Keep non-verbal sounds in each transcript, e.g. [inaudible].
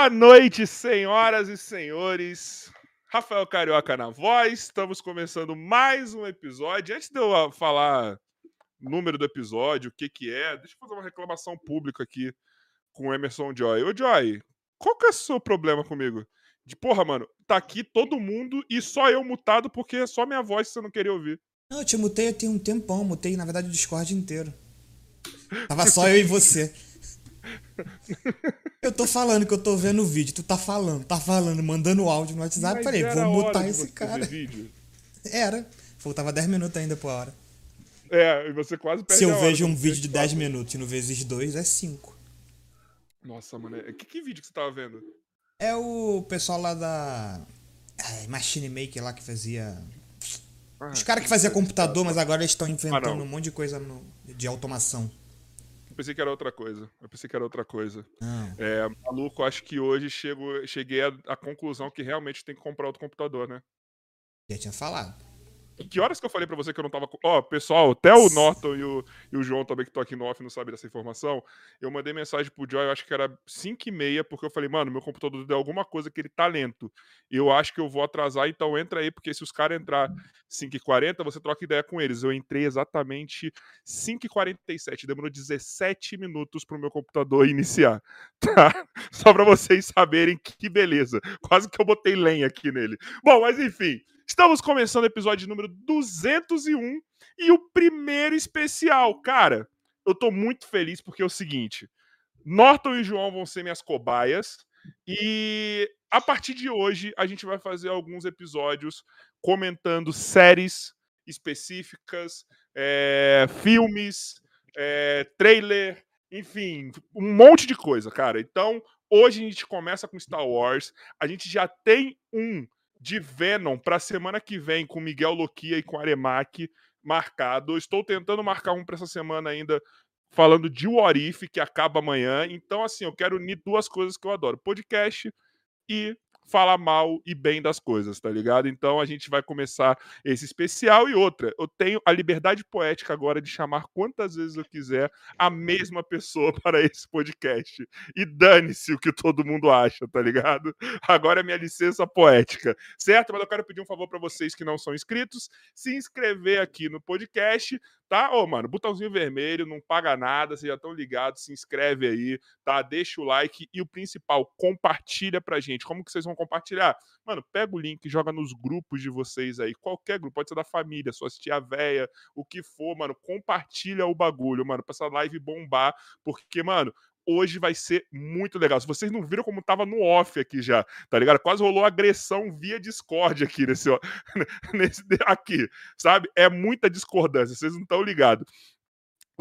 Boa noite, senhoras e senhores. Rafael Carioca na voz. Estamos começando mais um episódio. Antes de eu falar o número do episódio, o que que é, deixa eu fazer uma reclamação pública aqui com o Emerson Joy. Ô Joy, qual que é o seu problema comigo? De porra, mano, tá aqui todo mundo e só eu mutado porque é só minha voz que você não queria ouvir. Não, eu te mutei tem um tempão, mutei na verdade o Discord inteiro. [laughs] Tava só eu e você. [laughs] Eu tô falando que eu tô vendo o vídeo, tu tá falando, tá falando, mandando áudio no WhatsApp. Mas falei, vou mutar esse cara. Era. Faltava 10 minutos ainda por hora. É, e você quase perde Se eu vejo um vídeo de fala. 10 minutos e no vezes 2 é 5. Nossa, mano, é- que, que vídeo que você tava vendo? É o pessoal lá da. ai, Machine Maker lá que fazia. Ah, Os caras que faziam computador, mas agora eles estão inventando não. um monte de coisa no- de automação. Eu pensei que era outra coisa. Eu pensei que era outra coisa. Não. É, maluco, acho que hoje chego, cheguei à, à conclusão que realmente tem que comprar outro computador, né? Já tinha falado. Que horas que eu falei pra você que eu não tava. Ó, pessoal, até o Norton e o, e o João também que estão aqui no off não sabem dessa informação. Eu mandei mensagem pro Joy, eu acho que era 5 e meia, porque eu falei, mano, meu computador deu alguma coisa que ele tá lento. Eu acho que eu vou atrasar, então entra aí, porque se os caras entrar 5 e 40 você troca ideia com eles. Eu entrei exatamente 5 e 47 demorou 17 minutos pro meu computador [laughs] iniciar, tá? Só pra vocês saberem que beleza. Quase que eu botei lenha aqui nele. Bom, mas enfim, estamos começando o episódio número 201 e o primeiro especial. Cara, eu tô muito feliz porque é o seguinte: Norton e João vão ser minhas cobaias e a partir de hoje a gente vai fazer alguns episódios comentando séries específicas, é, filmes, é, trailer, enfim, um monte de coisa, cara. Então, hoje a gente começa com Star Wars. A gente já tem um de Venom para semana que vem com Miguel Loquia e com Aremac marcado. Estou tentando marcar um para essa semana ainda falando de What If, que acaba amanhã. Então, assim, eu quero unir duas coisas que eu adoro: podcast e falar mal e bem das coisas, tá ligado? Então a gente vai começar esse especial e outra. Eu tenho a liberdade poética agora de chamar quantas vezes eu quiser a mesma pessoa [laughs] para esse podcast. E dane-se o que todo mundo acha, tá ligado? Agora é minha licença poética, certo? Mas eu quero pedir um favor para vocês que não são inscritos, se inscrever aqui no podcast, tá? Ô, mano, botãozinho vermelho, não paga nada, vocês já estão ligados, se inscreve aí, tá? Deixa o like e o principal, compartilha pra gente. Como que vocês vão compartilhar? Mano, pega o link, joga nos grupos de vocês aí, qualquer grupo, pode ser da família, sua tia véia, o que for, mano, compartilha o bagulho, mano, pra essa live bombar, porque, mano, hoje vai ser muito legal. Se vocês não viram como tava no off aqui já, tá ligado? Quase rolou agressão via Discord aqui nesse, [laughs] nesse aqui, sabe? É muita discordância, vocês não estão ligados.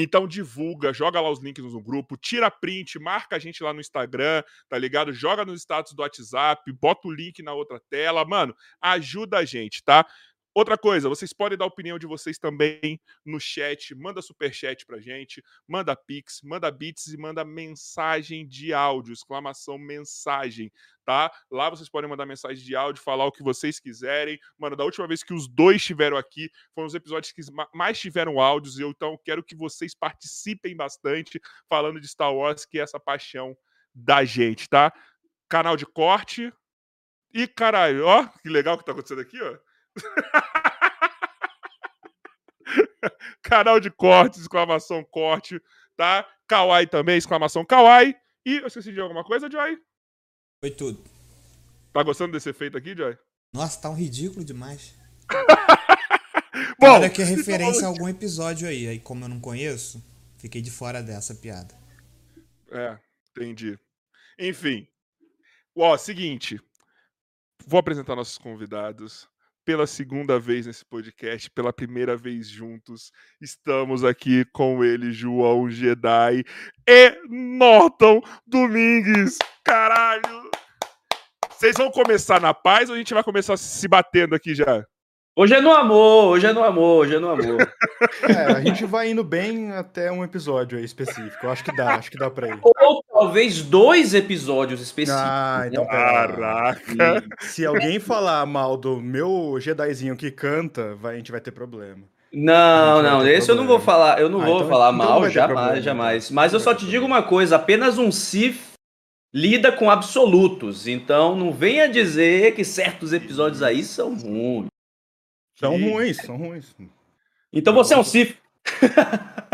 Então divulga, joga lá os links no grupo, tira print, marca a gente lá no Instagram, tá ligado? Joga nos status do WhatsApp, bota o link na outra tela, mano, ajuda a gente, tá? Outra coisa, vocês podem dar a opinião de vocês também no chat, manda superchat pra gente, manda pix, manda bits e manda mensagem de áudio, exclamação mensagem, tá? Lá vocês podem mandar mensagem de áudio, falar o que vocês quiserem. Mano, da última vez que os dois estiveram aqui, foram os episódios que ma- mais tiveram áudios, e eu então quero que vocês participem bastante falando de Star Wars, que é essa paixão da gente, tá? Canal de corte. E caralho, ó, que legal que tá acontecendo aqui, ó. [laughs] Canal de cortes, exclamação corte, tá? Kawaii também, exclamação Kawaii. E eu esqueci de alguma coisa, Joy? Foi tudo. Tá gostando desse efeito aqui, Joy? Nossa, tá um ridículo demais. [laughs] Bom, Olha que é então referência a algum episódio aí. Aí, como eu não conheço, fiquei de fora dessa piada. É, entendi. Enfim. Ó, seguinte. Vou apresentar nossos convidados. Pela segunda vez nesse podcast, pela primeira vez juntos, estamos aqui com ele, João Jedi e Norton Domingues. Caralho! Vocês vão começar na paz ou a gente vai começar se batendo aqui já? Hoje é no amor, hoje é no amor, hoje é no amor. É, a gente vai indo bem até um episódio aí específico. Eu acho que dá, acho que dá pra ir. Ou talvez dois episódios específicos. Ah, então né? pera. lá. Caraca! Se alguém falar mal do meu Jedizinho que canta, vai, a gente vai ter problema. Não, não, esse eu não vou problema. falar, eu não Ah, vou então- falar então mal, jamais, problema, então. jamais. Mas eu só te digo problema. uma coisa, apenas um Sith lida com absolutos. Então não venha dizer que certos episódios aí são ruins. São Que- ruins, são ruins. Então você é um Sif. [laughs]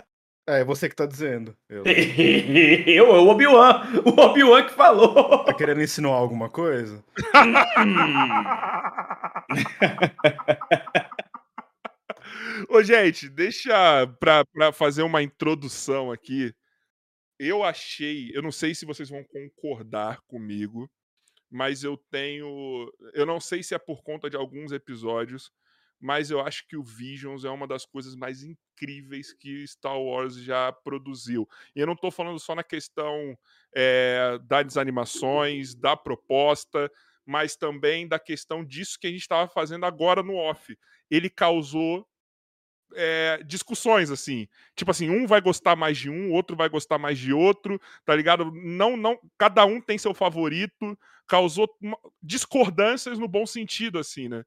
É, é você que tá dizendo. Eu. [laughs] Eu, é o Obi-Wan. O Obi-Wan que falou. Tá querendo insinuar alguma coisa? [laughs] Ô, gente, deixa pra, pra fazer uma introdução aqui. Eu achei, eu não sei se vocês vão concordar comigo, mas eu tenho. Eu não sei se é por conta de alguns episódios, mas eu acho que o Visions é uma das coisas mais incríveis que Star Wars já produziu. E eu não tô falando só na questão eh, das animações, da proposta, mas também da questão disso que a gente estava fazendo agora no off. Ele causou é, discussões, assim. Tipo assim, um vai gostar mais de um, outro vai gostar mais de outro, tá ligado? Não, não, cada um tem seu favorito, causou uma- discordâncias no bom sentido, assim, né?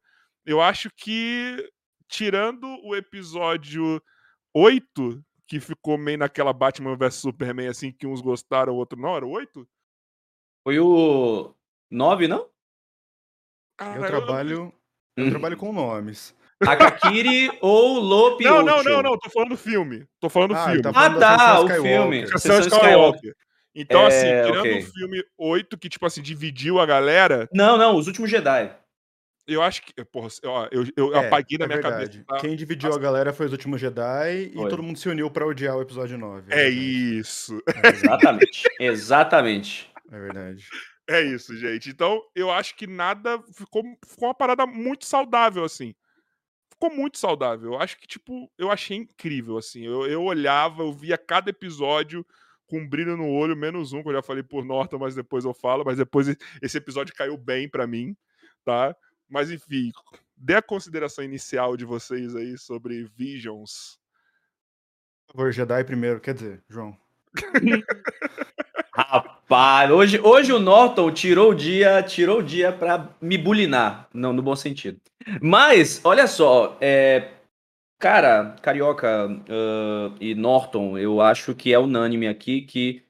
Eu acho que, tirando o episódio 8, que ficou meio naquela Batman vs Superman, assim, que uns gostaram, outro não, era o 8? Foi o 9, não? Eu Cara, trabalho, eu Hum. trabalho com nomes. Akakiri [laughs] ou Lopi Não, não, não, não, tô falando do filme. Tô falando do Ah, filme. tá Ah, falando da tá, o Skywalker. filme. Ascensão Ascensão Skywalker. Então, É, assim, tirando ok. o filme 8, que, tipo assim, dividiu a galera, Não, não, os últimos Jedi. Eu acho que. Porra, ó, eu, eu É, apaguei da é minha verdade. cabeça. tá? Quem dividiu a galera foi os últimos Jedi Foi. e todo mundo se uniu pra odiar o episódio 9. É verdade. isso. [laughs] Exatamente. Exatamente. É verdade. É isso, gente. Então, eu acho que nada. Ficou, ficou uma parada muito saudável, assim. Ficou muito saudável. Eu acho que, tipo, eu achei incrível, assim. Eu, eu olhava, eu via cada episódio com um brilho no olho, menos um, que eu já falei por Norton, mas depois eu falo. Mas depois esse episódio caiu bem pra mim, tá? Mas, enfim, dê a consideração inicial de vocês aí sobre Visions. Por favor, Jedi primeiro, quer dizer, João. [laughs] Rapaz, hoje, hoje o Norton tirou o dia, tirou o dia pra me bulinar, não no bom sentido. Mas, olha só, é, cara, Carioca ah, e Norton, eu acho que é unânime aqui que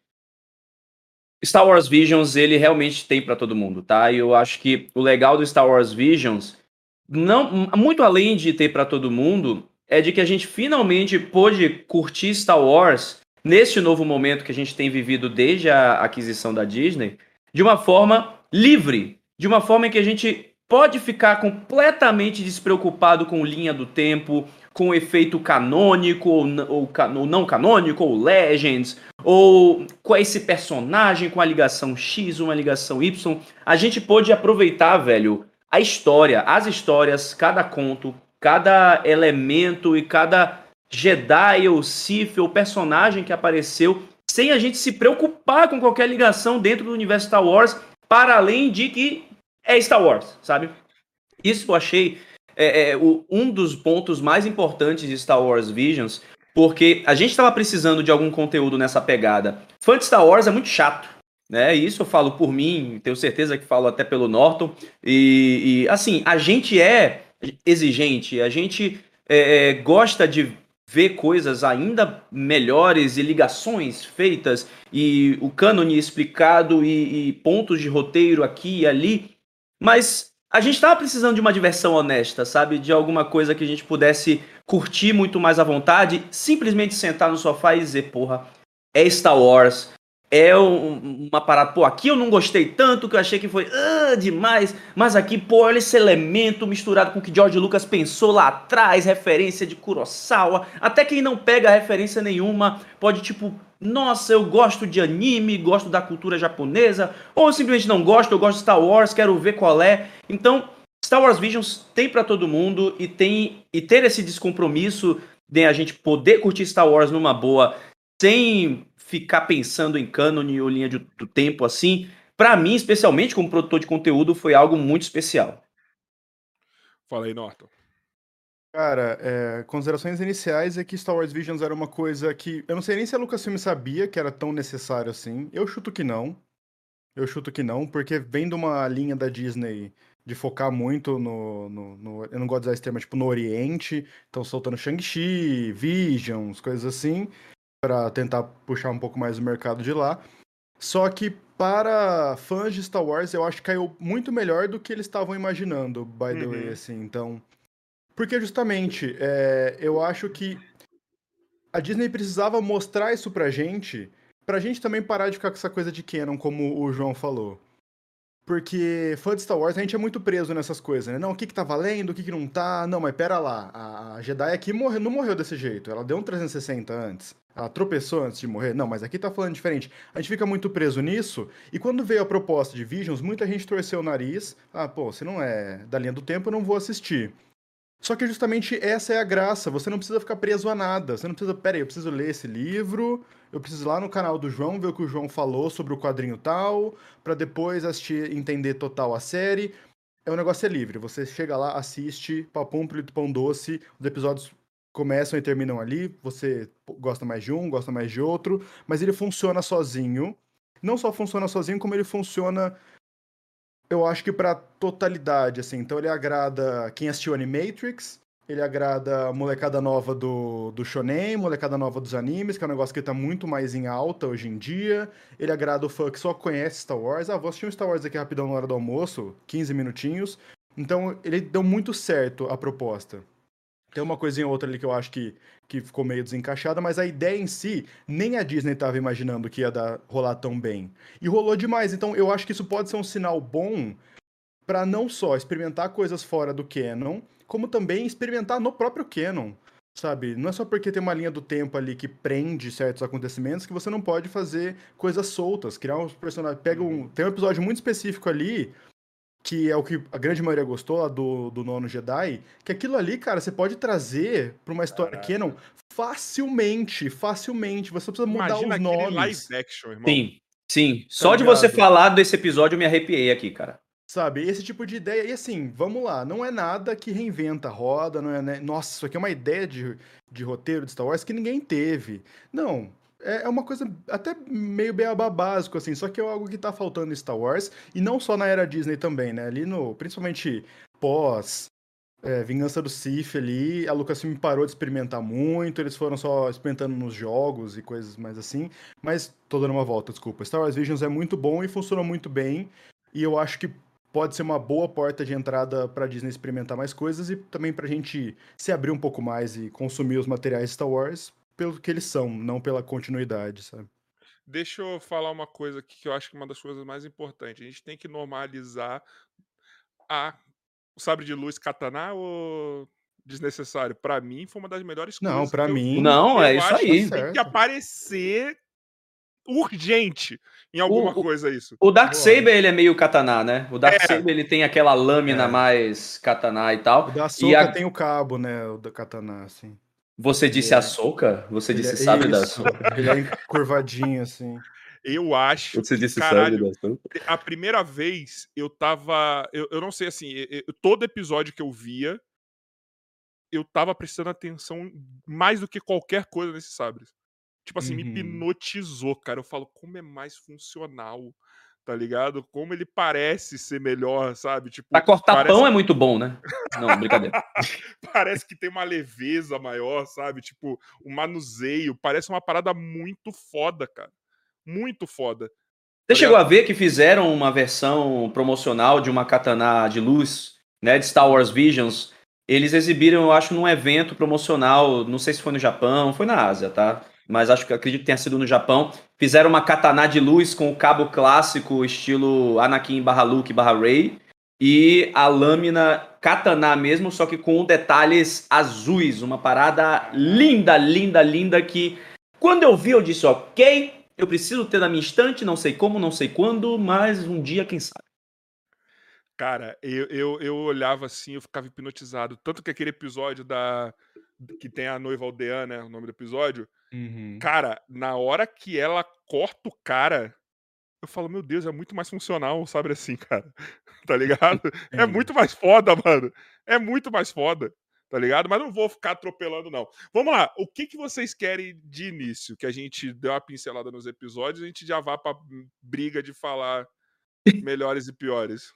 Star Wars Visions ele realmente tem pra todo mundo, tá? E eu acho que o legal do Star Wars Visions, não, muito além de ter pra todo mundo, é de que a gente finalmente pôde curtir Star Wars neste novo momento que a gente tem vivido desde a aquisição da Disney, de uma forma livre, de uma forma em que a gente pode ficar completamente despreocupado com linha do tempo, com efeito canônico ou, ou ou não canônico, ou Legends, ou com esse personagem com a ligação X, uma ligação Y. A gente pôde aproveitar, velho, a história, as histórias, cada conto, cada elemento e cada Jedi ou Sith ou personagem que apareceu, sem a gente se preocupar com qualquer ligação dentro do universo Star Wars, para além de que é Star Wars, sabe? Isso eu achei é, é, o- um dos pontos mais importantes de Star Wars Visions, porque a gente estava precisando de algum conteúdo nessa pegada. Fã de Star Wars é muito chato. Né? Isso eu falo por mim, tenho certeza que falo até pelo Norton. E, e, assim, a gente é exigente, a gente é, é, gosta de ver coisas ainda melhores e ligações feitas e o cânone explicado e, e pontos de roteiro aqui e ali, mas a gente estava precisando de uma diversão honesta, sabe? De alguma coisa que a gente pudesse curtir muito mais à vontade, simplesmente sentar no sofá e dizer, porra, é Star Wars, é um- uma parada, pô, aqui eu não gostei tanto, que eu achei que foi ah, demais, mas aqui, pô, olha esse elemento misturado com o que George Lucas pensou lá atrás, referência de Kurosawa, até quem não pega referência nenhuma pode, tipo, nossa, eu gosto de anime, gosto da cultura japonesa, ou simplesmente não gosto, eu gosto de Star Wars, quero ver qual é. Então, Star Wars Visions tem pra todo mundo e tem e ter esse descompromisso de a gente poder curtir Star Wars numa boa, sem ficar pensando em cânone ou linha de- do tempo assim, pra mim, especialmente como produtor de conteúdo, foi algo muito especial. Fala aí, Norton. Cara, é, considerações iniciais é que Star Wars Visions era uma coisa que. Eu não sei nem se a Lucasfilm sabia que era tão necessário assim. Eu chuto que não. Eu chuto que não, porque vem de uma linha da Disney de focar muito no. no- no- eu não gosto de usar esse termo, mas, tipo, no Oriente. Estão soltando Shang-Chi, Visions, coisas assim, pra tentar puxar um pouco mais o mercado de lá. Só que para fãs de Star Wars, eu acho que caiu muito melhor do que eles estavam imaginando, by the way, Uhum. assim. Então, porque justamente, é, eu acho que a Disney precisava mostrar isso pra gente, pra gente também parar de ficar com essa coisa de canon, como o João falou. Porque fã de Star Wars, a gente é muito preso nessas coisas, né? Não, o que que tá valendo, o que que não tá. Não, mas pera lá, a, a Jedi aqui morreu, não morreu desse jeito. Ela deu um 360 antes. Ela tropeçou antes de morrer. Não, mas aqui tá falando diferente. A gente fica muito preso nisso. E quando veio a proposta de Visions, muita gente torceu o nariz. Ah, pô, se não é da linha do tempo, eu não vou assistir. Só que justamente essa é a graça. Você não precisa ficar preso a nada. Você não precisa, peraí, eu preciso ler esse livro, eu preciso ir lá no canal do João ver o que o João falou sobre o quadrinho tal, pra depois assistir, entender total a série. É um negócio é livre. Você chega lá, assiste, papum, palito, pão doce, os episódios começam e terminam ali. Você gosta mais de um, gosta mais de outro, mas ele funciona sozinho. Não só funciona sozinho, como ele funciona eu acho que pra totalidade, assim. Então ele agrada quem assistiu Animatrix, ele agrada a molecada nova do, do shonen, molecada nova dos animes, que é um negócio que tá muito mais em alta hoje em dia. Ele agrada o fã que só conhece Star Wars. Ah, vou assistir um Star Wars aqui rapidão na hora do almoço, 15 minutinhos. Então ele deu muito certo a proposta. Tem uma coisinha ou outra ali que eu acho que, que ficou meio desencaixada, mas a ideia em si, nem a Disney estava imaginando que ia dar, rolar tão bem. E rolou demais, então eu acho que isso pode ser um sinal bom para não só experimentar coisas fora do canon, como também experimentar no próprio canon, sabe? Não é só porque tem uma linha do tempo ali que prende certos acontecimentos que você não pode fazer coisas soltas, criar uns personagens. Pega um, tem um episódio muito específico ali que é o que a grande maioria gostou lá do, do nono Jedi, que aquilo ali, cara, você pode trazer pra uma história Caraca. canon facilmente, facilmente. Você precisa mudar Imagina os nomes. live action, irmão. Sim, sim. Só de você ligado? falar desse episódio eu me arrepiei aqui, cara. Sabe, esse tipo de ideia. E assim, vamos lá, não é nada que reinventa a roda, não é. Né? Nossa, isso aqui é uma ideia de, de roteiro de Star Wars que ninguém teve. Não. É é uma coisa até meio beabá básico, assim, só que é algo que tá faltando em Star Wars, e não só na era Disney também, né? Ali no. Principalmente pós. é, Vingança do Sith ali, a Lucasfilm parou de experimentar muito, eles foram só experimentando nos jogos e coisas mais assim, mas tô dando uma volta, desculpa. Star Wars Visions é muito bom e funcionou muito bem, e eu acho que pode ser uma boa porta de entrada para Disney experimentar mais coisas e também pra gente se abrir um pouco mais e consumir os materiais Star Wars pelo que eles são, não pela continuidade, sabe? Deixa eu falar uma coisa aqui que eu acho que é uma das coisas mais importantes. A gente tem que normalizar a o sabre de luz katana ou desnecessário? Pra mim, foi uma das melhores Não, coisas. pra que eu mim- vi. Não, é Eu isso acho aí. que tem que aparecer urgente em alguma O- coisa isso. O Dark Boa. Saber, ele é meio katana, né? O Dark É. Saber, ele tem aquela lâmina É. mais katana e tal. O da E a- tem o cabo, né, o da katana, assim. Você disse É. a soca? Você Ele disse é- sabe da soca? Ele é curvadinho, assim. Eu acho. Você disse Caralho. sabe da? A primeira vez eu tava. Eu, eu não sei assim, eu- todo episódio que eu via, eu tava prestando atenção mais do que qualquer coisa nesses sabres. Tipo assim, me Uhum. hipnotizou, cara. Eu falo, como é mais funcional, tá ligado? Como ele parece ser melhor, sabe? Tipo, Pra cortar parece, pão é muito bom, né? [laughs] Não, brincadeira. parece que tem uma leveza maior, sabe? Tipo, o manuseio. Parece uma parada muito foda, cara. Muito foda. Você chegou a ver que fizeram uma versão promocional de uma katana de luz, né, de Star Wars Visions. Eles exibiram, eu acho, num evento promocional, não sei se foi no Japão, foi na Ásia, tá? Mas acho que acredito que tenha sido no Japão. Fizeram uma katana de luz com o cabo clássico, estilo Anakin barra Luke barra Rey. E a lâmina katana mesmo, só que com detalhes azuis. Uma parada linda, linda, linda que quando eu vi eu disse, ok, eu preciso ter na minha estante, não sei como, não sei quando, mas um dia, quem sabe. Cara, eu, eu, eu olhava assim, eu ficava hipnotizado. Tanto que aquele episódio da. que tem a noiva aldeã, né? O nome do episódio. Uhum. Cara, na hora que ela corta o cara, eu falo, meu Deus, é muito mais funcional, sabe assim, [laughs] cara. Tá ligado? [laughs] É muito mais foda, mano. É muito mais foda. Tá ligado? Mas não vou ficar atropelando, não. Vamos lá. O que, que vocês querem de início? Que a gente deu uma pincelada nos episódios, a gente já vá pra briga de falar [laughs] melhores e piores.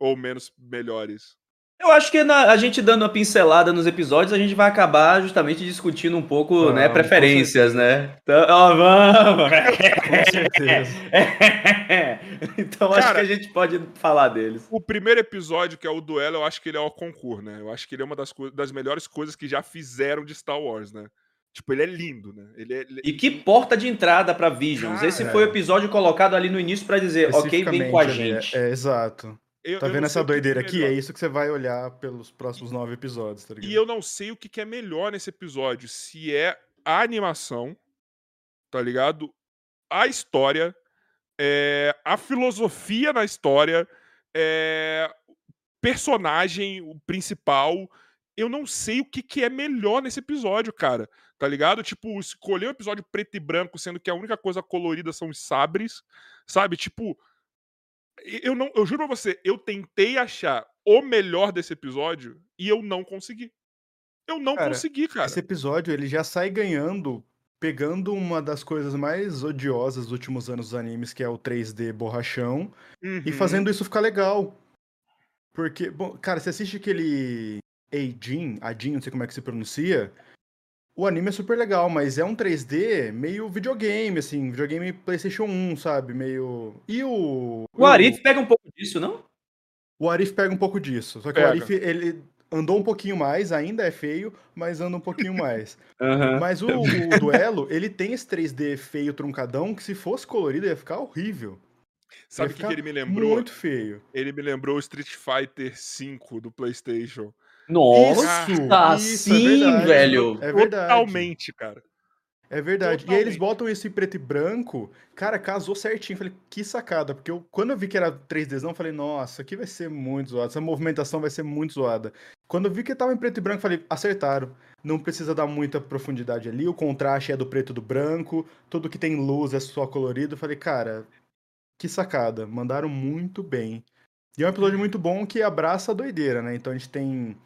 Ou menos melhores. Eu acho que na- a gente dando uma pincelada nos episódios, a gente vai acabar justamente discutindo um pouco, Vamos, né, preferências, né? Então, ó, vamos! Com certeza. [laughs] então acho Cara, que a gente pode falar deles. O primeiro episódio, que é o duelo, eu acho que ele é o concurso, né? Eu acho que ele é uma das, das melhores coisas que já fizeram de Star Wars, né? Tipo, ele é lindo, né? Ele é, ele- E que porta de entrada pra Visions. Cara, Esse foi o episódio colocado ali no início pra dizer, ok, vem com a é- gente. É, exato. Eu- Tá eu vendo essa o que que doideira aqui? É isso que você vai olhar pelos próximos nove episódios, tá ligado? E eu não sei o que, que é melhor nesse episódio. Se é a animação, tá ligado? A história, é, a filosofia na história, é, personagem o principal. Eu não sei o que, que é melhor nesse episódio, cara. Tá ligado? Tipo, escolher um episódio preto e branco, sendo que a única coisa colorida são os sabres, sabe? Tipo, eu não, eu juro pra você, eu tentei achar o melhor desse episódio e eu não consegui. Eu não Cara, consegui, cara. Esse episódio, ele já sai ganhando, pegando uma das coisas mais odiosas dos últimos anos dos animes, que é o 3D borrachão, e Uhum. fazendo isso ficar legal. Porque, bom, cara, você assiste aquele Eijin, Adin, não sei como é que se pronuncia, o anime é super legal, mas é um 3D meio videogame, assim, videogame PlayStation 1, sabe? Meio. E o. O Arif pega um pouco disso, não? O Arif pega um pouco disso. Só que Pega. o Arif, ele andou um pouquinho mais, ainda é feio, mas anda um pouquinho mais. [laughs] Mas o, o [laughs] duelo, ele tem esse 3D feio truncadão que se fosse colorido ia ficar horrível. Sabe o que, que ele me lembrou? Muito feio. Ele me lembrou o Street Fighter V do PlayStation. Nossa, Isso, é sim, verdade. velho. É verdade. Totalmente, cara. É verdade. E aí eles Totalmente. botam esse preto e branco, cara, casou certinho. Falei, que sacada. Porque eu, quando eu vi que era 3Dzão, eu falei, nossa, aqui vai ser muito zoado. Essa movimentação vai ser muito zoada. Quando eu vi que tava em preto e branco, falei, acertaram. Não precisa dar muita profundidade ali. O contraste é do preto e do branco. Tudo que tem luz é só colorido. Falei, cara, que sacada. Mandaram muito bem. E é um episódio muito bom que abraça a doideira, né? Então a gente tem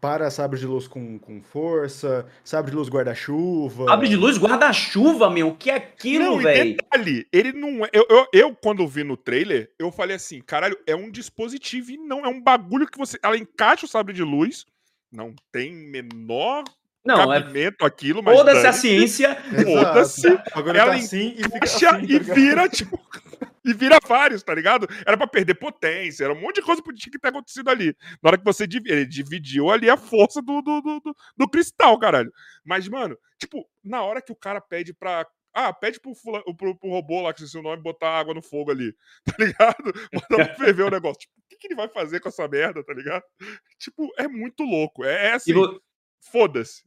para sabre de luz com, com força, sabre de luz guarda-chuva. Abre de luz guarda-chuva, meu. O que é aquilo, velho? detalhe, ele não é. Eu, eu, eu, quando vi no trailer, eu falei assim: caralho, é um dispositivo e não é um bagulho que você. Ela encaixa o sabre de luz, não tem menor Não, é. cabimento aquilo, mas. Foda-se a ciência. Foda-se. Agora Ela tá assim e assim, tá e vira, tipo. E vira vários, tá ligado? Era pra perder potência, era um monte de coisa que tinha que ter acontecido ali. Na hora que você div- ele dividiu ali a força do, do, do, do- cristal, caralho. Mas, mano, tipo, na hora que o cara pede pra. Ah, pede pro, fula- pro, pro robô lá, que esqueci o nome, botar água no fogo ali, [laughs] tá ligado? Mandar pra ferver o negócio. Tipo, o que, que ele vai fazer com essa merda, tá ligado? Tipo, é muito louco. É, é assim, E, vo- foda-se.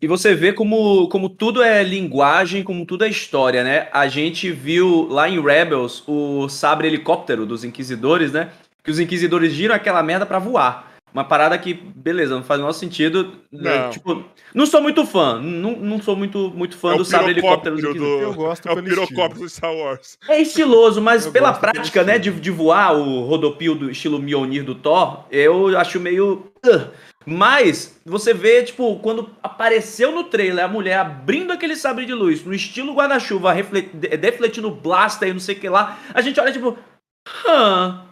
E você vê como, como tudo é linguagem, como tudo é história, né? A gente viu lá em Rebels o sabre helicóptero dos Inquisidores, né? Que os Inquisidores giram aquela merda pra voar. Uma parada que, beleza, não faz o menor sentido. né? Não. Tipo, não sou muito fã. Não, não sou muito, muito fã É do sabre helicóptero dos Inquisidores. do- Eu gosto É o pirocóptero do Star Wars. É estiloso, mas Eu pela prática, né, de, de voar o rodopio do estilo Mjolnir do Thor, eu acho meio... ugh. Mas, você vê, tipo, quando apareceu no trailer a mulher abrindo aquele sabre de luz, no estilo guarda-chuva, defletindo blaster e não sei o que lá, a gente olha, tipo... Hã,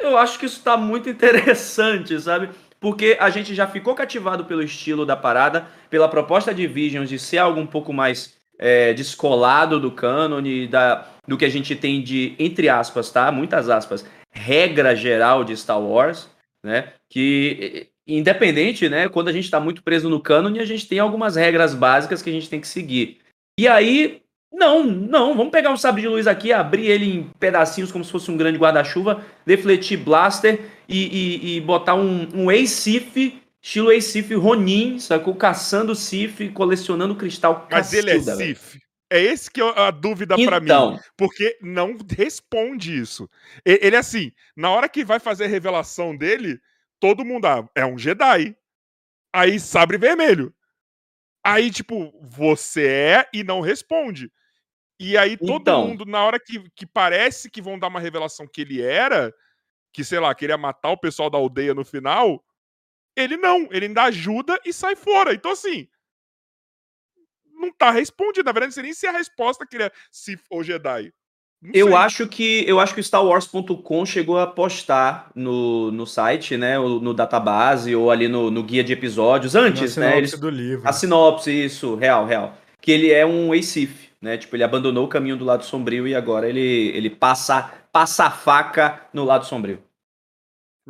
eu acho que isso tá muito [laughs] interessante, sabe? Porque a gente já ficou cativado pelo estilo da parada, pela proposta de Visions de ser algo um pouco mais é, descolado do cânone, da, do que a gente tem de, entre aspas, tá? Muitas aspas, regra geral de Star Wars, né? Que, independente, né? Quando a gente tá muito preso no cânone, a gente tem algumas regras básicas que a gente tem que seguir. E aí, não, não, vamos pegar um sabre de luz aqui, abrir ele em pedacinhos como se fosse um grande guarda-chuva, defletir blaster e, e- e botar um, um Ace-Sif, estilo Ace-Sif Ronin, sacou? Caçando Sif, colecionando cristal Mas ele é. Sif. É esse que é a dúvida pra mim. Então, Porque não responde isso. Ele, assim, na hora que vai fazer a revelação dele, todo mundo, ah, é um Jedi. Aí, sabre vermelho. Aí, tipo, você é e não responde. E aí, todo Então. mundo, na hora que, que parece que vão dar uma revelação que ele era, que, sei lá, queria matar o pessoal da aldeia no final, ele não. Ele ainda ajuda e sai fora. Então, assim, não tá respondido. Na verdade, não sei nem se é a resposta que ele é Sith ou Jedi. Não Eu sei. acho que eu acho que o StarWars.com chegou a postar no, no site, né? No database, ou ali no, no guia de episódios. Antes, né? sinopse Eles, do livro. a sinopse, isso, real, real. Que ele é um Acif, né? Tipo, ele abandonou o caminho do lado sombrio e agora ele, ele passa, passa a faca no lado sombrio.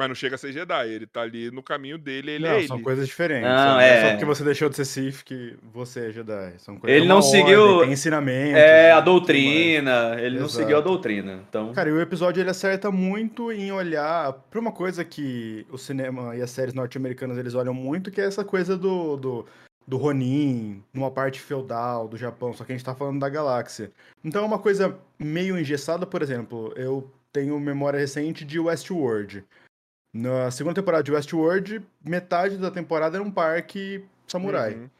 Mas não chega a ser Jedi, ele tá ali no caminho dele, ele não, é são ele. coisas diferentes. Não, Não, é- é só porque você deixou de ser Sith que você é Jedi. São coisas, Ele é não uma seguiu- ordem, Tem ensinamentos. É, e a doutrina, ele não Exato. seguiu a doutrina. Então. Cara, e o episódio ele acerta muito em olhar pra uma coisa que o cinema e as séries norte-americanas eles olham muito, que é essa coisa do, do, do Ronin, numa parte feudal do Japão, só que a gente tá falando da galáxia. Então é uma coisa meio engessada, por exemplo, eu tenho memória recente de Westworld. Na segunda temporada de Westworld, metade da temporada era um parque samurai. Uhum.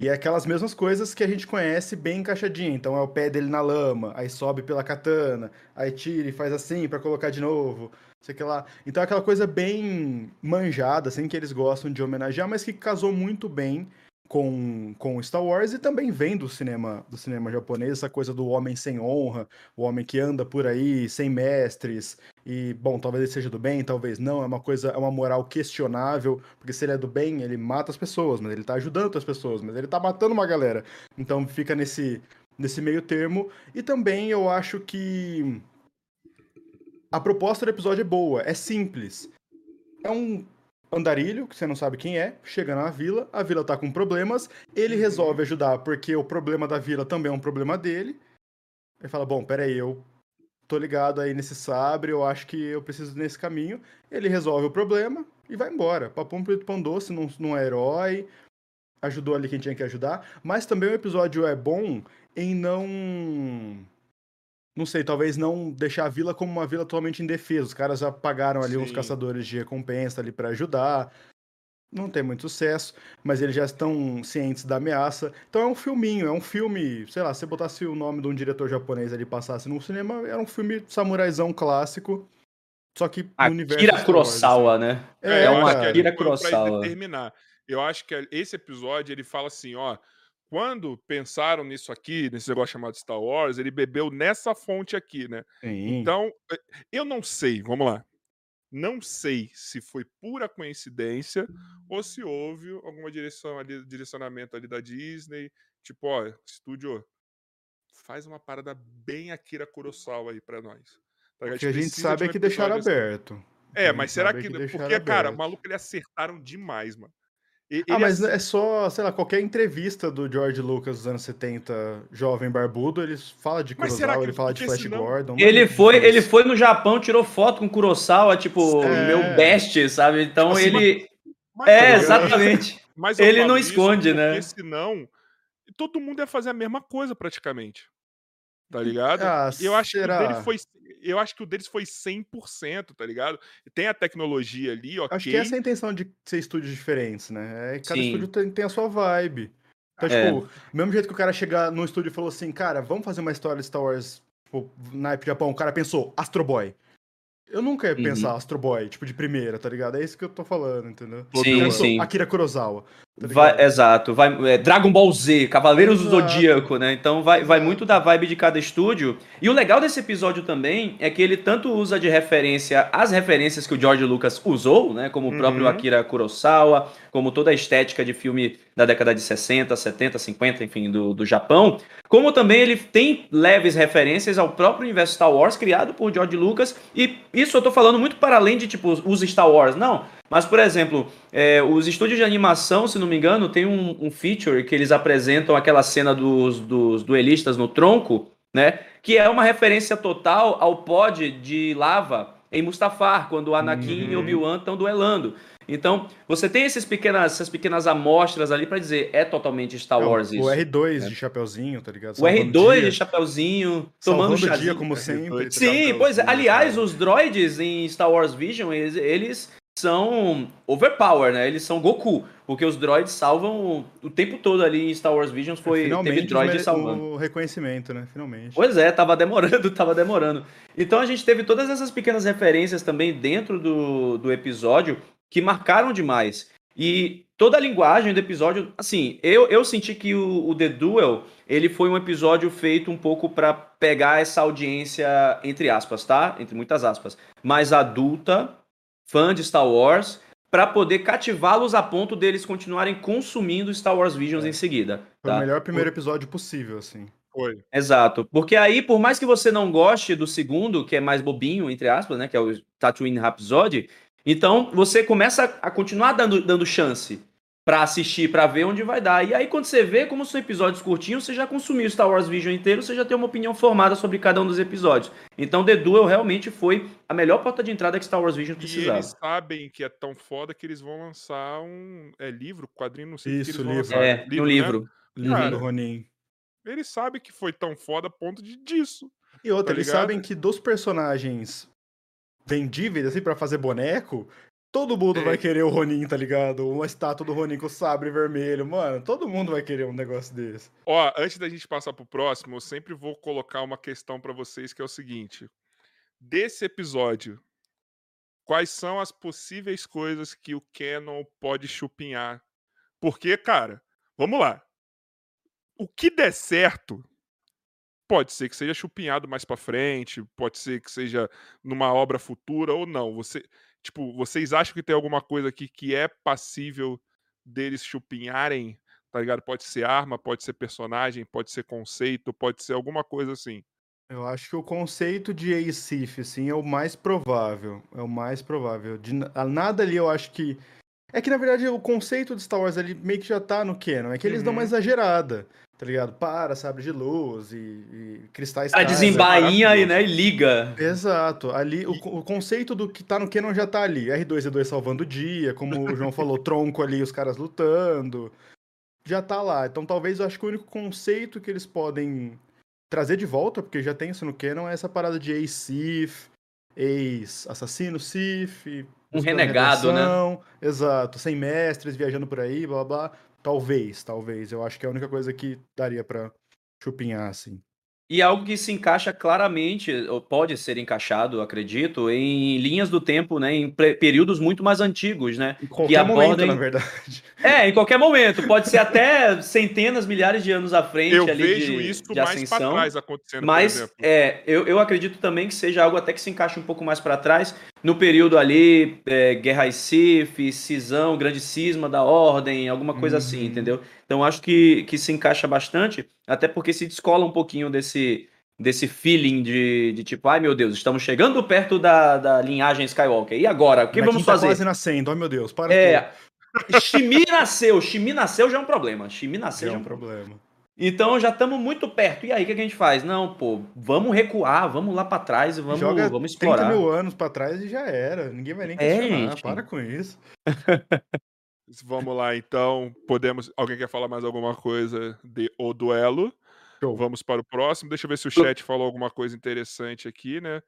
E é aquelas mesmas coisas que a gente conhece bem encaixadinho. Então é o pé dele na lama, aí sobe pela katana, aí tira e faz assim pra colocar de novo, sei que lá. Então é aquela coisa bem manjada, assim, que eles gostam de homenagear, mas que casou muito bem com, com Star Wars e também vem do cinema, do cinema japonês, essa coisa do homem sem honra, o homem que anda por aí sem mestres, e, bom, talvez ele seja do bem, talvez não, é uma coisa, é uma moral questionável, porque se ele é do bem, ele mata as pessoas, mas ele tá ajudando as pessoas, mas ele tá matando uma galera. Então fica nesse, nesse meio termo. E também eu acho que a proposta do episódio é boa, é simples. É um andarilho, que você não sabe quem é, chega na vila, a vila tá com problemas, ele resolve ajudar porque o problema da vila também é um problema dele. Ele fala, bom, peraí, eu tô ligado aí nesse sabre, eu acho que eu preciso ir nesse caminho. Ele resolve o problema e vai embora. Papum preto pão doce, não, não é herói, ajudou ali quem tinha que ajudar. Mas também o episódio é bom em não... Não sei, talvez não deixar a vila como uma vila totalmente indefesa. Os caras já pagaram ali uns Sim. caçadores de recompensa ali pra ajudar. Não tem muito sucesso, mas eles já estão cientes da ameaça. Então é um filminho, é um filme, sei lá, se você botasse o nome de um diretor japonês ali e passasse no cinema, era um filme samuraizão clássico, só que no universo Akira assim. Kurosawa, né? É, É eu um acho que Akira Kurosawa. determinar. Eu acho que esse episódio ele fala assim, ó, quando pensaram nisso aqui, nesse negócio chamado Star Wars, ele bebeu nessa fonte aqui, né? Sim. Então, eu não sei, vamos lá. Não sei se foi pura coincidência ou se houve alguma direção ali, direcionamento ali da Disney, tipo, ó, estúdio, faz uma parada bem Akira Kurosawa aí pra nós. Tá o que a gente sabe de é que deixaram episódio assim. aberto. É, mas será é que. deixaram Porque, cara, o aberto. maluco ele acertaram demais, mano. E- Ah, ele mas ace- é só, sei lá, qualquer entrevista do George Lucas dos anos 70, jovem barbudo, ele fala de Kurosawa, que- ele fala de porque Flash senão- Gordon. Ele foi, ele foi no Japão, tirou foto com Kurosawa, tipo, É. meu best, sabe? Então assim, ele. mas É, exatamente. mas Ele não isso esconde, porque né? senão todo mundo ia fazer a mesma coisa praticamente. Tá ligado? Ah, E eu acho que o será? dele foi. Eu acho que o deles foi 100%, tá ligado? Tem a tecnologia ali, ok. Acho que essa é a intenção de ser estúdios diferentes, né? É, cada Sim. estúdio tem, tem a sua vibe. Então, É. tipo, do mesmo jeito que o cara chegar no estúdio e falou assim, cara, vamos fazer uma história de Star Wars, tipo, naipe Japão, o cara pensou, Astro Boy. Eu nunca ia Uhum. pensar Astro Boy, tipo, de primeira, tá ligado? É isso que eu tô falando, entendeu? Sim, Eu sim. Akira Kurosawa. Tá Vai- exato, vai, é, Dragon Ball Z, Cavaleiros do Exato. Zodíaco, né? Então vai, vai muito da vibe de cada estúdio. E o legal desse episódio também é que ele tanto usa de referência as referências que o George Lucas usou, né? Como o próprio Uhum. Akira Kurosawa, como toda a estética de filme da década de 60, 70, 50, enfim, do, do Japão. Como também ele tem leves referências ao próprio universo Star Wars criado por George Lucas. E isso eu tô falando muito para além de, tipo, os Star Wars. Não, mas, por exemplo, é, os estúdios de animação, se não me engano, tem um, um feature que eles apresentam aquela cena dos, dos duelistas no tronco, né? Que é uma referência total ao pod de lava em Mustafar, quando o Anakin e Uhum. Obi-Wan estão duelando. Então, você tem esses pequenas, essas pequenas amostras ali para dizer, é totalmente Star É, Wars o, isso. o R2 de chapeuzinho, tá ligado? O Salvando R2 dia, de chapeuzinho, tomando salvando o dia, chazinho. como sempre. tá Sim, pois é. Aliás, os droids em Star Wars Vision, eles, eles são overpower, né? Eles são Goku. Porque os droids salvam o, o tempo todo ali em Star Wars Visions. Foi, teve Finalmente droid mere- salvando. o reconhecimento, né? Finalmente. Pois é, tava demorando, [laughs] tava demorando. Então a gente teve todas essas pequenas referências também dentro do, do episódio que marcaram demais. E toda a linguagem do episódio, assim, eu, eu senti que o, o The Duel, ele foi um episódio feito um pouco para pegar essa audiência, entre aspas, tá? Entre muitas aspas, mais adulta, fã de Star Wars, para poder cativá-los a ponto deles continuarem consumindo Star Wars Visions É. em seguida. Foi tá? o melhor primeiro episódio possível, assim. Foi. Exato. Porque aí, por mais que você não goste do segundo, que é mais bobinho, entre aspas, né? Que é o Tatooine Rhapsody, então você começa a continuar dando, dando chance pra assistir, pra ver onde vai dar. E aí, quando você vê, como são episódios curtinhos, você já consumiu Star Wars Vision inteiro, você já tem uma opinião formada sobre cada um dos episódios. Então, The Duel realmente foi a melhor porta de entrada que Star Wars Vision E precisava. eles sabem que é tão foda que eles vão lançar um. É livro, quadrinho, não sei que Isso, eles vão livro. lançar. É, no né? livro. Livro Cara, do Ronin. Eles sabem que foi tão foda a ponto de disso. E outra, Tá eles ligado? sabem que dos personagens vendíveis, assim, pra fazer boneco, todo mundo É. vai querer o Ronin, tá ligado? Uma estátua do Ronin com sabre vermelho. Mano, todo mundo vai querer um negócio desse. Ó, antes da gente passar pro próximo, eu sempre vou colocar uma questão pra vocês que é o seguinte: desse episódio, quais são as possíveis coisas que o Canon pode chupinhar? Porque, cara, vamos lá. O que der certo pode ser que seja chupinhado mais pra frente, pode ser que seja numa obra futura ou não. Você, tipo, vocês acham que tem alguma coisa aqui que é passível deles chupinharem? Tá ligado? Pode ser arma, pode ser personagem, pode ser conceito, pode ser alguma coisa assim. Eu acho que o conceito de Ace assim, é o mais provável. É o mais provável. De nada ali eu acho que. É que, na verdade, o conceito de Star Wars ali meio que já tá no canon. É que eles dão Uhum. uma exagerada, tá ligado? Para, sabre de luz e, e cristais A caem. desembainha aí, maravilhoso. né? E liga. Exato. Ali, o, o conceito do que tá no canon já tá ali. R2-D2 salvando o dia, como o João falou, [laughs] tronco ali, os caras lutando. Já tá lá. Então talvez eu acho que o único conceito que eles podem trazer de volta, porque já tem isso no canon, é essa parada de ex-Sith, ex-assassino Sith. Um renegado, né? Exato. Sem mestres, viajando por aí, blá blá. blá. Talvez, talvez. Eu acho que é a única coisa que daria pra chupinhar, assim. E algo que se encaixa claramente, ou pode ser encaixado, acredito, em linhas do tempo, né? Em períodos muito mais antigos, né? Em qualquer momento, abordem- na verdade. [laughs] É, em qualquer momento. Pode ser até centenas, milhares de anos à frente Eu ali vejo de, isso de mais pra ascensão. trás acontecendo, Mas por exemplo. é, eu, eu acredito também que seja algo até que se encaixe um pouco mais para trás, no período ali, é, Guerra e Sif, cisão, grande cisma da ordem, alguma coisa assim, Uhum. entendeu? Então acho que, que se encaixa bastante, até porque se descola um pouquinho desse, desse feeling de, de tipo, ai meu Deus, estamos chegando perto da, da linhagem Skywalker. E agora? O que Anakin vamos tá fazer? quase nascendo, oh meu Deus, para tudo. É. Shimi nasceu, Shimi nasceu já é um problema. Shimi nasceu É já é um um problema. Então já estamos muito perto. E aí, o que, a gente faz? Não, pô, vamos recuar, vamos lá pra trás e vamos, Joga vamos 30 explorar. mil anos pra trás e já era. Ninguém vai nem É, questionar. gente. Para com isso. [laughs] Vamos lá, então. Podemos. Alguém quer falar mais alguma coisa de O Duelo? Show. Vamos para o próximo. Deixa eu ver se o chat falou alguma coisa interessante aqui, né?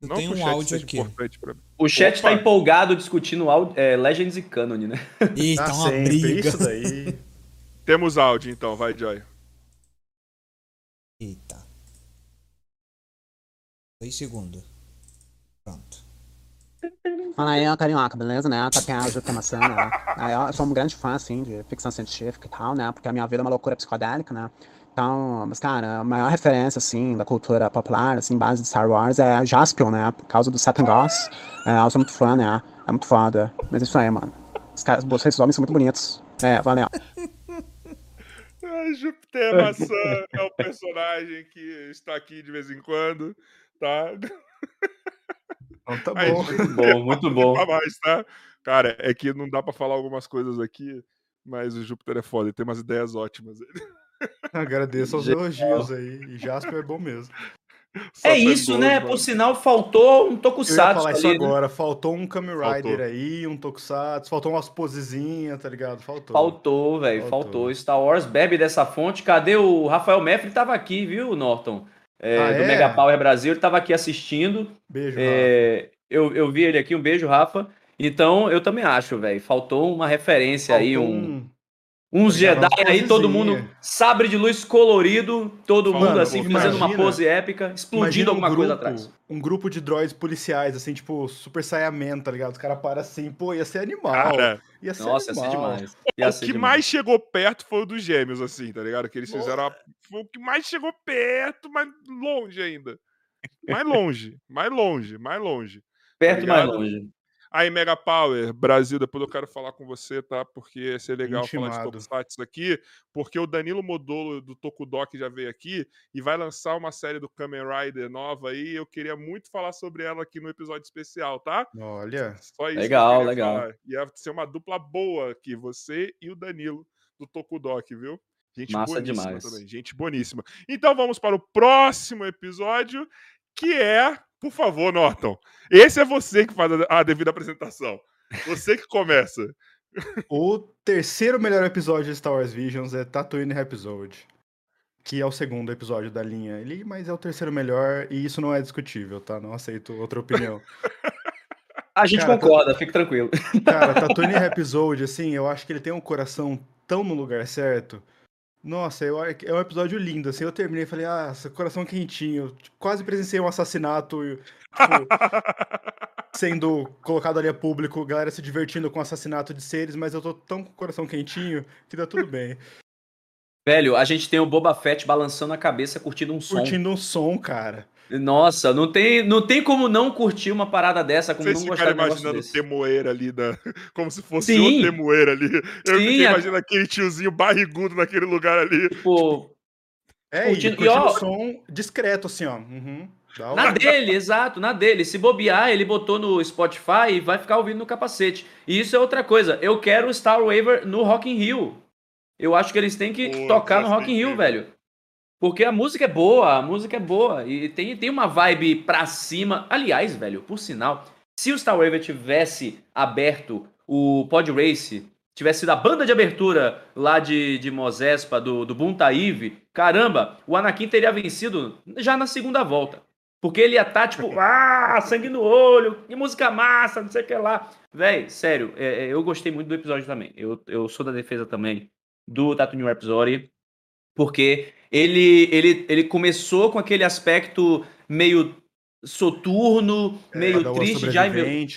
Eu Não tenho o um áudio aqui. pra. O chat Opa. tá empolgado discutindo áudio- é, Legends e Canon, né? Eita, Ah, uma sempre. briga. Isso daí. [laughs] Temos áudio, então. Vai, Joy. Eita. Dois segundos. Pronto. Ó, Carioca, beleza, né? Tá aqui a Jutamação, né? Aí, eu sou um grande fã, assim, de ficção científica e tal, né? Porque a minha vida é uma loucura psicodélica, né? Então, mas, cara, a maior referência, assim, da cultura popular, assim, base de Star Wars é Jaspion, né? Por causa do Satan Goss. É, eu sou muito fã, né? É muito foda. Mas é isso aí, mano. Os caras, vocês homens são muito bonitos. É, valeu. Júpiter Maçã é o personagem que está aqui de vez em quando, tá? [laughs] Então tá Aí, bom. Muito bom, muito [laughs] bom. Pra mais, tá? Cara, é que não dá pra falar algumas coisas aqui, mas o Júpiter é foda, ele tem umas ideias ótimas. [laughs] Agradeço aos elogios aí. E Jasper é bom mesmo. [laughs] É isso, né? Satangoso, Por sinal, faltou um Eu tokusatsu falar isso ali, né? agora. Faltou um Kamen Rider Faltou. aí, um Tokusatsu. Faltou umas posezinhas, tá ligado? Faltou. Faltou, velho, Faltou. faltou. Star Wars bebe dessa fonte. Cadê o Rafael Meffre? Ele tava aqui, viu, Norton? É, Ah, do é? Mega Power Brasil, ele tava aqui assistindo. Beijo, Rafa. É, eu, eu vi ele aqui, um beijo, Rafa. Então, eu também acho, velho. Faltou uma referência aí, Faltou um. Uns Jedi aí, todo mundo, sabre de luz colorido, todo Mano, mundo assim, pô, fazendo uma imagina- pose épica, explodindo Imagina um alguma coisa grupo- atrás. Um grupo de droids policiais, assim, tipo, super Saiyaman, tá ligado? Os caras param assim, pô, ia ser animal. Cara, ia ser Nossa, ia ser animal. demais. Ia o ser que demais. mais chegou perto foi o dos gêmeos, assim, tá ligado? Que eles fizeram. a- Foi o que mais chegou perto, mas longe ainda. Mais longe, mais longe, mais longe. Perto mais ligado? longe. Aí, Mega Power, Brasil, depois eu quero falar com você, tá? Porque ia ser legal falar de Intimado. Tokusatsu aqui, porque o Danilo Modolo do Tokudok já veio aqui e vai lançar uma série do Kamen Rider nova aí. Eu queria muito falar sobre ela aqui no episódio especial, tá? Olha, Legal, legal. falar. Ia ser uma dupla boa aqui, você e o Danilo do Tokudok, viu? Gente Massa boníssima demais. também, gente boníssima. Então vamos para o próximo episódio, que é, por favor, Norton, esse é você que faz a a devida apresentação. Você que começa. [laughs] o terceiro melhor episódio de Star Wars Visions é Tatooine Episode. Que é o segundo episódio da linha ali, mas é o terceiro melhor e isso não é discutível, tá? Não aceito outra opinião. [laughs] A gente Cara, concorda, fique tranquilo. Cara, Tatooine Episode, assim, eu acho que ele tem um coração tão no lugar certo. Nossa, eu, que é um episódio lindo, assim, eu terminei e falei, ah, coração quentinho. Tipo, quase presenciei um assassinato, tipo, [laughs] sendo colocado ali a público, galera se divertindo com o assassinato de seres, mas eu tô tão com o coração quentinho que tá tudo bem. Velho, a gente tem o Boba Fett balançando a cabeça, curtindo um som. Curtindo um som, cara. Nossa, não tem, não tem como não curtir uma parada dessa, como Vocês não gostar de um imaginando o desse. Temoeira ali, da... [laughs] como se fosse Sim. o Temoeira ali. Eu Sim, fiquei a- imaginando aquele tiozinho barrigudo naquele lugar ali. Tipo, É, Curtindo- e curtindo e ó- o som discreto, assim, ó. Uhum, na dele, exato, na dele. Se bobear, ele botou no Spotify e vai ficar ouvindo no capacete. E isso é outra coisa. Eu quero o Star Waver no Rock in Rio. Eu acho que eles têm que Pô, tocar no já Rock in Rio, velho. Porque a música é boa, a música é boa. E tem, tem uma vibe pra cima. Aliás, velho, por sinal, se o Star Waver tivesse aberto o Pod Race, tivesse sido a banda de abertura lá de, de Mozespa, do, do Buntaíve, caramba, o Anakin teria vencido já na segunda volta. Porque ele ia estar, tipo, [laughs] ah, sangue no olho, que música massa, não sei o que lá. Véi, sério, é, é, eu gostei muito do episódio também. Eu, eu sou da defesa também do Tatooine Rhapsody, porque ele, ele, ele começou com aquele aspecto meio soturno, meio Padawan triste já, e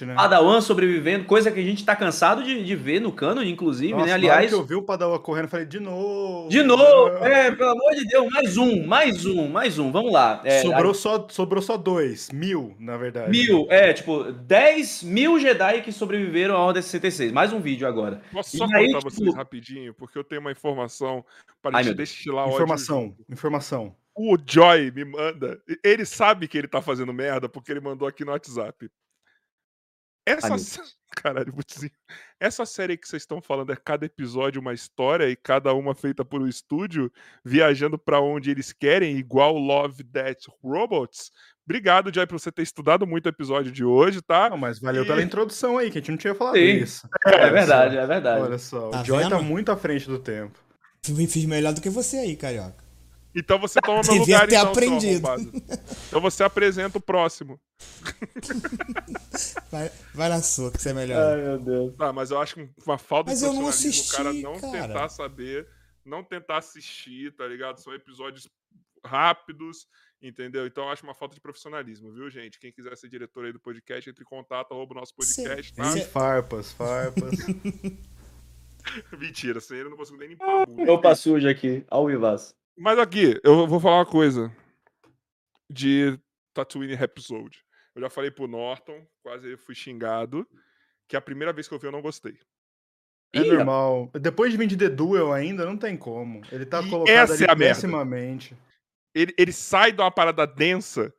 né? Padawan sobrevivendo, coisa que a gente tá cansado de, de ver no canon, inclusive, Nossa, né? na hora Aliás, que eu vi o Padawan correndo, falei, de novo. de novo, é, pelo amor de Deus, mais um, mais um, mais um, vamos lá. É, sobrou, só, sobrou só dois. Mil, na verdade. Mil, é, tipo, 10 mil Jedi que sobreviveram à Ordem 66. Mais um vídeo agora. Posso E só aí, contar tipo- vocês rapidinho, porque eu tenho uma informação para Ai, destilar ódio Informação, junto. informação. O Joy me manda. Ele sabe que ele tá fazendo merda porque ele mandou aqui no WhatsApp. Essa. Sé- [laughs] Caralho, Butzinho. Essa série que vocês estão falando é cada episódio uma história e cada uma feita por um estúdio, viajando pra onde eles querem, igual Love Death Robots. Obrigado, Joy, por você ter estudado muito o episódio de hoje, tá? Não, mas valeu E- pela introdução aí, que a gente não tinha falado Sim. isso. [laughs] É verdade, é verdade. Olha só, Tá o Joy tá vendo? muito à frente do tempo. Fiz melhor do que você aí, carioca. Então você toma meu Devia lugar, ter então, seu aprendido. Então você apresenta o próximo. [laughs] Vai, vai na sua, que você é melhor. meu Deus. Tá, mas eu acho que uma falta Mas de eu não profissionalismo o cara não cara. tentar saber, não tentar assistir, tá ligado? São episódios rápidos, entendeu? Então eu acho uma falta de profissionalismo, viu, gente? Quem quiser ser diretor aí do podcast, entre em contato, arroba o nosso podcast, tá? Cê-? Farpas, farpas. [laughs] Mentira, sem ele eu não consigo nem limpar a bunda. Roupa suja aqui, ao vivaço. Mas aqui, eu vou falar uma coisa de Tatooine Episode. Eu já falei pro Norton, quase fui xingado, que a primeira vez que eu vi eu não gostei. É normal. Depois de vir de The Duel ainda, não tem como. Ele tá E colocado essa ali é pessimamente. ele, ele sai de uma parada densa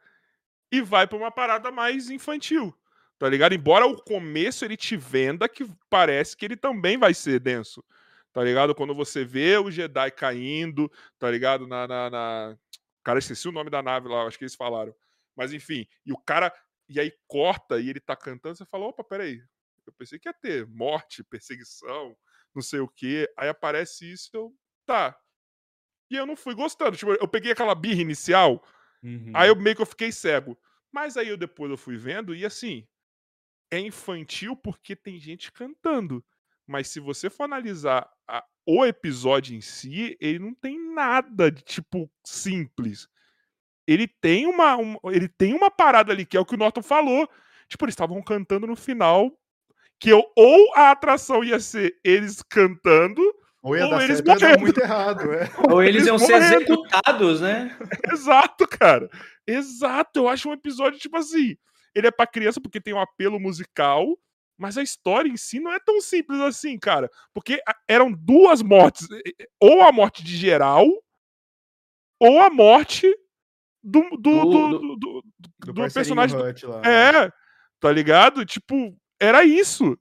e vai pra uma parada mais infantil. Tá ligado? Embora o começo ele te venda que parece que ele também vai ser denso. Tá ligado? Quando você vê o Jedi caindo, tá ligado? Na. na, na... Cara, esqueci o nome da nave lá, acho que eles falaram. Mas enfim, e o cara. E aí corta e ele tá cantando, você fala: opa, peraí. Eu pensei que ia ter morte, perseguição, não sei o quê. Aí aparece isso, eu. Tá. E eu não fui gostando. Tipo, eu peguei aquela birra inicial, Uhum. Aí eu meio que eu fiquei cego. Mas aí eu depois eu fui vendo e assim, é infantil porque tem gente cantando. Mas se você for analisar a- o episódio em si, ele não tem nada de tipo simples. Ele tem uma, um- ele tem uma parada ali que é o que o Norton falou. Tipo, eles estavam cantando no final que eu, ou a atração ia ser eles cantando, Ou ia Ou dar eles certo, ou ia dar morrendo. muito errado, é. [laughs] Ou eles Eles iam ser morrendo. executados, né? [laughs] Exato, cara. Exato. Eu acho um episódio, tipo assim. Ele é pra criança porque tem um apelo musical, mas a história em si não é tão simples assim, cara. Porque eram duas mortes. Ou a morte de geral, ou a morte do, do, Do- do, do- do- do- personagem. Hut lá. É, tá ligado? Tipo, era isso.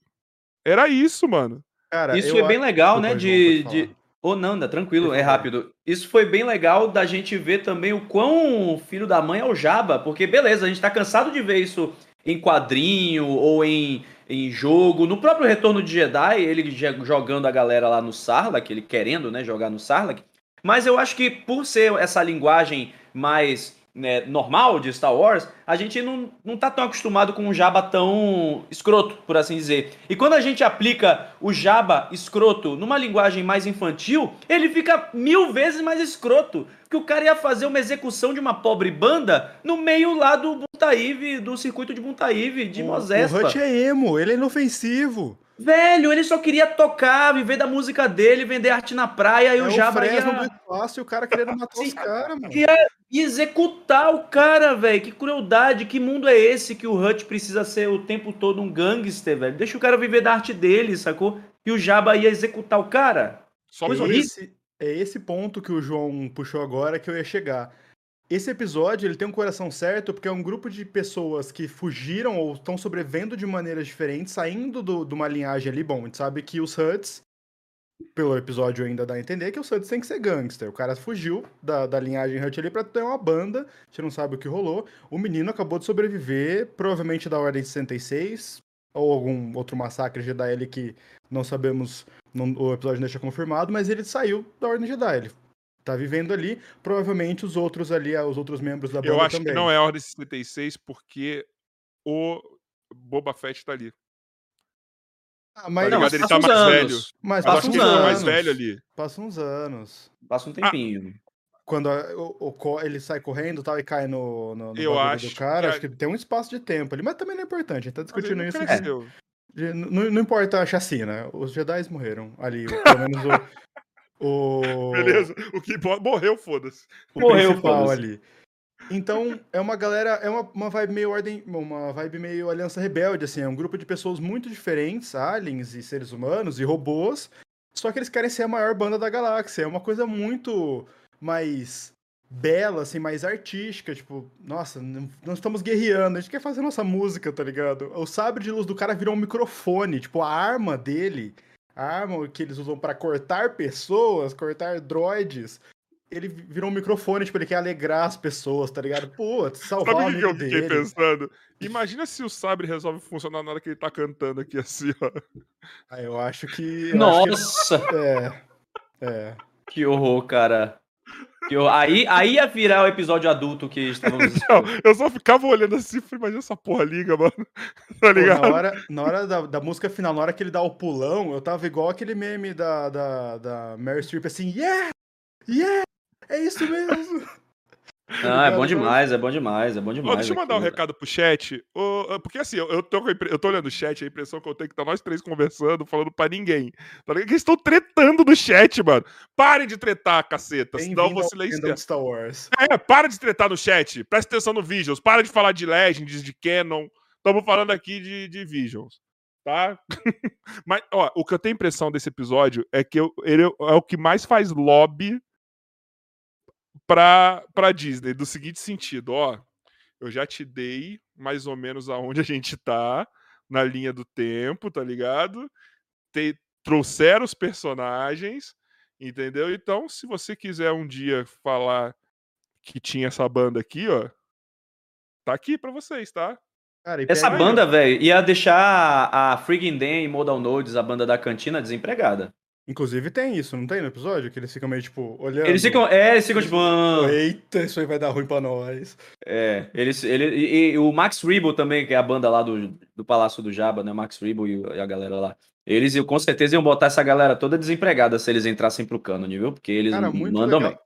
Era isso, mano. Cara, Isso foi bem legal, né? De. De... Ou não, dá tranquilo, é rápido. Isso foi bem legal da gente ver também o quão filho da mãe é o Jabba, porque beleza, a gente tá cansado de ver isso em quadrinho ou em, em jogo. No próprio Retorno de Jedi, ele jogando a galera lá no Sarlacc, ele querendo, né, jogar no Sarlacc. Mas eu acho que por ser essa linguagem mais né, normal de Star Wars, a gente não, não tá tão acostumado com um Jabba tão escroto, por assim dizer. E quando a gente aplica o Jabba escroto numa linguagem mais infantil, ele fica mil vezes mais escroto. Que o cara ia fazer uma execução de uma pobre banda no meio lá do Buntaíve, do circuito de Buntaíve, de O- Mozespa. O Hut é emo, ele é inofensivo. Velho, ele só queria tocar, viver da música dele, vender arte na praia, e é o Fresno ia... do espaço e o cara querendo matar os [laughs] caras, mano. ia executar o cara, velho. Que crueldade, que mundo é esse que o Hut precisa ser o tempo todo um gangster, velho? Deixa o cara viver da arte dele, sacou? E o Jabba ia executar o cara? Só É mais vez. esse, é esse ponto que o João puxou agora que eu ia chegar. Esse episódio ele tem um coração certo porque é um grupo de pessoas que fugiram ou estão sobrevivendo de maneiras diferentes, saindo do- de uma linhagem ali. Bom, a gente sabe que os Huts, pelo episódio ainda dá a entender que os Huts têm que ser gangster. O cara fugiu da, da linhagem Hut ali pra ter uma banda, a gente não sabe o que rolou. O menino acabou de sobreviver, provavelmente da Ordem 66, ou algum outro massacre Jedi que não sabemos não- o episódio não deixa confirmado, mas ele saiu da Ordem Jedi. Ele tá vivendo ali. Provavelmente os outros ali, ah, os outros membros da banda Eu acho também. que não é a Ordem 66 porque o Boba Fett tá ali. Ah, Tá mas, Não, ligado? Ele tá mais anos. velho. mas passa acho passa que uns ele tá anos. mais velho ali. Passa uns anos. Passa um tempinho. Quando a- o, o ele sai correndo e tal e cai no, no, no acho do cara, que a- acho que tem um espaço de tempo ali, mas também não é importante, a gente tá discutindo não isso. de- não, não importa a chacina, os Jedi morreram ali, pelo menos o, [laughs] o, [laughs] Beleza? O que morreu, foda-se. o Morreu, principal foda-se. ali. Então, é uma galera, é uma, uma vibe meio ordem, uma vibe meio aliança rebelde, assim, é um grupo de pessoas muito diferentes, aliens e seres humanos e robôs, só que eles querem ser a maior banda da galáxia, é uma coisa muito mais bela, assim, mais artística, tipo, nossa, não estamos guerreando, a gente quer fazer nossa música, tá ligado? O sabre de luz do cara virou um microfone, tipo, a arma dele, arma que eles usam pra cortar pessoas, cortar droids, ele virou um microfone, tipo, ele quer alegrar as pessoas, tá ligado? Pô, [laughs] salvar Sabe o o que, eu fiquei dele. pensando? Imagina se o sabre resolve funcionar na hora que ele tá cantando aqui assim, ó. Ah, eu acho que. eu acho Nossa, que- é. É. que horror, cara. Que horror. Aí, aí ia virar o episódio adulto que estávamos Não, eu só ficava olhando assim e falei, imagina essa porra liga, mano. [laughs] Tá Pô, ligado? na hora, na hora da, da música final, na hora que ele dá o pulão, eu tava igual aquele meme da, da, da Mary Streep assim, yeah! Yeah! É isso mesmo! [laughs] [laughs] Ah, é bom demais, é bom demais, é bom Ó, demais. deixa eu mandar um aquilo. recado pro chat. Ô, porque assim, eu, eu tô, eu tô olhando o chat, a impressão que eu tenho é que tá nós três conversando, falando pra ninguém. Tá ligado? Que eles estão tretando no chat, mano. Parem de tretar, caceta. Senão eu vou silenciar. de Star Wars. É, para de tretar no chat. Presta atenção no Visions. Para de falar de Legends, de Canon. Estamos falando aqui de, de Visions. Tá? [laughs] Mas, ó, o que eu tenho impressão desse episódio é que eu- ele é o que mais faz lobby pra, pra Disney. Do seguinte sentido, ó. Eu já te dei mais ou menos aonde [laughs] a gente tá na linha do tempo, tá ligado? Te- trouxeram os personagens, entendeu? Então, se você quiser um dia falar que tinha essa banda aqui, ó, tá aqui pra vocês, tá? Cara, Essa banda, velho, ia deixar a Friggin' Dan e Modal Nodes, a banda da cantina, desempregada. Inclusive tem isso, não tem no episódio? Que eles ficam meio, tipo, olhando. Eles ficam. É, eles ficam tipo. "Ah". Eita, isso aí vai dar ruim pra nós. É, eles, ele, e, e o Max Rebo também, que é a banda lá do, do Palácio do Jabba, né? Max Rebo e, o- e a galera lá. Eles com certeza iam botar essa galera toda desempregada se eles entrassem pro cânone, viu? Porque eles Cara, mandam legal. bem.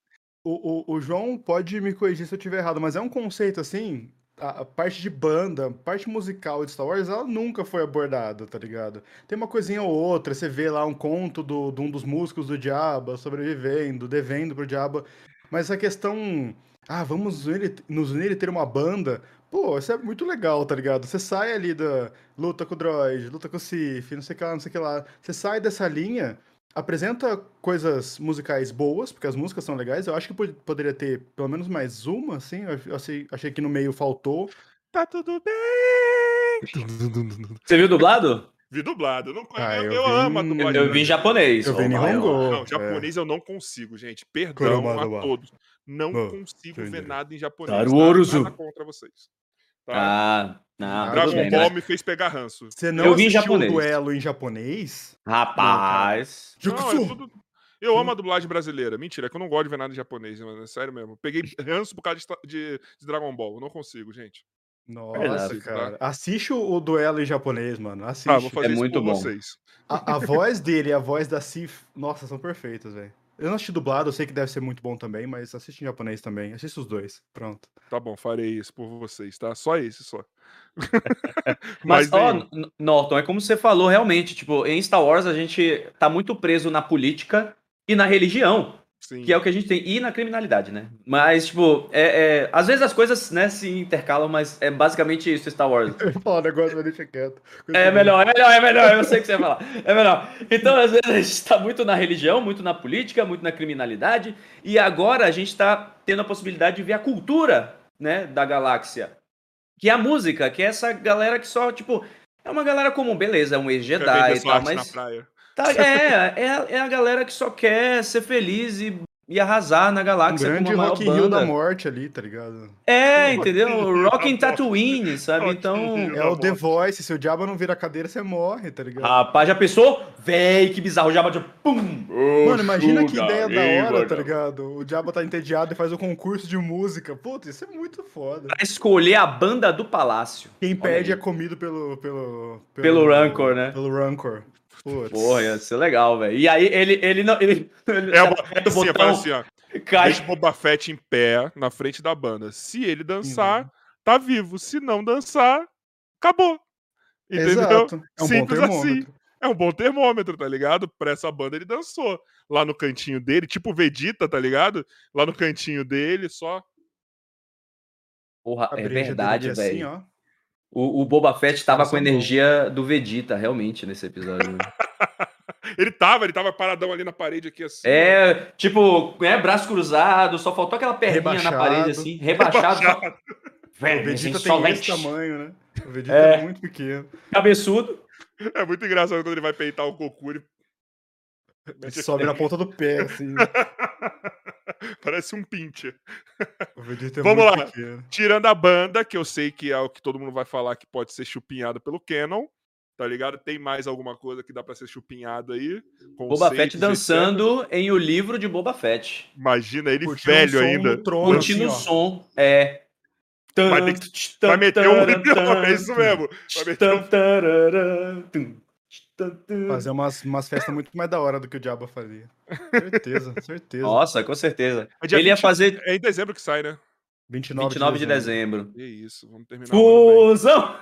O, o, o João pode me corrigir se eu estiver errado, mas é um conceito assim. A, parte de banda, parte musical de Star Wars, ela nunca foi abordada, tá ligado? Tem uma coisinha ou outra, você vê lá um conto do, de um dos músicos do Diaba sobrevivendo, devendo pro Diaba. Mas a questão. Ah, vamos nos unir e ter uma banda. Pô, isso é muito legal, tá ligado? Você sai ali da luta com o droid, luta com o Sif, não sei o que lá, não sei o que lá. Você sai dessa linha, apresenta coisas musicais boas, porque as músicas são legais. Eu acho que pod- poderia ter pelo menos mais uma, assim. Eu achei, achei que no meio faltou. Tá tudo bem. Você viu dublado? Vi dublado. Eu, não, Ah, eu, eu eu vi amo a em- dublagem. Eu vi em japonês. Eu vi em. God. Não, É. japonês eu não consigo, gente. Perdão Kurumada a todos. Não Oh, consigo entendi. ver nada em japonês. Taru tá? Oruzu. Nada contra vocês. Tá? Ah, não, tudo Dragon bem, Ball né? me fez pegar ranço. Você não Eu vi em assistiu japonês. o duelo em japonês? Rapaz. Não, é Jutsu! tudo- Eu amo a dublagem brasileira. Mentira, é que eu não gosto de ver nada em japonês, mano. É sério mesmo. Peguei ranço por causa de, de- de Dragon Ball. Eu não consigo, gente. Nossa, Verdade, cara. Assiste o, duelo em japonês, mano. Assiste. Tá, vou fazer É isso muito bom. vocês. A, a voz dele e a voz da Sif, nossa, são perfeitas, velho. Eu não assisti dublado, eu sei que deve ser muito bom também, mas assiste em japonês também. Assiste os dois. Pronto. Tá bom, farei isso por vocês, tá? Só esse, só. [laughs] Mas, ó, nenhum. N- Norton, é como você falou, realmente, tipo, em Star Wars a gente tá muito preso na política e na religião, Sim. que é o que a gente tem, e na criminalidade, né? Mas, tipo, é, é- às vezes as coisas, né, se intercalam, mas é basicamente isso, Star Wars. [laughs] Eu ia falar um negócio, mas deixa quieto. É melhor, é melhor, é melhor, eu sei o que você vai falar. É melhor. Então, às vezes, a gente tá muito na religião, muito na política, muito na criminalidade, e agora a gente tá tendo a possibilidade de ver a cultura, né, da galáxia. Que é a música, que é essa galera que só, tipo, é uma galera comum, beleza, é um ex-Jedi e tal, mas. na praia. Tá, é, é, a- é a galera que só quer ser feliz e, e arrasar na Um galáxia grande a maior Rock in Rio da morte ali, tá ligado? É, Rock entendeu? Rock in da Tatooine, sabe? Então. É o The Voice, se o diabo não vira a cadeira, você morre, tá ligado? Rapaz, já pensou? Véi, que bizarro, já bateu. Pum! Mano, imagina que ideia da hora, tá ligado? O diabo tá entediado e faz o concurso de música. Puta, isso é muito foda. Pra escolher a banda do palácio. Quem perde é comido pelo. Pelo, Pelo Rancor, né? Pelo Rancor. Putz. Porra, ia ser legal, velho. E aí ele, ele não. Ele, ele É, aperta o assim, botão, assim, ó. cai. Deixa Boba Fett em pé na frente da banda. Se ele dançar, Uhum. tá vivo. Se não dançar, acabou. Entendeu? Exato. É um bom Simples assim. termômetro. É um bom termômetro, tá ligado? Pra essa banda ele dançou. Lá no cantinho dele, tipo o Vegeta, tá ligado? Lá no cantinho dele, só. Porra, A é verdade, aqui assim, velho. ó. O, o Boba Fett tava Nossa, com a energia do Vegeta, realmente, nesse episódio. né? [laughs] Ele tava, ele tava paradão ali na parede aqui assim. ó. é, tipo, é, braço cruzado, só faltou aquela perninha na Rebaixado. parede, assim, rebaixado. só- [laughs] O Velho, Vegeta assim, tem esse insolente, tamanho, né? O Vegeta É. é, muito pequeno. cabeçudo. É muito engraçado quando ele vai peitar o Goku. Ele... Ele sobe [laughs] na ponta do pé, assim. [laughs] Parece um. O Vegeta é Vamos lá. pequeno. Tirando a banda, que eu sei que é o que todo mundo vai falar que pode ser chupinhado pelo Canon. Tá ligado? Tem mais alguma coisa que dá pra ser chupinhado aí? Boba Fett Conceitos, etc. dançando em o livro de Boba Fett. Imagina ele Curtindo velho ainda. Curtindo o assim, ó. som. É. Vai ter que- Vai meter um. É isso mesmo. Vai meter um Fazer umas, umas festas muito mais da hora do que o Diabo fazia. Certeza, [laughs] certeza. Nossa, com certeza. É Ele ia 20 fazer É em dezembro que sai, né? 29, 29 de dezembro. É isso, vamos terminar. Fusão!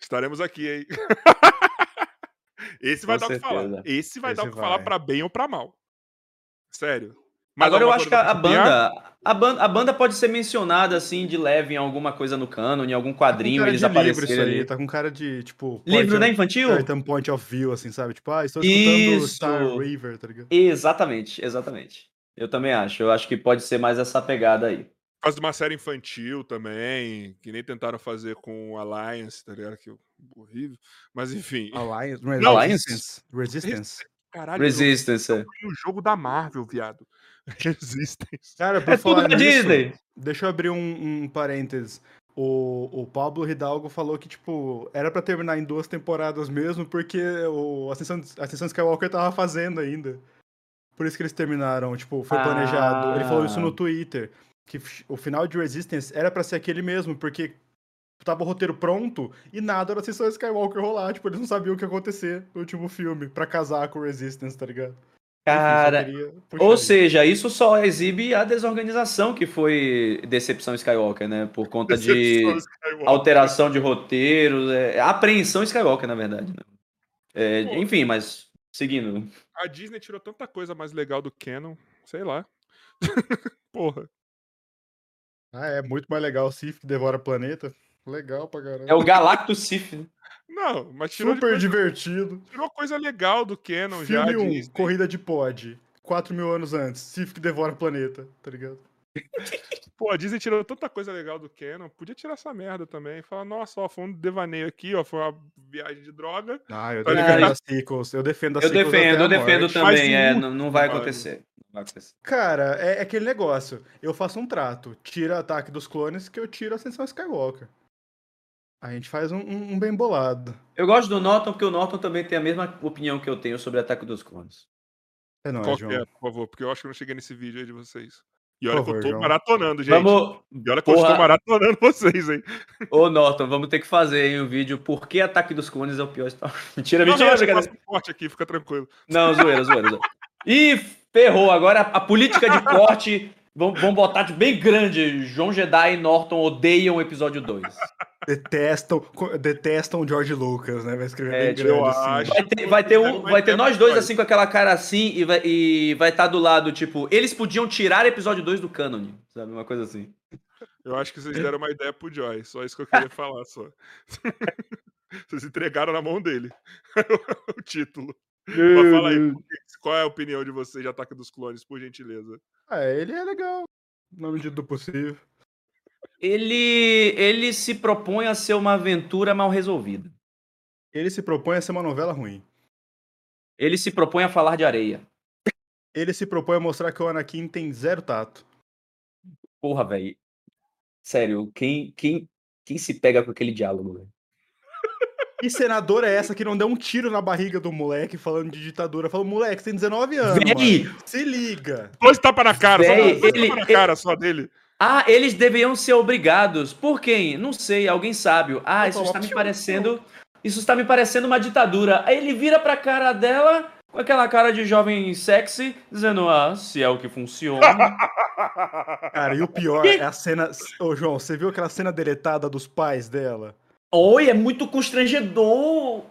Estaremos aqui, hein? [laughs] Esse vai Com dar o que falar. Esse vai dar o Esse que falar pra bem ou pra mal. Sério. Mais Agora eu acho que a, a banda, a banda. A banda pode ser mencionada assim de leve em alguma coisa no canon, em algum Tá quadrinho, cara eles de livro isso aparecerem aí, ali. tá com cara de, tipo... Livro, point né, infantil? É, tem um point of view, assim, sabe? Tipo, ah, estou escutando Isso. Star River, tá ligado? Exatamente, exatamente. Eu também acho. Eu acho que pode ser mais essa pegada aí. Por causa de uma série infantil também, que nem tentaram fazer com Alliance, tá ligado? Que horrível. Mas enfim. Alliance? Não. Resistance. Resistance. Caralho, Resistance. é. o jogo da Marvel, viado. [laughs] Resistance. Cara, por É tudo falar da nisso, Disney. deixa eu abrir um, um parênteses. o, o Pablo Hidalgo falou que, tipo, era pra terminar em duas temporadas mesmo, porque o Ascensão, Ascensão Skywalker tava fazendo ainda. Por isso que eles terminaram, tipo, foi planejado. Ele falou isso no Ah. Twitter, que o final de Resistance era pra ser aquele mesmo, porque tava o roteiro pronto e nada era Ascensão Skywalker rolar. Tipo, eles não sabiam o que ia acontecer no último filme, pra casar com o Resistance, tá ligado? Cara, ou seja, isso só exibe a desorganização que foi Decepção Skywalker, né? Por conta de Decepção Skywalker. alteração de roteiros, é, apreensão Skywalker, na verdade. Né? É, Pô. enfim, mas seguindo. A Disney tirou tanta coisa mais legal do Canon, sei lá. [laughs] Porra. Ah, é muito mais legal o Sif que devora planeta. Legal pra caramba. É o Galactus Sith. né? Não, mas tirou, de Super coisa, divertido. tirou coisa legal do Canon já. Filme 1, Disney. Corrida de Pod. 4 mil anos antes. Sif que devora o planeta, tá ligado? [laughs] Pô, a Disney tirou tanta coisa legal do Canon. Podia tirar essa merda também. Falar, nossa, ó, foi um devaneio aqui, ó. Foi uma viagem de droga. Ah, eu Tá defendo as sequels. Eu defendo as Eu defendo, até eu a defendo morte. também. Mas É, não, não vai acontecer. Não vai acontecer. Cara, é, é aquele negócio. Eu faço um trato. Tira Ataque dos Clones que eu tiro a Ascensão Skywalker. A gente faz um, um- bem bolado. Eu gosto do Norton porque o Norton também tem a mesma opinião que eu tenho sobre Ataque dos Clones. É nóis, Qual João. que é, por favor? Porque eu acho que eu não cheguei nesse vídeo aí de vocês. E olha favor, que eu tô João. maratonando, gente. Vamos, E olha que eu Porra. estou maratonando vocês, hein? ô Norton, vamos ter que fazer aí um vídeo por que Ataque dos Clones é o pior Star Wars. [laughs] Mentira, Não, mentira, eu brincadeira. faço um corte aqui, fica tranquilo. Não, zoeira, zoeira, zoeira. Ih, ferrou. Agora a política de corte. Vamos, vamos botar de bem grande. João Jedi e Norton odeiam o episódio 2. Detestam, detestam George Lucas, né? Vai escrever É, bem tipo, grande, eu assim. acho. Vai ter, vai ter, um, Vai ter nós dois assim com aquela cara assim e vai e vai estar do lado, tipo, eles podiam tirar episódio 2 do canon, sabe? Uma coisa assim. Eu acho que vocês deram uma ideia pro Joy. Só isso que eu queria falar, só. [laughs] Vocês entregaram na mão dele [laughs] o título. Mas fala aí, por que- qual é a opinião de vocês de Ataque dos Clones, por gentileza? Ah, ele é legal. Na medida do possível. Ele ele se propõe a ser uma aventura mal resolvida. Ele se propõe a ser uma novela ruim. Ele se propõe a falar de areia. Ele se propõe a mostrar que o Anakin tem zero tato. Porra, velho. Sério, quem quem quem se pega com aquele diálogo, velho? Que senadora é essa que não deu um tiro na barriga do moleque falando de ditadura? Falou, moleque, você tem 19 anos. Véi! mano. Se liga. Dois tapas na cara, Véi, só dois ele- tapas na cara só dele. Ah, eles deveriam ser obrigados. Por quem? Não sei, alguém sabe. Ah, isso está me parecendo. Isso está me parecendo uma ditadura. Aí ele vira pra cara dela, com aquela cara de jovem sexy, dizendo: Ah, se é o que funciona. [laughs] Cara, e o pior é a cena. Ô, João, você viu aquela cena deletada dos pais dela? Oi, é muito constrangedor.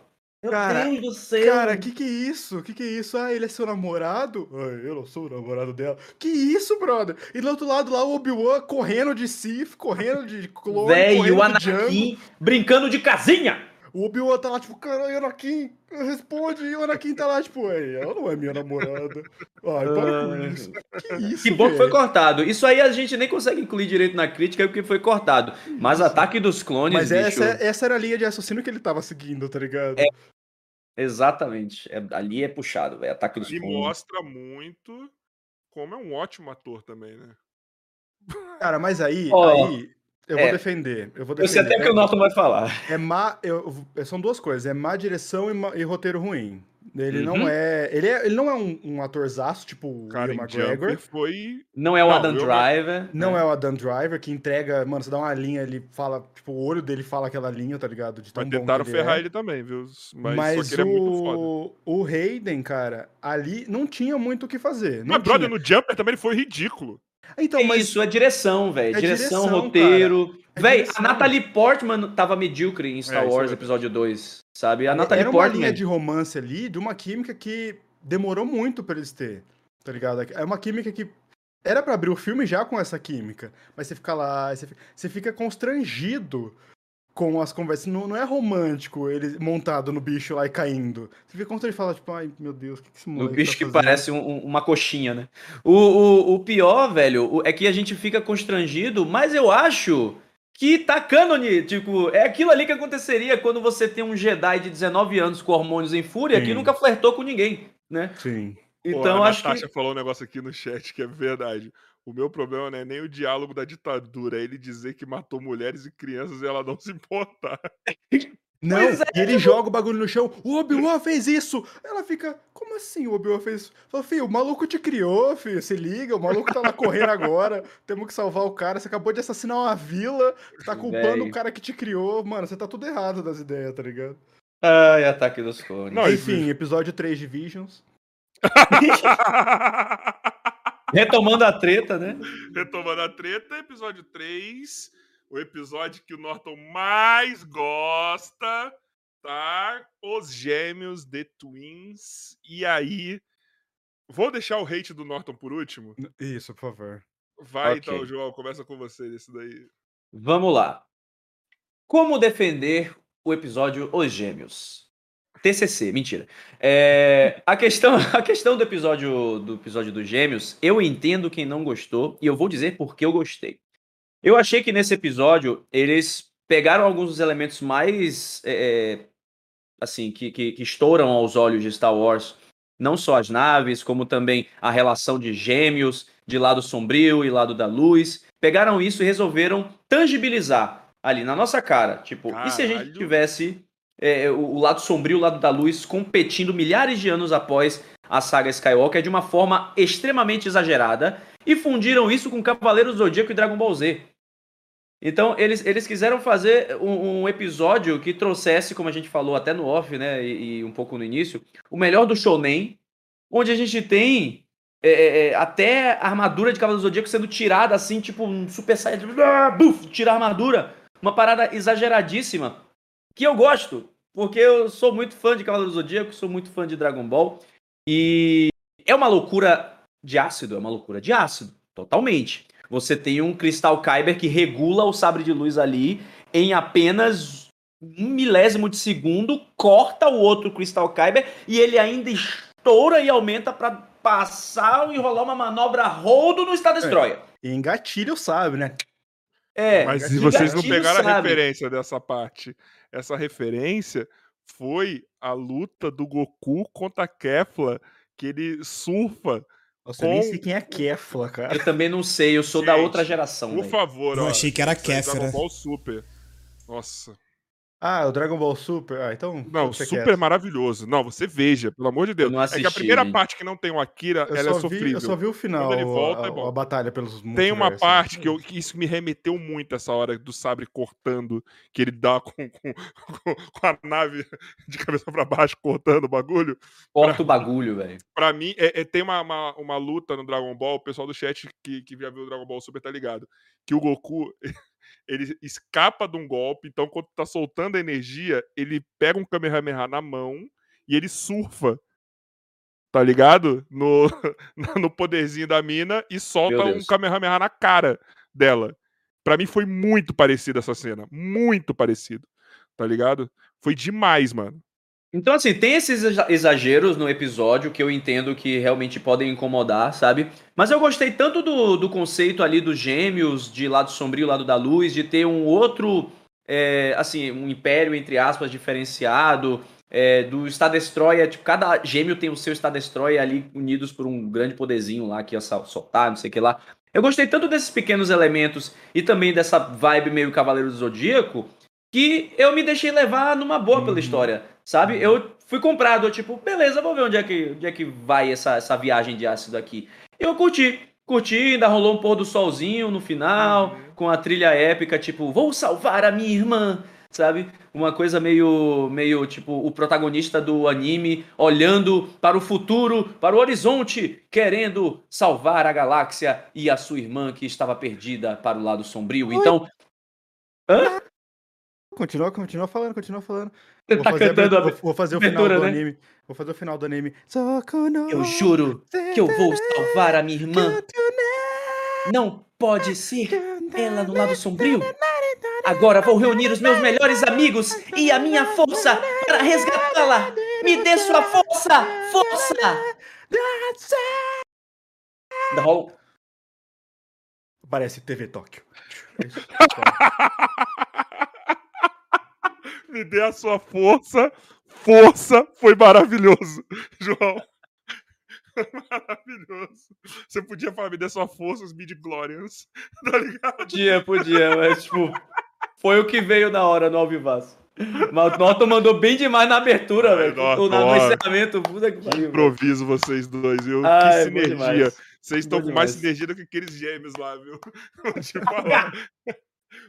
Meu Cara, Deus do céu. Cara, que que é isso? Que que é isso? Ah, ele é seu namorado? Ah, eu não sou o namorado dela. Que isso, brother? E do outro lado lá o Obi-Wan correndo de Sith, correndo de clone, Véi, correndo o de Django. Anakin brincando de casinha. O Obi-Wan tá lá, tipo, caralho, Anakin, responde. E o Anakin tá lá, tipo, ei, ela não é minha namorada. Ai, para com isso. Que isso, Que bom que foi cortado. Isso aí a gente nem consegue incluir direito na crítica porque foi cortado. Mas Ataque dos Clones, Mas bicho, essa, essa era a linha de raciocínio que ele tava seguindo, tá ligado? É. Exatamente. É- ali é puxado, velho. Ataque dos E Clones. mostra muito como é um ótimo ator também, né? Cara, mas aí, Ó, aí eu é. vou defender. Eu vou Eu sei defender. até o que o Norton vai falar. É má. eu- são duas coisas. É má direção e, má- e roteiro ruim. Ele Uhum. não é. Ele, é, ele não é um, um atorzaço, tipo o Cara, em McGregor. Foi. Não é o Não, Adam Driver. Não né? é o Adam Driver que entrega. Mano, você dá uma linha, ele fala. Tipo, o olho dele fala aquela linha, tá ligado? De tão Mas bom tentaram que ele ferrar é. ele também, viu? Mas, Mas, só que ele é muito foda. o, o Hayden, cara, ali não tinha muito o que fazer. Não Mas, brother, tinha. no Jumper também ele foi ridículo. Então, É mas Isso, é direção, velho. É direção, direção, roteiro. É Véi, direção. a Natalie Portman tava medíocre em Star É, é Wars verdade. Episódio 2, sabe? A Natalie era uma Portman... linha de romance ali, de uma química que demorou muito pra eles ter, tá ligado? É uma química que era pra abrir o filme já com essa química, mas você fica lá, você fica, você fica constrangido com as conversas. Não, não é romântico ele montado no bicho lá e caindo. Você fica constrangido e fala, tipo, ai meu Deus, o que que esse No moleque bicho tá que parece um- um- uma coxinha, né? O, o, o pior, velho, o- é que a gente fica constrangido, mas eu acho que tá cânone. Tipo, é aquilo ali que aconteceria quando você tem um Jedi de 19 anos com hormônios em fúria que Sim. nunca flertou com ninguém, né? Sim. Então Pô, a acho Natasha que. falou um negócio aqui no chat que é verdade. O meu problema não é nem o diálogo da ditadura, é ele dizer que matou mulheres e crianças e ela não se importar. Não, é, e ele joga o bagulho no chão. O Obi-Wan fez isso. Ela fica, como assim o Obi-Wan fez isso? Fala, filho, o maluco te criou, filho. Se liga, o maluco tá lá correndo agora. Temos que salvar o cara. Você acabou de assassinar uma vila. Tá culpando Véi. o cara que te criou. Mano, você tá tudo errado das ideias, tá ligado? Ai, ataque dos clones. Não, Enfim, episódio 3 de Visions. [laughs] [laughs] Retomando a treta, né? Retomando a treta, episódio 3. O episódio que o Norton mais gosta, tá? Os gêmeos The Twins. E aí. Vou deixar o hate do Norton por último. Isso, por favor. Vai Ok. então, João, começa com você nesse daí. Vamos lá. Como defender o episódio Os Gêmeos? TCC, mentira. É, a, questão, [laughs] a questão do episódio do episódio dos Gêmeos, eu entendo quem não gostou e eu vou dizer por que eu gostei. Eu achei que nesse episódio eles pegaram alguns dos elementos mais é, é, assim que, que, que estouram aos olhos de Star Wars, não só as naves, como também a relação de gêmeos, de lado sombrio e lado da luz. Pegaram isso e resolveram tangibilizar ali na nossa cara. Tipo, e se a gente Caralho. tivesse é, o, o lado sombrio o lado da luz competindo milhares de anos após a saga Skywalker de uma forma extremamente exagerada e fundiram isso com Cavaleiros do Zodíaco e Dragon Ball Z. Então, eles, eles quiseram fazer um, um episódio que trouxesse, como a gente falou até no off, né, e, e um pouco no início, o melhor do Shonen, onde a gente tem é, é, até a armadura de Cavaleiro do Zodíaco sendo tirada assim, tipo um Super Saiyan, ah, buf, tira a armadura. Uma parada exageradíssima, que eu gosto, porque eu sou muito fã de Cavaleiro do Zodíaco, sou muito fã de Dragon Ball, e é uma loucura de ácido, é uma loucura de ácido, totalmente. Você tem um Cristal Kyber que regula o sabre de luz ali em apenas um milésimo de segundo, corta o outro Cristal Kyber e ele ainda estoura e aumenta para passar e enrolar uma manobra rodo no Star Destroyer. E engatilha o sabe, né? É, Mas vocês não pegaram a sabe. referência dessa parte, essa referência foi a luta do Goku contra a Kefla, que ele surfa. Nossa, eu nem Com- sei quem é Kefla, cara. Eu também não sei, eu sou da Gente, outra geração. Por velho. favor, Eu ó. achei que era é Dragon. Ball Super. Nossa. Ah, o Dragon Ball Super. Ah, então. Não, super maravilhoso. Não, você veja, pelo amor de Deus. não é que a assisti, primeira parte que não tem o Akira, Eu ela é só, vi, sofrível. eu só vi o final, Quando ele volta, a, é bom. a batalha pelos Tem uma parte que, eu- que isso me remeteu muito essa hora do sabre cortando, que ele dá com, com, [laughs] com a nave de cabeça pra baixo cortando o bagulho. Corta o bagulho, velho. Pra mim, é, é- tem uma, uma, uma luta no Dragon Ball, o pessoal do chat que, que já viu o Dragon Ball Super tá ligado. Que o Goku, [laughs] ele escapa de um golpe, então quando tá soltando a energia, ele pega um Kamehameha na mão e ele surfa. Tá ligado? No, [laughs] no poderzinho da mina e solta um. Kamehameha na cara dela. Pra mim foi muito parecido essa cena. Muito parecido. Tá ligado? Foi demais, mano. Então, assim, tem esses exa- exageros no episódio que eu entendo que realmente podem incomodar, sabe? Mas eu gostei tanto do, do conceito ali dos gêmeos, de lado sombrio, lado da luz, de ter um outro, é, assim, um império, entre aspas, diferenciado, é, do Star Destroyer, tipo, cada gêmeo tem o seu Star Destroyer ali unidos por um grande poderzinho lá que ia sol- soltar, não sei o que lá. Eu gostei tanto desses pequenos elementos e também dessa vibe meio Cavaleiro do Zodíaco, que eu me deixei levar numa boa pela Uhum. história, sabe? Eu fui comprado, tipo, beleza, vou ver onde é que, onde é que vai essa, essa viagem de ácido aqui. Eu curti, curti, ainda rolou um pôr do solzinho no final, com a trilha épica, tipo, vou salvar a minha irmã, sabe? Uma coisa meio, meio, tipo, o protagonista do anime olhando para o futuro, para o horizonte, querendo salvar a galáxia e a sua irmã que estava perdida para o lado sombrio. Então, Continua, continua falando, continua falando. Você Vou tá fazer, cantando a... vou, vou fazer o final do né? anime. Vou fazer o final do anime. Eu juro que eu vou salvar a minha irmã. Não pode ser ela no lado sombrio. Agora vou reunir os meus melhores amigos e a minha força para resgatá-la. Me dê sua força, força. Rola- Parece TV Tóquio. [laughs] Me dê a sua força. Força foi maravilhoso, [laughs] João. Maravilhoso. Você podia falar, me dê sua força, os mid-glorians. [laughs] Tá ligado? Podia, podia, mas tipo, foi o que veio na hora no Alvivaço. Mas o Norton mandou bem demais na abertura, velho. No, encerramento, puta que pariu. improviso vocês dois, viu? Ai, que sinergia. Vocês estão com mais sinergia do que aqueles gêmeos lá, viu? [laughs] Vou te falar.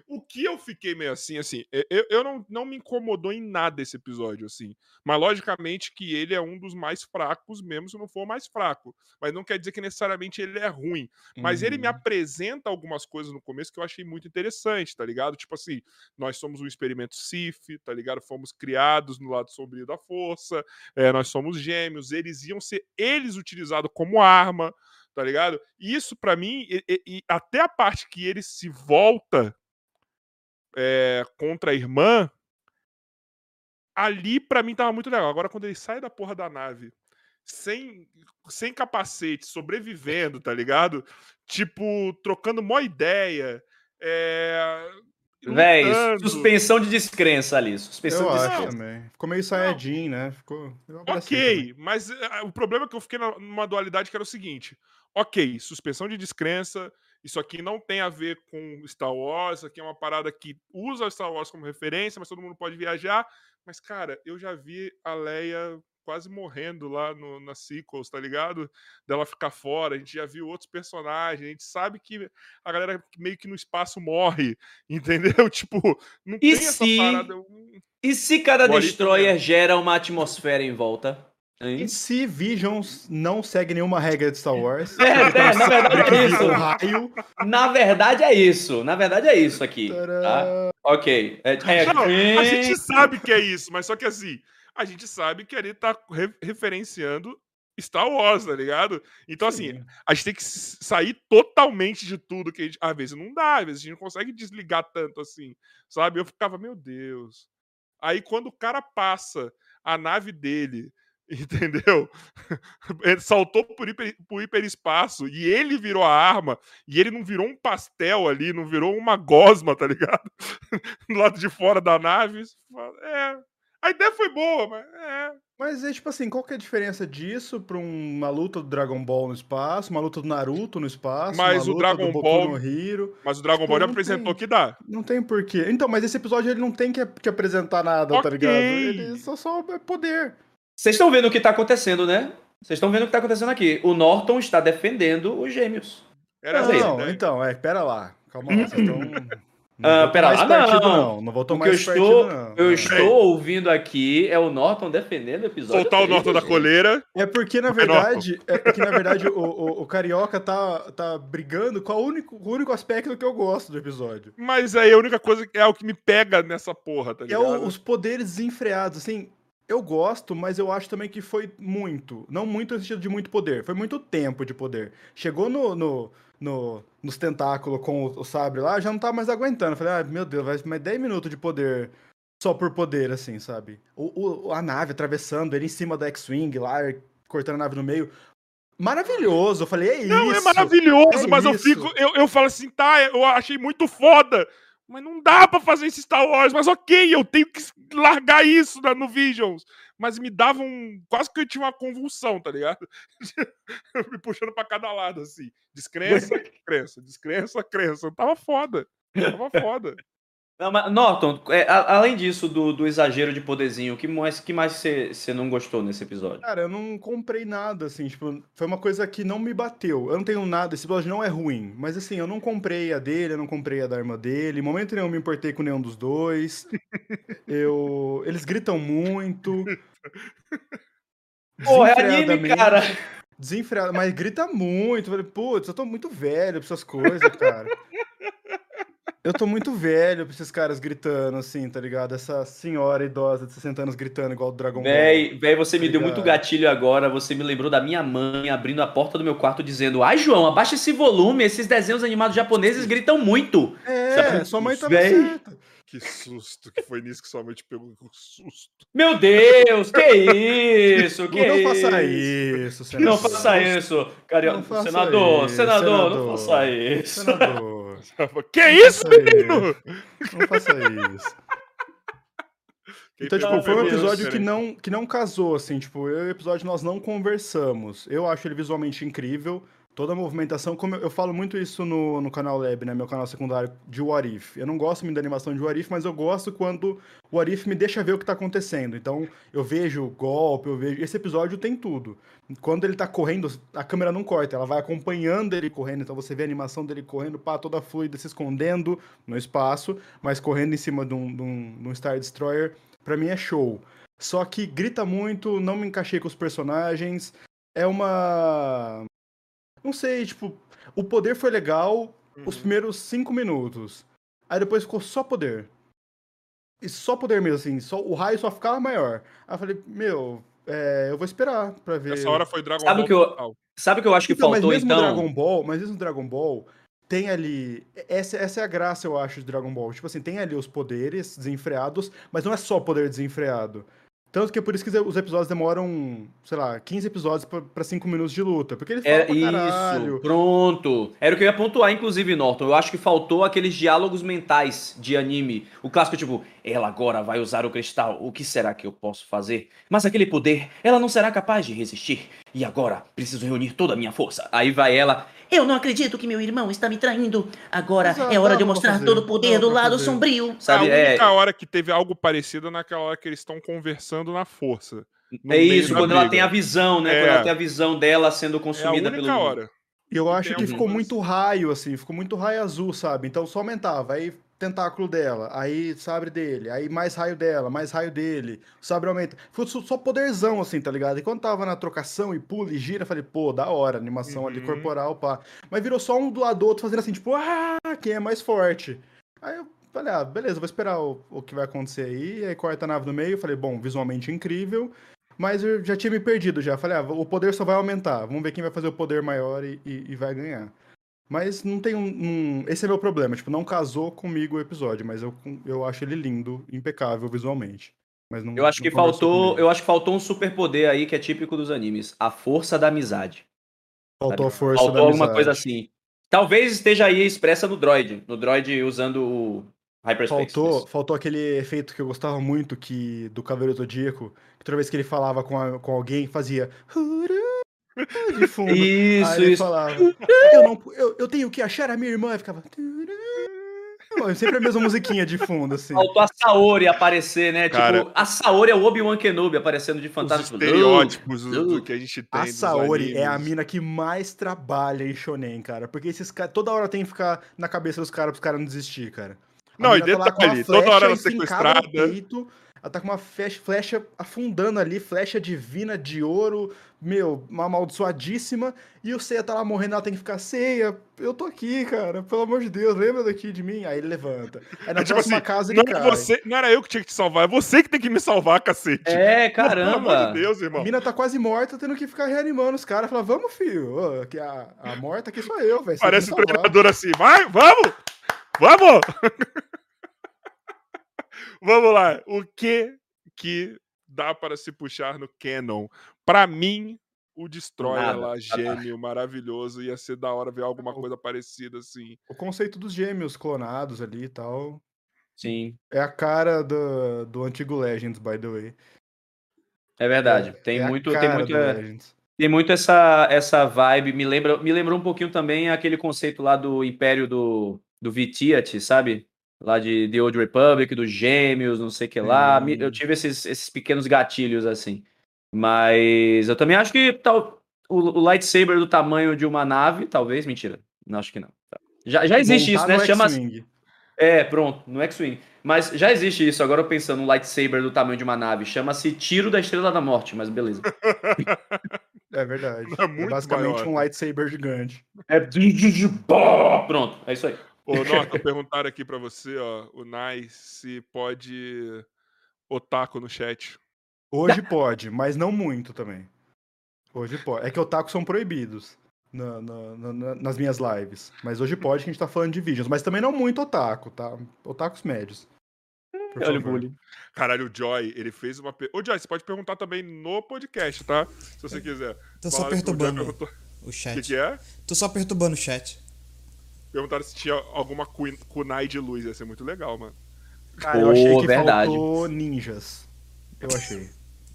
O que eu fiquei meio assim, assim, eu, eu não, não me incomodou em nada esse episódio, assim. Mas logicamente que ele é um dos mais fracos, mesmo se não for o mais fraco. Mas não quer dizer que necessariamente ele é ruim. Mas ele me Uhum. apresenta algumas coisas no começo que eu achei muito interessante, tá ligado? Tipo assim, nós somos um experimento Sif, tá ligado? Fomos criados no lado sombrio da força, é, nós somos gêmeos, eles iam ser eles utilizados como arma, tá ligado? E isso pra mim, e, e- e até a parte que ele se volta é, contra a irmã, ali pra mim tava muito legal. Agora quando ele sai da porra da nave sem, sem capacete, sobrevivendo, tá ligado? Tipo, trocando mó ideia. É, Véi, suspensão de descrença ali. Suspensão Eu de descrença. também. Ficou meio Saiyajin, né? Ficou. Ok, mas eh, o problema é que eu fiquei na- numa dualidade que era o seguinte: ok, suspensão de descrença, isso aqui não tem a ver com Star Wars, isso aqui é uma parada que usa Star Wars como referência, mas todo mundo pode viajar. Mas, cara, eu já vi a Leia quase morrendo lá no, nas sequels, tá ligado? Dela ficar fora, a gente já viu outros personagens, a gente sabe que a galera meio que no espaço morre, [laughs] entendeu? Tipo, não E tem essa se- parada. hum, E se cada What destroyer gera uma atmosfera em volta? Hein? E se Visions não segue nenhuma regra de Star Wars? [laughs] É, é, na verdade é isso. raio. Na verdade é isso. Na verdade é isso aqui. Tá? Ok. É, é, Não, a gente sabe que é isso, mas só que assim, a gente sabe que ele tá re- referenciando Star Wars, tá ligado? Então, assim, Sim. a gente tem que sair totalmente de tudo que a gente. Às vezes não dá, às vezes a gente não consegue desligar tanto assim, sabe? Eu ficava, meu Deus. Aí quando o cara passa a nave dele, entendeu? [laughs] Ele saltou por, hiper, por hiperespaço e ele virou a arma, e ele não virou um pastel ali, não virou uma gosma, tá ligado? [laughs] Do lado de fora da nave. É. A ideia foi boa, mas é. Mas é tipo assim, qual que é a diferença disso pra um- uma luta do Dragon Ball no espaço, uma luta do Naruto no espaço, Mas uma o luta Dragon Ball- no Hero? Mas o Dragon Tipo, Ball já apresentou tem. que dá. Não tem porquê. Então, mas esse episódio ele não tem que, que apresentar nada, tá Ok. ligado? Ele só, só é poder. Vocês estão vendo o que tá acontecendo, né? Vocês estão vendo o que tá acontecendo aqui. O Norton está defendendo os gêmeos. Era não, essa a não, ideia. então, é, pera lá. Calma lá, vocês estão. Não Ah, pera lá, partido, não. não. Não tomar que eu esse estou, partido, não. eu É. estou ouvindo aqui é o Norton defendendo o episódio. Soltar o Norton da coleira. É porque, na verdade, é porque, na verdade, o, o, o Carioca tá, tá brigando com a único, o único aspecto que eu gosto do episódio. Mas aí a única coisa que é o que me pega nessa porra, tá Que é ligado? o- os poderes desenfreados, assim. Eu gosto, mas eu acho também que foi muito. Não muito no sentido de muito poder. Foi muito tempo de poder. Chegou no, no, no- nos tentáculos com o, o sabre lá, já não tá mais aguentando. Eu Falei, ah, meu Deus, vai mais 10 minutos de poder só por poder, assim, sabe? O, o- a nave atravessando, ele em cima da X-Wing lá, cortando a nave no meio. Maravilhoso. Eu falei, é Não, isso. é maravilhoso, é mas eu isso. fico. Eu, eu falo assim, tá, eu achei muito foda. Mas não dá pra fazer esse Star Wars. Mas ok, eu tenho que largar isso na- no Visions. Mas me dava um. Quase que eu tinha uma convulsão, tá ligado? [laughs] me puxando pra cada lado, assim. Descrença, [laughs] crença, descrença, crença. Tava foda. Tava foda. Não, mas, Norton, é, a- além disso, do, do exagero de poderzinho, o que mais que mais você não gostou nesse episódio? Cara, eu não comprei nada, assim, tipo, foi uma coisa que não me bateu. Eu não tenho nada, esse episódio não é ruim, mas assim, eu não comprei a dele, eu não comprei a da irmã dele, em momento nenhum eu me importei com nenhum dos dois. [laughs] Eu... Eles gritam muito. Porra, é anime, cara. Desenfreado, mas grita muito. Falei, putz, eu tô muito velho pra essas coisas, cara. [laughs] Eu tô muito velho pra esses caras gritando, assim, tá ligado? Essa senhora idosa de 60 anos gritando igual do Dragon Ball. Véi, véi, você me deu Obrigado. muito gatilho agora. Você me lembrou da minha mãe abrindo a porta do meu quarto dizendo: Ai, João, abaixa esse volume. Esses desenhos animados japoneses gritam muito. É, Sabe? sua mãe tava Véi. Que susto que foi nisso que sua mãe te pegou com susto. Meu Deus, que isso? Que não faça isso? isso, Não senador. faça isso, cara. Não faça senador, isso, senador, não senador. faça isso. Senador, Que isso, faça menino? não faça isso. [laughs] Quem Então, tipo, foi um episódio que não, que não casou, assim, tipo, eu e o episódio nós não conversamos. Eu acho ele visualmente incrível, toda a movimentação, como eu, eu falo muito isso no, no canal Lab, né, meu canal secundário de What If. Eu não gosto muito da animação de What If, mas eu gosto quando o What If me deixa ver o que tá acontecendo. Então, eu vejo golpe, eu vejo... Esse episódio tem tudo. Quando ele tá correndo, a câmera não corta, ela vai acompanhando ele correndo, então você vê a animação dele correndo, pá, toda fluida, se escondendo no espaço, mas correndo em cima de um, de um, de um Star Destroyer, pra mim é show. Só que grita muito, não me encaixei com os personagens, é uma... Não sei, tipo, o poder foi legal os Uhum. primeiros cinco minutos, aí depois ficou só poder. E só poder mesmo, assim, só, o raio só ficava maior. Aí eu falei, meu, é, eu vou esperar pra ver... Essa hora foi Dragon Sabe Ball que eu-. Sabe o que eu acho que Então, faltou mas mesmo então? no Dragon Ball, mas mesmo no Dragon Ball, tem ali. Essa, essa é a graça, eu acho, de Dragon Ball. Tipo assim, tem ali os poderes desenfreados, mas não é só poder desenfreado. Tanto que é por isso que os episódios demoram, sei lá, 15 episódios pra- pra 5 minutos de luta. Porque ele fala É caralho. isso, pronto. Era o que eu ia pontuar, inclusive, Norton. Eu acho que faltou aqueles diálogos mentais de anime. O clássico, tipo, ela agora vai usar o cristal. O que será que eu posso fazer? Mas aquele poder, ela não será capaz de resistir. E agora, preciso reunir toda a minha força. Aí vai ela. Eu não acredito que meu irmão está me traindo. Agora Exato, é hora de pra mostrar fazer, todo o poder do lado fazer. sombrio. Sabe? a É, única hora que teve algo parecido é naquela hora que eles estão conversando na força. é isso, quando ela briga. tem a visão, né? É. Quando ela tem a visão dela sendo É a consumida única pelo. hora. Eu acho tem que ficou muito raio, assim, ficou muito raio azul, sabe? Então só aumentava, aí tentáculo dela, aí sabre dele, aí mais raio dela, mais raio dele, o sabre aumenta. Foi só, poderzão, assim, tá ligado? E quando tava na trocação e pula e gira, falei, pô, da hora, animação ali Uhum. corporal, pá. Mas virou só um do lado do outro fazendo assim, tipo, ah, quem é mais forte? Aí eu falei, ah, beleza, vou esperar o, o que vai acontecer aí. Aí corta a nave no meio, falei, bom, visualmente incrível. Mas eu já tinha me perdido já. Falei, ah, o poder só vai aumentar. Vamos ver quem vai fazer o poder maior e, e- e vai ganhar. Mas não tem um, um- Esse é meu problema. Tipo, não casou comigo o episódio, mas eu, eu acho ele lindo, impecável visualmente. Mas não, Eu acho não que faltou, comigo. eu acho que faltou um superpoder aí que é típico dos animes, a força da amizade. Faltou a sabe? força Faltou da alguma amizade. coisa assim. Talvez esteja aí expressa no Droid, no Droid usando o Hyperspace. Faltou, Isso. faltou aquele efeito que eu gostava muito que do Cavaleiro Zodíaco, que toda vez que ele falava com, a- com alguém, fazia "Huru", de fundo. Isso, Aí isso. falava, eu, não, eu, eu tenho que achar a minha irmã, e ficava sempre a mesma musiquinha de fundo, assim. Faltou a Saori aparecer, né? Cara. tipo, a Saori é o Obi-Wan Kenobi aparecendo de Os fantasma. estereótipos do, do que a gente tem. A Saori é a mina que mais trabalha em Shonen, cara. Porque esses caras, toda hora tem que ficar na cabeça dos caras pros caras não desistir, cara. A Não, e mina tá detalhe, toda hora ela sequestrada. peito, ela tá com uma flecha, flecha afundando ali, flecha divina de ouro, meu, uma amaldiçoadíssima. E o Seiya tá lá morrendo, ela tem que ficar, Seiya, eu tô aqui, cara, pelo amor de Deus, lembra daqui de mim? Aí ele levanta. Aí na É tipo próxima assim, casa ele Não, é cai. você, não era eu que tinha que te salvar, é você que tem que me salvar, cacete. É, Pô, Pelo caramba. amor de Deus, A irmão. mina tá quase morta, tendo que ficar reanimando os caras. Fala, vamos, filho. Ô, que a, a morta aqui sou eu, velho. Parece salvar." treinador assim, vai, vamos! Vamos! [laughs] vamos lá. O que que dá para se puxar no canon? Pra mim, o Destroyer Nada. lá, gêmeo, maravilhoso, ia ser da hora ver alguma coisa parecida assim. O conceito dos gêmeos clonados ali e tal. Sim, É a cara do, do antigo Legends, by the way. é verdade. É- tem é muito, tem muito, tem muito essa, essa vibe. Me lembra, me lembrou um pouquinho também aquele conceito lá do Império do, do Vitiat, sabe? Lá de The Old Republic, dos gêmeos, não sei o que lá. Me- Eu tive esses, esses pequenos gatilhos assim. Mas eu também acho que tal, o, o lightsaber do tamanho de uma nave, talvez, mentira. Não acho que não. Já, já existe isso, né? Chama, é, pronto, no X-Wing. Mas já existe isso, agora eu pensando no lightsaber do tamanho de uma nave. Chama-se Tiro da Estrela da Morte, mas beleza. [laughs] É verdade. É É, basicamente maior. um lightsaber gigante. É. [laughs] Pronto, é isso aí. Ô, Norton, perguntaram aqui pra você, ó, o Nai, se pode otaku no chat. Hoje pode, mas não muito também. Hoje pode. É que otaku são proibidos na- na- na- na- nas minhas lives. Mas hoje pode, que a gente tá falando de vídeos. Mas também não muito otaku, tá? Otakus médios. Olha o bullying. Caralho, o Joy, ele fez uma. Per... Ô, Joy, você pode perguntar também no podcast, tá? Se você quiser. Tô só Falaram que o perturbando perguntou- o O chat. que, que é? Tô só perturbando o chat. Perguntaram se tinha alguma kun- kunai de luz. Ia ser muito legal, mano. Cara, eu achei que verdade. faltou ninjas. Eu achei.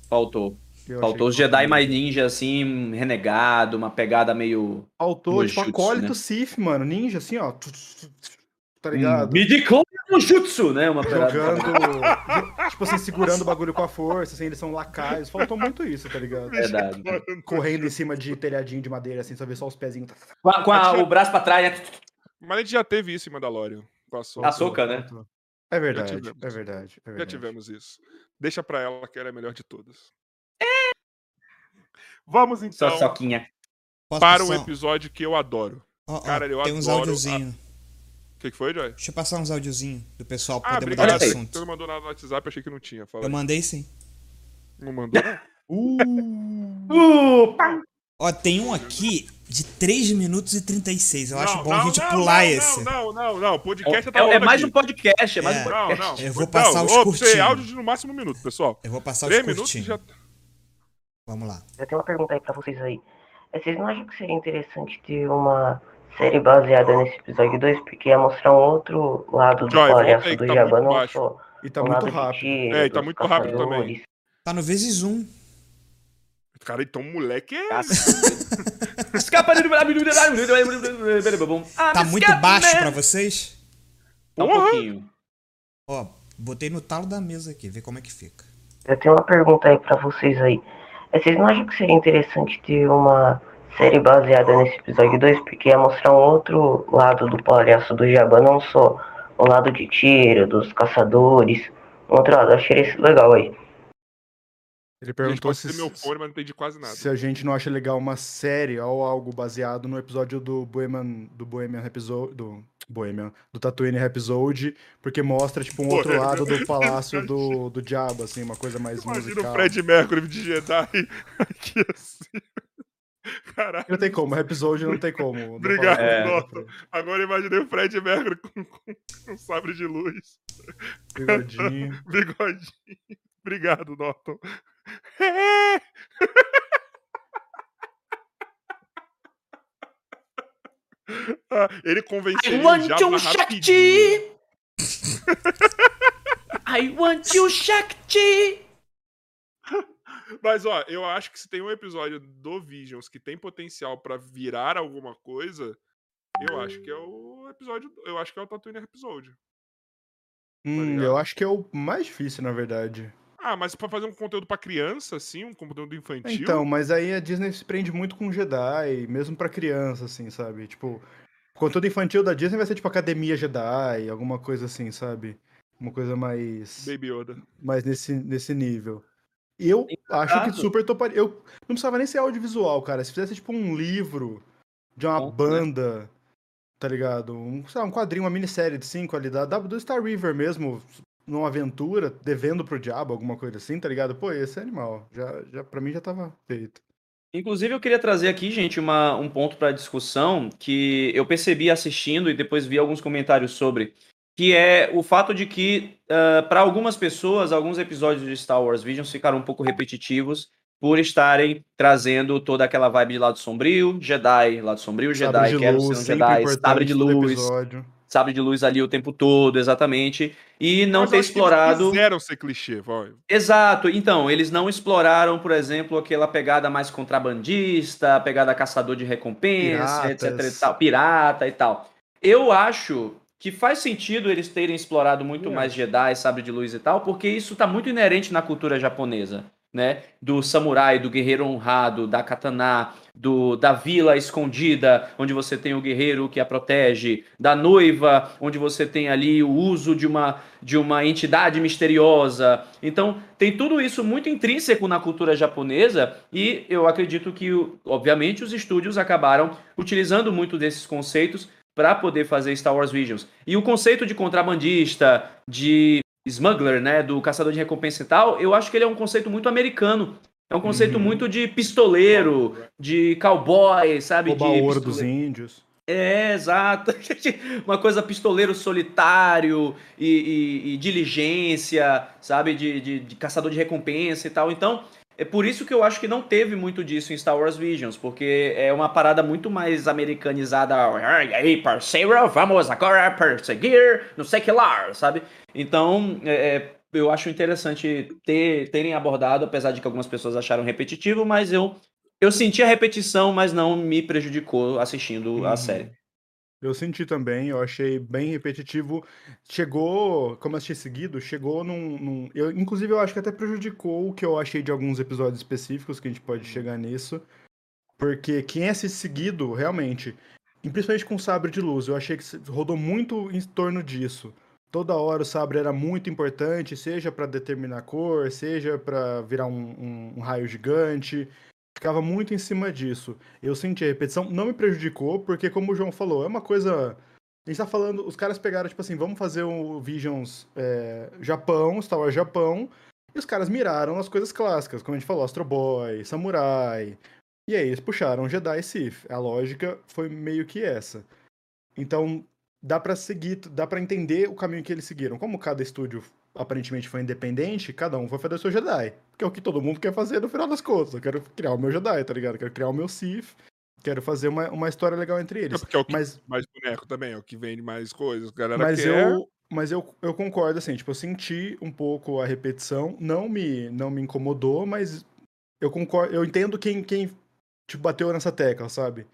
Faltou. Eu Faltou os Jedi faltou mais ninja, assim, renegado, uma pegada meio. Faltou, tipo, jutsu, acólito né? Sith, mano. Ninja, assim, ó. Tá ligado? Midichlorian no Jutsu, né? Uma pegada. Jogando. [laughs] tipo assim, segurando o bagulho com a força, assim, eles são lacaios. Faltou muito isso, tá ligado? Verdade. Correndo em cima de telhadinho de madeira, assim, só ver só os pezinhos. Com, a- com a- o braço pra trás, né? Mas a gente já teve isso em Mandalorian. Com a Ahsoka. A Soca, né? É verdade, tivemos. é verdade, é Já verdade. tivemos isso. Deixa pra ela que ela é a melhor de todas. Vamos então Só soquinha. Posso para um episódio que eu adoro. Ó, ó, Cara, eu tem uns adoro audiozinhos. O que, que foi, Joy? Deixa eu passar uns audiozinhos do pessoal pra Ah, poder mudar de assunto. Você não mandou nada no WhatsApp, achei que não tinha. Fala Eu aí. mandei sim. Não mandou? [laughs] Uh, Uh, pá. Ó, tem um aqui de 3 minutos e 36. Eu acho Não, bom não, a gente não, pular não, esse. Não, não, não, não. O podcast já tá É, é mais um aqui. podcast, é mais É. um podcast. não. Eu vou Não, passar os curtinhos. Você áudio de no máximo um minuto, pessoal. Eu vou passar os curtinhos. já. Vamos lá. Eu tenho uma pergunta aí pra vocês aí. Vocês não acham que seria interessante ter uma série baseada nesse episódio 2? Porque ia mostrar um outro lado do palhaço do tá Jabba, não só e tá muito rápido. É, e tá muito rápido também. Tá no vezes um. Cara, então moleque é. Escapa de. Tá muito baixo pra vocês? Tá um pouquinho. Ó, botei no talo da mesa aqui, vê como é que fica. Eu tenho uma pergunta aí pra vocês aí. Eh, Vocês não acham que seria interessante ter uma série baseada nesse episódio 2? Porque ia mostrar um outro lado do palhaço do Jabba, não só o lado de tiro, dos caçadores. Um outro lado, eu achei isso legal aí. Ele perguntou se, meu fone, mas não entendi quase nada. se a gente não acha legal uma série ou algo baseado no episódio do Bohemian, do Bohemian Episode, do Bohemian, do Tatooine Episode, porque mostra tipo um outro Bohemian. lado do [laughs] palácio do, do diabo, assim, uma coisa mais Imagina musical. o Fred Mercury de Jedi [laughs] aqui assim. Caralho. Não tem como, episode não tem como. Obrigado, É. Agora imaginei o Fred Mercury com, com, com sabre de luz. Bigodinho. [laughs] Bigodinho. Obrigado, Norton. [laughs] Ah, ele I convenceria o want you. Shakti! I want you, Shakti! [laughs] Mas, ó, eu acho que se tem um episódio do Visions que tem potencial pra virar alguma coisa, eu acho que é o episódio. Eu acho que é o Tatooine Episode. Hum, ligado? eu acho que é o mais difícil, na verdade. Ah, mas pra fazer um conteúdo pra criança, assim, um conteúdo infantil. Então, mas aí a Disney se prende muito com Jedi, mesmo pra criança, assim, sabe? Tipo, o conteúdo infantil da Disney vai ser tipo Academia Jedi, alguma coisa assim, sabe? Uma coisa mais, Baby Yoda. mais nesse, nesse nível. E eu acho que Exato. super toparia. Eu não precisava nem ser audiovisual, cara. Se fizesse tipo um livro de uma né? banda, tá ligado? Um, sei lá, um quadrinho, uma minissérie de cinco ali da, da- do Star River mesmo, numa aventura, devendo pro diabo, alguma coisa assim, tá ligado? Pô, esse é animal. Já, já, pra mim já tava feito. Inclusive, eu queria trazer aqui, gente, uma, um ponto para discussão que eu percebi assistindo e depois vi alguns comentários sobre, que é o fato de que, para algumas pessoas, alguns episódios de Star Wars Visions ficaram um pouco repetitivos por estarem trazendo toda aquela vibe de lado sombrio, Jedi, lado sombrio, Jedi, Sabre de quero luz, ser um Jedi, sabre de luz. Sabre de luz ali o tempo todo, exatamente, e não Mas ter explorado... Eles quiseram ser clichê, vai. Exato, então, eles não exploraram, por exemplo, aquela pegada mais contrabandista, a pegada caçador de recompensa, etc e Piratas. tal, pirata e tal. Eu acho que faz sentido eles terem explorado muito É. mais Jedi, sabre de luz e tal, porque isso tá muito inerente na cultura japonesa, né? Do samurai, do guerreiro honrado, da katana, do, da vila escondida, onde você tem o guerreiro que a protege, da noiva, onde você tem ali o uso de uma, de uma entidade misteriosa. Então, tem tudo isso muito intrínseco na cultura japonesa e eu acredito que, obviamente, os estúdios acabaram utilizando muito desses conceitos para poder fazer Star Wars Visions. E o conceito de contrabandista, de smuggler, né, do caçador de recompensa e tal, eu acho que ele é um conceito muito americano. É um conceito Uhum. muito de pistoleiro, de cowboy, sabe? Roubar de o ouro dos índios. É, exato. [laughs] Uma coisa pistoleiro solitário e, e- e diligência, sabe? De, de- de caçador de recompensa e tal. Então, É por isso que eu acho que não teve muito disso em Star Wars Visions, porque é uma parada muito mais americanizada. E aí, parceiro, vamos agora perseguir, não sei que lá, sabe? Então, é, é, eu acho interessante ter, terem abordado, apesar de que algumas pessoas acharam repetitivo, mas eu, eu senti a repetição, mas não me prejudicou assistindo Uhum. a série. Eu senti também, eu achei bem repetitivo. Chegou, como eu assisti seguido, chegou num, num- eu, inclusive, eu acho que até prejudicou o que eu achei de alguns episódios específicos, que a gente pode chegar nisso. Porque quem assiste seguido, realmente, e principalmente com o sabre de luz, eu achei que se- rodou muito em torno disso. Toda hora o sabre era muito importante, seja pra determinar a cor, seja pra virar um, um- um raio gigante. Ficava muito em cima disso. Eu senti a repetição, não me prejudicou, porque como o João falou, é uma coisa. A gente tá falando, os caras pegaram, tipo assim, vamos fazer o Visions é, Japão, Star Wars Japão, e os caras miraram as coisas clássicas, como a gente falou, Astro Boy, Samurai. E aí eles puxaram Jedi e Sith. A lógica foi meio que essa. Então, dá pra seguir, dá pra entender o caminho que eles seguiram. Como cada estúdio aparentemente foi independente, cada um foi fazer o seu Jedi. Que é o que todo mundo quer fazer no final das contas. Eu quero criar o meu Jedi, tá ligado? Eu quero criar o meu Sith. Quero fazer uma, uma história legal entre É eles. porque é o que Mas, mais boneco também, é o que vende mais coisas. Galera mas quer. eu, mas eu, eu concordo, assim, tipo, eu senti um pouco a repetição, não me, não me incomodou, mas eu concordo, eu entendo quem, quem tipo, bateu nessa tecla, sabe?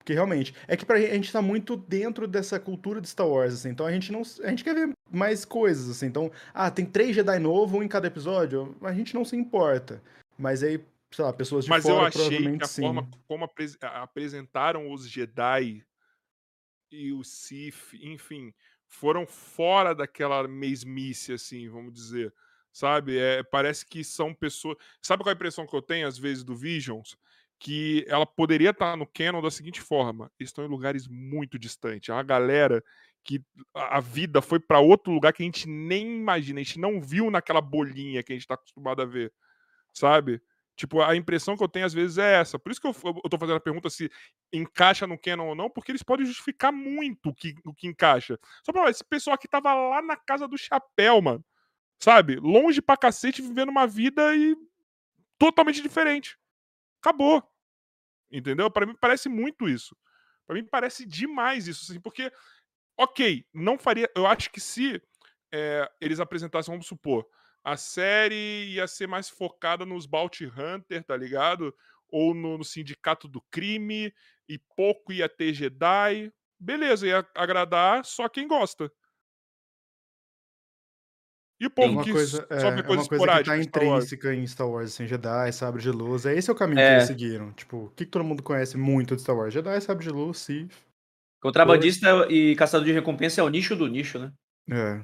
Porque realmente, é que pra gente, a gente tá muito dentro dessa cultura de Star Wars, assim, então a gente não, a gente quer ver mais coisas, assim, então, ah, tem três Jedi novo um em cada episódio, a gente não se importa, mas aí, sei lá, pessoas de Mas eu fora achei que a sim. forma como apres- apresentaram os Jedi e o Sith, enfim, foram fora daquela mesmice, assim, vamos dizer. Sabe? É, parece que são pessoas. Sabe qual é a impressão que eu tenho, às vezes, do Visions? Que ela poderia estar no canon da seguinte forma: estão em lugares muito distantes. É uma galera que a vida foi para outro lugar que a gente nem imagina, a gente não viu naquela bolinha que a gente está acostumado a ver, sabe? Tipo, a impressão que eu tenho às vezes é essa. Por isso que eu, eu tô fazendo a pergunta se encaixa no canon ou não, porque eles podem justificar muito o que, o que encaixa. Só pra esse pessoal aqui tava lá na casa do chapéu, mano. Sabe? Longe pra cacete, vivendo uma vida e totalmente diferente. Acabou. Entendeu? Para mim parece muito isso. Para mim parece demais isso, assim, porque ok, não faria. Eu acho que se é, eles apresentassem, vamos supor, a série ia ser mais focada nos Bounty Hunter, tá ligado? Ou no, no Sindicato do Crime, e pouco ia ter Jedi. Beleza, ia agradar só quem gosta. E o É povo uma que coisa, é, só é vê uma coisa coisa que tá intrínseca em Star Wars, assim, Jedi, Sabre de Luz. É esse é o caminho que É. eles seguiram. Tipo, o que, que todo mundo conhece muito de Star Wars? Jedi, Sabre de Luz, Sith. Contrabandista e caçador de recompensa é o nicho do nicho, né? É.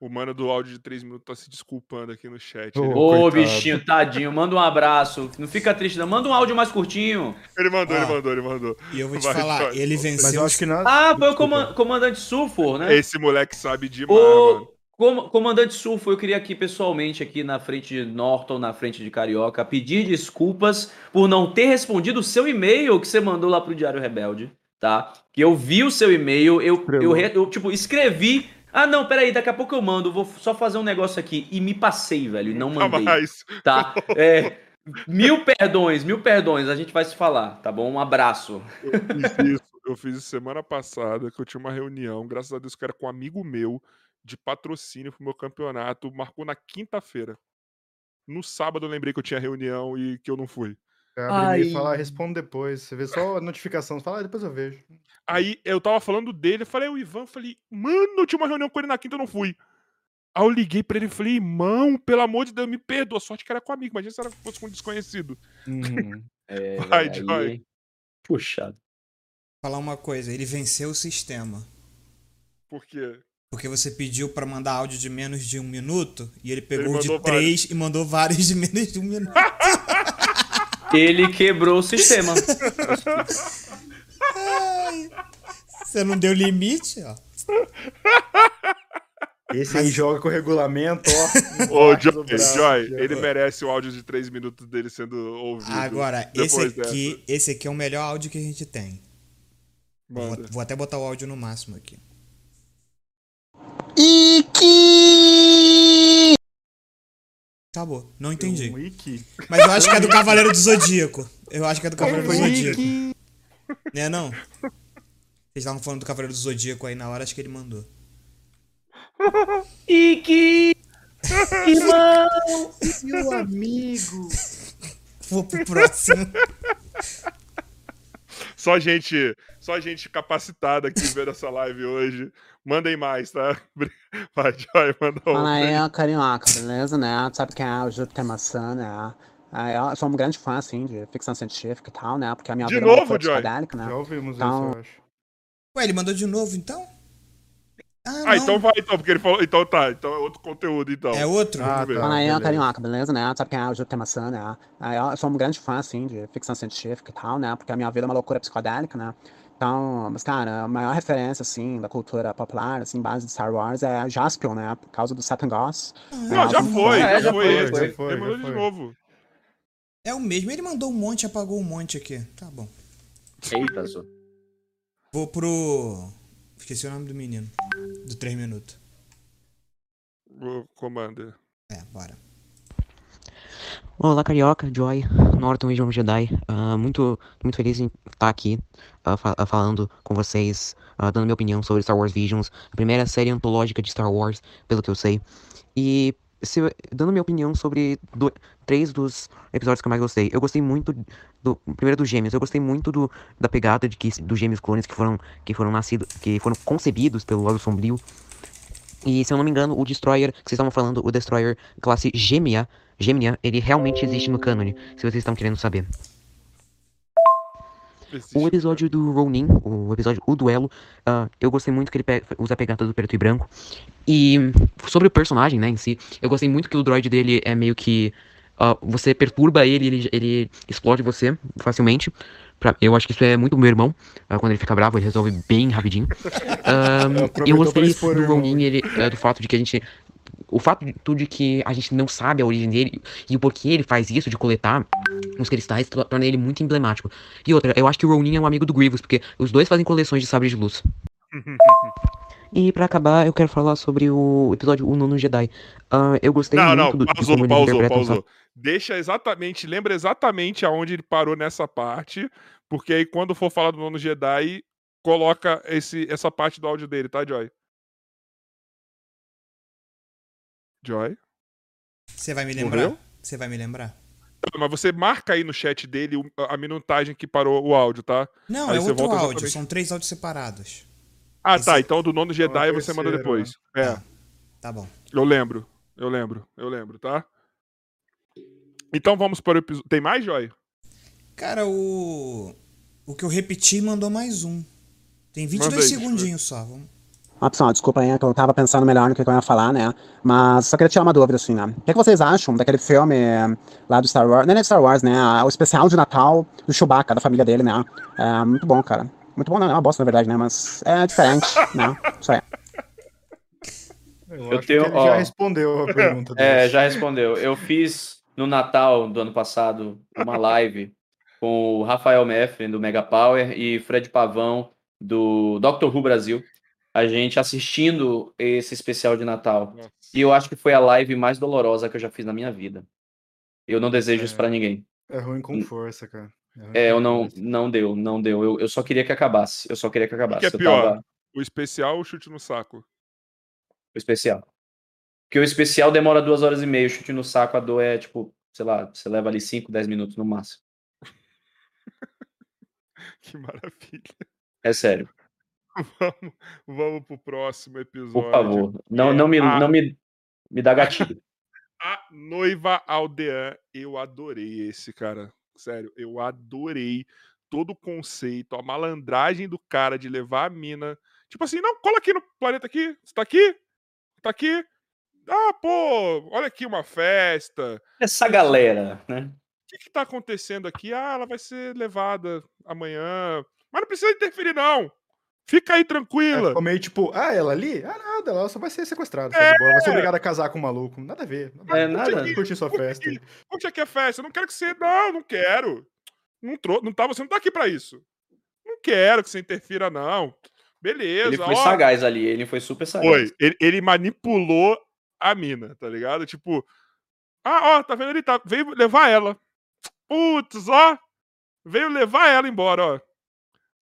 O mano do áudio de 3 minutos tá se desculpando aqui no chat. Ô, Ele, Ô, coitado. bichinho, tadinho, manda um abraço. Não fica triste, não. Manda um áudio mais curtinho. ele mandou, ele Ó. mandou, ele mandou. E eu vou te Vai, falar, vai. ele Mas venceu. eu acho que nada. Ah, foi o comandante Sulfur, né? Esse moleque sabe demais, mano. Ô, com- comandante Sulfur, eu queria aqui pessoalmente, aqui na frente de Norton, na frente de Carioca, pedir desculpas por não ter respondido o seu e-mail que você mandou lá pro Diário Rebelde, tá? Que eu vi o seu e-mail, eu, eu, eu, tipo, escrevi. Ah, não, peraí, daqui a pouco eu mando, vou só fazer um negócio aqui. E me passei, velho, e não mandei. mais. Tá? É, mil perdões, mil perdões, a gente vai se falar, tá bom? Um abraço. Eu fiz isso, eu fiz isso semana passada, que eu tinha uma reunião, graças a Deus que era com um amigo meu, de patrocínio pro meu campeonato, marcou na quinta-feira. No sábado eu lembrei que eu tinha reunião e que eu não fui. Abre e-mail Ai. e fala, ah, responde depois. Você vê só a notificação, você fala, ah, depois eu vejo. Aí eu tava falando dele, eu falei, o Ivan, eu falei, mano, eu tinha uma reunião com ele na quinta, eu não fui. Aí eu liguei pra ele e falei, irmão, pelo amor de Deus, me perdoa. Sorte que era com amigo, imagina se era fosse com um desconhecido. Uhum. É, Vai, velho, Joy. aí- Puxado. falar uma coisa, ele venceu o sistema. Por quê? Porque você pediu pra mandar áudio de menos de um minuto e ele pegou o de três e mandou vários de menos de um minuto. Ele quebrou o sistema. Você não deu limite, ó. Esse aí joga com o regulamento, ó. [laughs] Ô, Joy, braço, Joy, ele merece o áudio de três minutos dele sendo ouvido. Agora, esse dessa. aqui, esse aqui é o melhor áudio que a gente tem. Vou, vou até botar o áudio no máximo aqui. Que Acabou. Não entendi. Um. Mas eu acho que é do Cavaleiro do Zodíaco. Eu acho que é do Cavaleiro do Zodíaco. Né, não? Vocês estavam falando do Cavaleiro do Zodíaco aí na hora, acho que ele mandou. [laughs] Iki! Irmão! Meu amigo. Vou pro próximo. Só gente, só gente capacitada aqui vendo essa live hoje. Mandem mais, tá? [laughs] Vai, Joy, manda Fala outra. aí, ó, carioca, beleza, né? Tu Sabe quem é o Júlio Tem Maçã, né? Ah, Eu sou um grande fã, assim, de ficção científica e tal, né? Porque a minha De vida é uma novo, loucura Joy? psicodélica, né? Já ouvimos Então- isso, eu acho. Ué, ele mandou de novo então? Ah, Ah, então vai, então, porque ele falou. Então tá, então é outro conteúdo, então. É outro? Ah, tá. Fala aí, ó, beleza. carioca, beleza, né? Sabe quem é o Júlio Tem Maçã, né? Ah, Eu sou um grande fã, assim, de ficção científica e tal, né? Porque a minha vida é uma loucura psicodélica, né? Então, mas, cara, a maior referência, assim, da cultura popular, assim, base de Star Wars é Jaspion, né? Por causa do Satan Goss. Não, já foi, é, já, já foi, foi, já foi, Ele mandou já de foi. novo. É o mesmo. Ele mandou um monte e apagou um monte aqui. Tá bom. Eita, só. Vou pro. Esqueci o nome do menino. Do 3 minutos. O Commander. É, bora. Olá, Carioca, Joy, Norton e João Jedi. Ah, muito, muito feliz em estar aqui ah, falando com vocês, ah, dando minha opinião sobre Star Wars Visions, a primeira série antológica de Star Wars, pelo que eu sei. E se- dando minha opinião sobre do- três dos episódios que eu mais gostei. Eu gostei muito do primeiro dos Gêmeos. Eu gostei muito do, da pegada de que dos Gêmeos clones que foram que foram nascidos, que foram concebidos pelo Lado Sombrio. E se eu não me engano, o Destroyer, que vocês estavam falando, o Destroyer classe Gêmea, Gêmea, ele realmente existe no cânone, se vocês estão querendo saber. O episódio do Ronin, o episódio O Duelo, ah, eu gostei muito que ele pe- usa a pegada do preto e branco. E sobre o personagem, né, em si, eu gostei muito que o droid dele é meio que. ah, você perturba ele, ele, ele explode você facilmente. Pra- eu acho que isso é muito meu irmão. ah, quando ele fica bravo, ele resolve bem rapidinho. [laughs] Eu gostei do. Ronin, ele, ah, do fato de que a gente. O fato de tudo de que a gente não sabe a origem dele e o porquê ele faz isso de coletar os cristais to- torna ele muito emblemático. E outra, eu acho que o Ronin é um amigo do Grievous, porque os dois fazem coleções de sabres de luz. [laughs] E pra acabar, eu quero falar sobre o episódio O Nono Jedi. Ah, eu gostei Não, não, muito do, de pausou, como ele pausou, o pausou. Deixa exatamente, lembra exatamente aonde ele parou nessa parte, porque aí quando for falar do nono Jedi, coloca esse, essa parte do áudio dele, tá, Joy? Joy? Você vai me lembrar? Você vai me lembrar? Mas você marca aí no chat dele a minutagem que parou o áudio, tá? Não, Aí é outro volta áudio. exatamente. São três áudios separados. Ah, Esse- tá. Então do nono Jedi é o você manda depois. É, Tá. Tá bom. eu lembro. Eu lembro. Eu lembro, tá? Então vamos para o episódio. Tem mais, Joy? Cara, o. O que eu repeti mandou mais um. Tem 22 Manda aí, deixa eu ver. segundinhos só. Vamos... Ah, pessoal, desculpa aí, é que eu tava pensando melhor no que eu ia falar, né? Mas só queria tirar uma dúvida, assim, né? O que, que vocês acham daquele filme lá do Star Wars? Não é nem Star Wars, né? O especial de Natal do Chewbacca, da família dele, né? É muito bom, cara. Muito bom, não, é uma bosta, na verdade, né? Mas é diferente, [laughs] né? Isso aí. Eu, Eu tenho- que ele ó. já respondeu a pergunta [laughs] É, já respondeu. Eu fiz no Natal do ano passado uma live com o Rafael Meffren, do Mega Power, e Fred Pavão, do Doctor Who Brasil. A gente assistindo esse especial de Natal. Nossa. E eu acho que foi a live mais dolorosa que eu já fiz na minha vida. Eu não desejo isso É. pra ninguém. É ruim com força, cara. É, com eu não, força. não deu, não deu. Eu, eu só queria que acabasse. Eu só queria que acabasse. é Eu pior? tava- O especial ou o chute no saco? O especial. Porque o especial demora duas horas e meia, o chute no saco, a dor é tipo, sei lá, você leva ali 5, 10 minutos no máximo. [laughs] Que maravilha. É sério, [laughs] Vamos, vamos pro próximo episódio. por favor. Não, É, não, me, a- não me, me dá gatilho. [laughs] A Noiva Aldeã, eu adorei esse, cara. Sério, eu adorei todo o conceito, a malandragem do cara de levar a mina. Tipo assim, não, cola aqui no planeta aqui. Você tá aqui? Tá aqui? Ah, pô, olha aqui uma festa. Essa galera, né? O que, que tá acontecendo aqui? Ah, ela vai ser levada amanhã. Mas não precisa interferir, não. Fica aí É, tranquila. ficou meio tipo, ah, ela ali? Ah, nada, ela só vai ser sequestrada. boa, Vai ser obrigada a casar com um maluco. Nada a ver. É, Vai nada. curtir- Curtir sua festa. Curte aqui, curte aqui a festa. Eu não quero que você. Não, não quero. Não, trou... não tá, você não tá aqui pra isso. Não quero que você interfira, não. Beleza. Ele foi ó. sagaz ali, ele foi super sagaz. Foi. Ele, ele manipulou a mina, tá ligado? Tipo, Ah, ó, tá vendo ali? Tá, veio levar ela. Putz, ó. Veio levar ela embora, ó.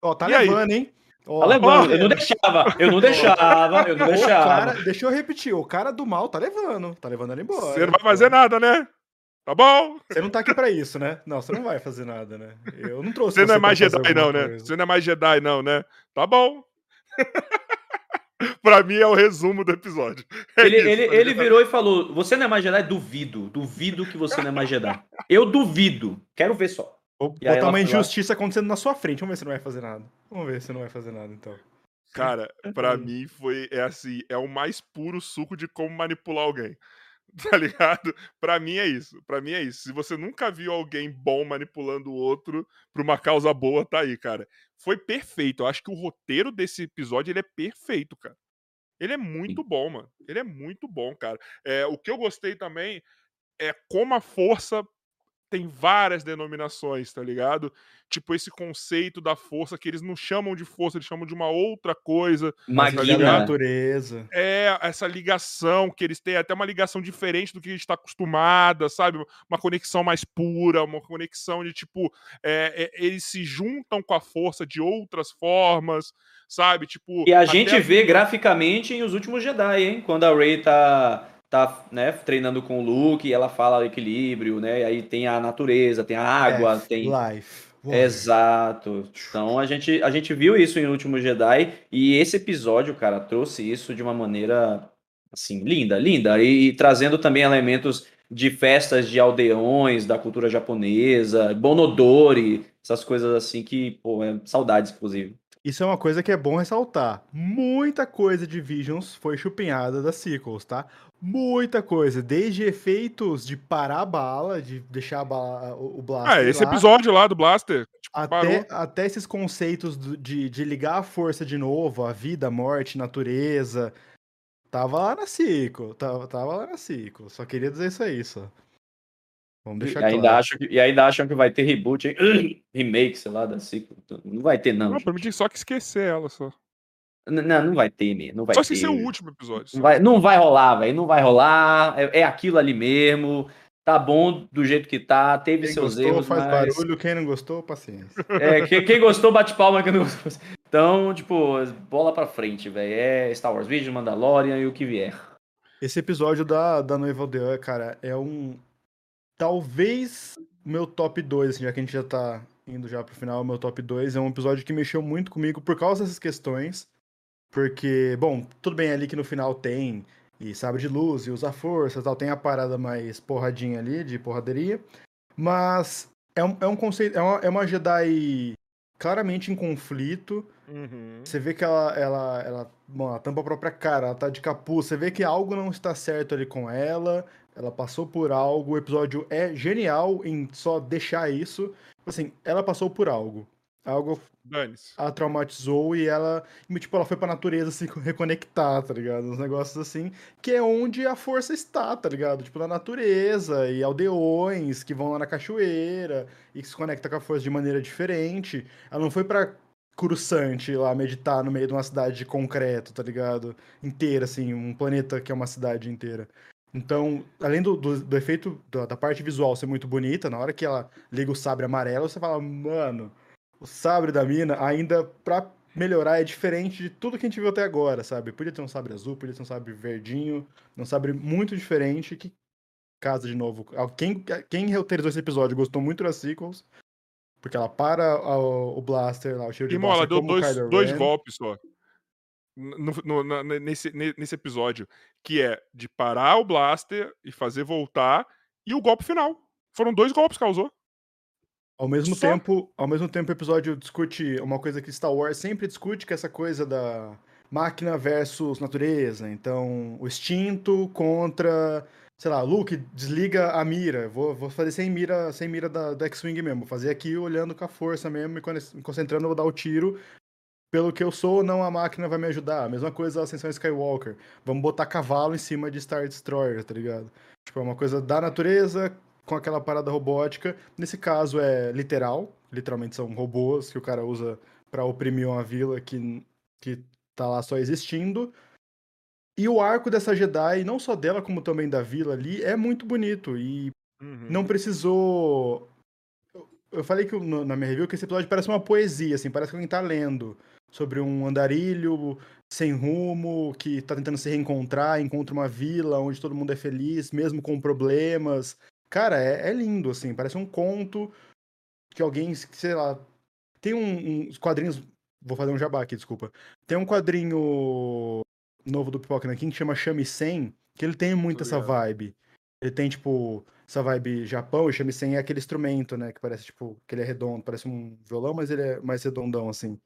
Ó, tá E aí? levando, hein? Ó, Tá levando. ó, Eu não deixava, eu não [laughs] deixava, eu não deixava. cara, deixa eu repetir, o cara do mal tá levando, tá levando ela embora. Você não vai fazer nada, né? Tá bom? Você não tá aqui pra isso, né? Não, você não vai fazer nada, né? Eu não trouxe Você não é mais Jedi, não, né? coisa. Você não é mais Jedi, não, né? Tá bom. [laughs] pra mim é o resumo do episódio. É Ele, isso, ele, tá ele virou e falou: Você não é mais Jedi? Duvido. Duvido que você não é mais Jedi. Eu duvido. Quero ver só. Vou E botar uma foi lá. injustiça acontecendo na sua frente. Vamos ver se não vai fazer nada. Vamos ver se não vai fazer nada, então. Cara, [laughs] pra mim foi é assim, é o mais puro suco de como manipular alguém. [laughs] Tá ligado? Pra mim é isso. Pra mim é isso. Se você nunca viu alguém bom manipulando o outro pra uma causa boa, tá aí, cara. Foi perfeito. Eu acho que o roteiro desse episódio ele é perfeito, cara. Ele é muito bom, mano. Ele é muito bom, cara. É, o que eu gostei também é como a força tem várias denominações, tá ligado? Tipo, esse conceito da força que eles não chamam de força, eles chamam de uma outra coisa. Mas ali é da natureza. É essa ligação que eles têm, até uma ligação diferente do que a gente está acostumada, sabe? Uma conexão mais pura, uma conexão de tipo, é, é, eles se juntam com a força de outras formas, sabe? Tipo. E a gente vê graficamente em Os Últimos Jedi, hein? Quando a Rey tá, tá né, treinando com o Luke e ela fala equilíbrio, né? E aí tem a natureza, tem a água, tem. Life. water. Exato. Então a gente, a gente viu isso em Último Jedi e esse episódio, cara, trouxe isso de uma maneira assim, linda, linda. E, e trazendo também elementos de festas de aldeões, da cultura japonesa, Bonodori, essas coisas assim que, pô, é saudades, inclusive. Isso é uma coisa que é bom ressaltar. Muita coisa de Visions foi chupinhada das sequels, tá? Muita coisa. Desde efeitos de parar a bala, de deixar a bala, o blaster Ah, esse lá, episódio lá do Blaster. Tipo, até, até esses conceitos de, de ligar a força de novo, a vida, a morte, natureza. Tava lá na sequel. Tava, tava lá na sequel. Só queria dizer isso aí, só. Vamos E deixar ainda, claro. acham que, e ainda acham que vai ter reboot, hein? [clears throat] remake, sei lá, da sequel. Não vai ter, não. Não, pra mim tinha só que esquecer ela só. N- Não, não vai ter, mesmo. Não vai só ter. esquecer o último episódio. só. Não vai, não vai rolar, velho. Não vai rolar. É, é aquilo ali mesmo. Tá bom do jeito que tá. Teve Quem seus gostou erros, faz mas... barulho, quem não gostou, paciência. [laughs] É, quem, quem gostou, bate palma. Quem não gostou... Então, tipo, bola pra frente, velho. É Star Wars Vision, Mandalorian e o que vier. Esse episódio da, da Noiva Aldeã, cara, é um. Talvez meu top 2, assim, já que a gente já tá indo já pro final, meu top 2 é um episódio que mexeu muito comigo por causa dessas questões. Porque, bom, tudo bem ali que no final tem e sabre de luz e usa força e tal, tem a parada mais porradinha ali, de porraderia. Mas é um, é um conceito, é uma, é uma Jedi claramente em conflito. Uhum. Você vê que ela, ela, ela, bom, ela tampa a própria cara, ela tá de capuz. Você vê que algo não está certo ali com ela. Ela passou por algo. O episódio é genial em só deixar isso. Assim, ela passou por algo. Algo a traumatizou e ela, tipo, ela foi pra natureza se [laughs] reconectar, tá ligado? Uns negócios assim, que é onde a força está, tá ligado? Tipo, na natureza e aldeões que vão lá na cachoeira e que se conecta com a força de maneira diferente. Ela não foi pra Coruscant lá meditar no meio de uma cidade de concreto, tá ligado? Inteira, assim, um planeta que é uma cidade inteira. Então, além do, do, do efeito da, da parte visual ser muito bonita, na hora que ela liga o sabre amarelo, você fala, mano, o sabre da mina, ainda pra melhorar, é diferente de tudo que a gente viu até agora, sabe? Podia ter um sabre azul, podia ter um sabre verdinho, um sabre muito diferente que casa de novo. Quem, quem roteirizou esse episódio gostou muito das sequels, porque ela para o, o blaster lá, o cheiro de ela blaster deu como o dois, Kylo dois Ren. golpes só. No- no- na- nesse, ne- nesse episódio. Que é de parar o blaster e fazer voltar. E o golpe final. Foram dois golpes que causou. Ao mesmo Só. tempo, ao mesmo tempo o episódio discute uma coisa que Star Wars sempre discute, que é essa coisa da máquina versus natureza. Então, o instinto contra, sei lá, Luke, desliga a mira. Vou, vou fazer sem mira, sem mira da, da X-Wing mesmo. Vou fazer aqui olhando com a força mesmo e me concentrando, vou dar o tiro. Pelo que eu sou, não a máquina vai me ajudar. A mesma coisa a Ascensão Skywalker. Vamos botar cavalo em cima de Star Destroyer, tá ligado? Tipo, é uma coisa da natureza com aquela parada robótica. Nesse caso é literal, literalmente são robôs que o cara usa pra oprimir uma vila que, que tá lá só existindo. E o arco dessa Jedi, não só dela, como também da vila ali, é muito bonito. E Uhum. não precisou. eu- falei que na minha review que esse episódio parece uma poesia, assim, parece que alguém tá lendo sobre um andarilho sem rumo, que tá tentando se reencontrar, encontra uma vila onde todo mundo é feliz, mesmo com problemas. Cara, é, é lindo, assim, parece um conto que alguém, sei lá. Tem um- uns quadrinhos. Vou fazer um jabá aqui, desculpa. Tem um quadrinho novo do Pipoca Nankin que chama Shamisen, que ele tem muito essa vibe. Ele tem, tipo, essa vibe Japão, e shamisen é aquele instrumento, né? Que parece, tipo, que ele é redondo, parece um violão, mas ele é mais redondão, assim.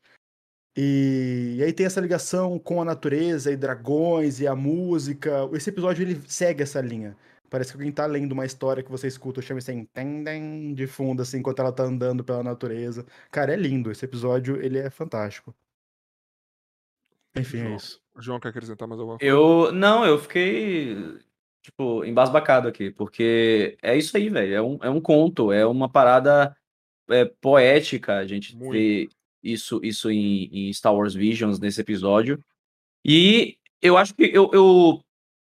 E, e aí tem essa ligação com a natureza e dragões e a música. Esse episódio, ele segue essa linha. Parece que alguém tá lendo uma história que você escuta tem, tem, de fundo, assim, enquanto ela tá andando pela natureza. Cara, é lindo. Esse episódio, ele é fantástico. Enfim, é João. isso. O João quer acrescentar mais alguma coisa? Eu. Não, eu fiquei. Tipo, embasbacado aqui, porque é isso aí, velho. É um, é um conto, é uma parada é, poética a gente Muito. vê isso, isso em, em Star Wars Visions nesse episódio. E eu acho que eu, eu,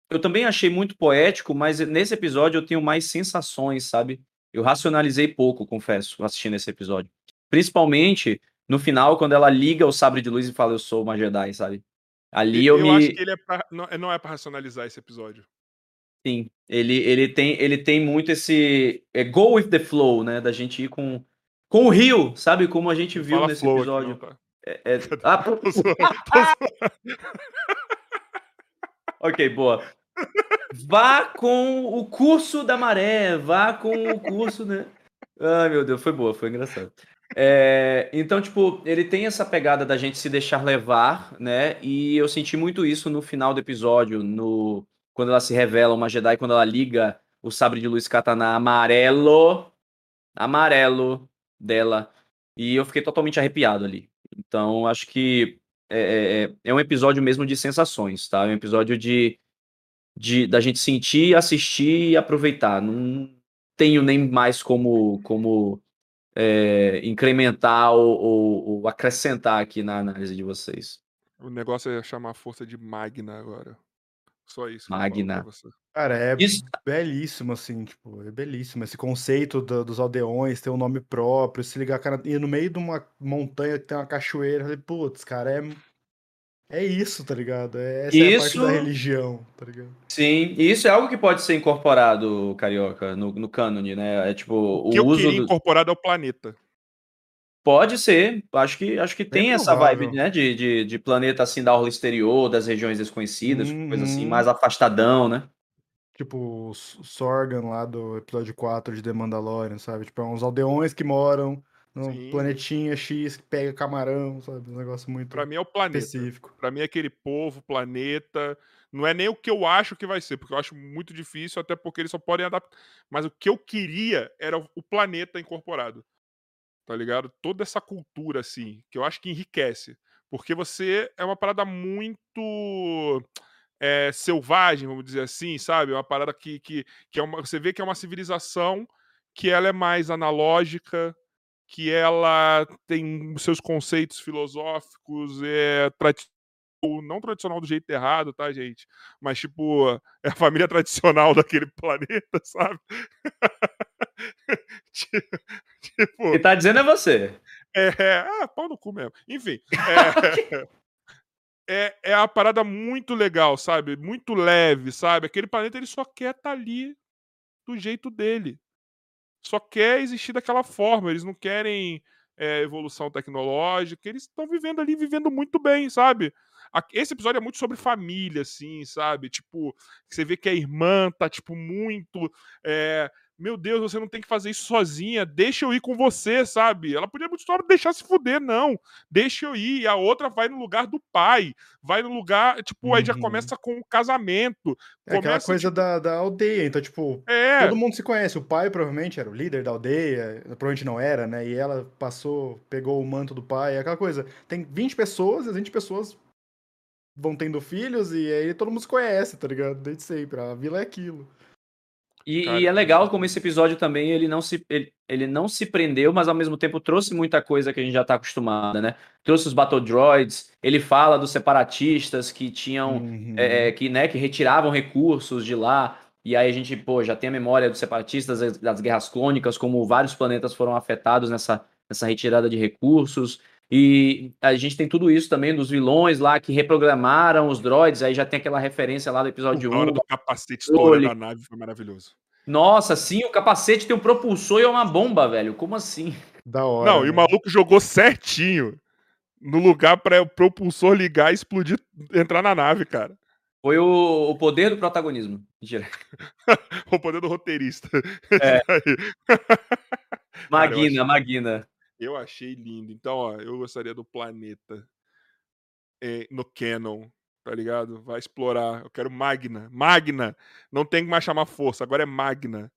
eu também achei muito poético, mas nesse episódio eu tenho mais sensações, sabe? Eu racionalizei pouco, confesso, assistindo esse episódio. Principalmente no final, quando ela liga o sabre de luz e fala, eu sou uma Jedi, sabe? Ali eu, eu me. acho que ele é pra, não, não é pra racionalizar esse episódio. Sim, ele, ele, tem, ele tem muito esse é, go with the flow, né? Da gente ir com, com o rio, sabe? Como a gente viu fala nesse flow episódio. não? É- é- [laughs] ah, ok, boa. Vá com o curso da maré, vá com o curso, né? Ai, meu Deus, foi boa, foi engraçado. É, então, tipo, ele tem essa pegada da gente se deixar levar, né? E eu senti muito isso no final do episódio, no quando ela se revela uma Jedi, quando ela liga o sabre de luz katana amarelo, amarelo dela, e eu fiquei totalmente arrepiado ali. Então, acho que é, é, é um episódio mesmo de sensações, tá? É um episódio de, de da gente sentir, assistir e aproveitar. Não tenho nem mais como, como é, incrementar ou, ou- ou acrescentar aqui na análise de vocês. O negócio é chamar a força de Magna agora. Só isso. Magna. Cara, é Isso, belíssimo, assim, tipo, é belíssimo. Esse conceito do- dos aldeões, ter um nome próprio, se ligar, cara, e no meio de uma montanha que tem uma cachoeira, eu falei, putz, cara, é. É isso, tá ligado? É, essa é a parte Isso- da religião, tá ligado? sim, e isso é algo que pode ser incorporado, Carioca, no, no cânone, né? É tipo, O que eu uso queria do... incorporado é o planeta. Pode ser, acho que, acho que tem essa vibe, né, de, de, de planeta assim da orla exterior, das regiões desconhecidas, coisa assim, Uhum. mais afastadão, né? Tipo, o Sorgan lá do episódio 4 de The Mandalorian, sabe? Tipo, é uns aldeões que moram no Sim. planetinha X que pega camarão, sabe? Um negócio muito Pra mim é o planeta. específico. Pra mim é aquele povo, planeta. Não é nem o que eu acho que vai ser, porque eu acho muito difícil, até porque eles só podem adaptar. Mas o que eu queria era o- o planeta incorporado. Tá ligado? Toda essa cultura, assim, que eu acho que enriquece. Porque você é uma parada muito é, selvagem, vamos dizer assim, sabe? É uma parada que, que, que é uma, você vê que é uma civilização que ela é mais analógica, que ela tem seus conceitos filosóficos, é tradi- não tradicional do jeito errado, tá, gente? Mas, tipo, [laughs] é a família tradicional daquele planeta, sabe? [laughs] Ti- tipo, Quem tá dizendo é você. é, ah, pau no cu mesmo. Enfim, [laughs] é, é, é uma parada muito legal, sabe? Muito leve, sabe? Aquele planeta ele só quer estar ali do jeito dele. Só quer existir daquela forma. Eles não querem é, evolução tecnológica. Eles estão vivendo ali, vivendo muito bem, sabe? A- Esse episódio é muito sobre família, assim, sabe? Tipo, você vê que a irmã tá, tipo, muito. é, meu Deus, você não tem que fazer isso sozinha, deixa eu ir com você, sabe? Ela podia muito só deixar se fuder, não. Deixa eu ir. E a outra vai no lugar do pai, vai no lugar, tipo, aí já Uhum. começa com o casamento. É aquela Começa, coisa tipo, da, da aldeia, então, tipo, É, todo mundo se conhece. O pai provavelmente era o líder da aldeia, provavelmente não era, né? E ela passou, pegou o manto do pai, é aquela coisa. Tem 20 pessoas, e as 20 pessoas vão tendo filhos, e aí todo mundo se conhece, tá ligado? Desde sempre. A vila é aquilo. E, e é legal como esse episódio também ele não se ele, ele não se prendeu, mas ao mesmo tempo trouxe muita coisa que a gente já tá acostumada, né? Trouxe os Battle Droids, ele fala dos separatistas que tinham Uhum. é, é, que, né, que retiravam recursos de lá. E aí a gente, pô, já tem a memória dos separatistas, das, das guerras clônicas, como vários planetas foram afetados nessa, nessa retirada de recursos. E a gente tem tudo isso também dos vilões lá que reprogramaram os droids. Aí já tem aquela referência lá do episódio Na hora 1. do capacete estourando a nave foi maravilhoso. Nossa, sim, o capacete tem um propulsor e é uma bomba, velho. Como assim? Da hora. Não, e né? o maluco jogou certinho no lugar pra o propulsor ligar e explodir, entrar na nave, cara. Foi o, o poder do protagonismo. [laughs] O poder do roteirista. É. [laughs] Isso aí. Eu achei lindo. Então, ó, eu gostaria do planeta eh, no Canon, tá ligado? Vai explorar. Eu quero Magna. Magna! Não tem que mais chamar força, agora é Magna,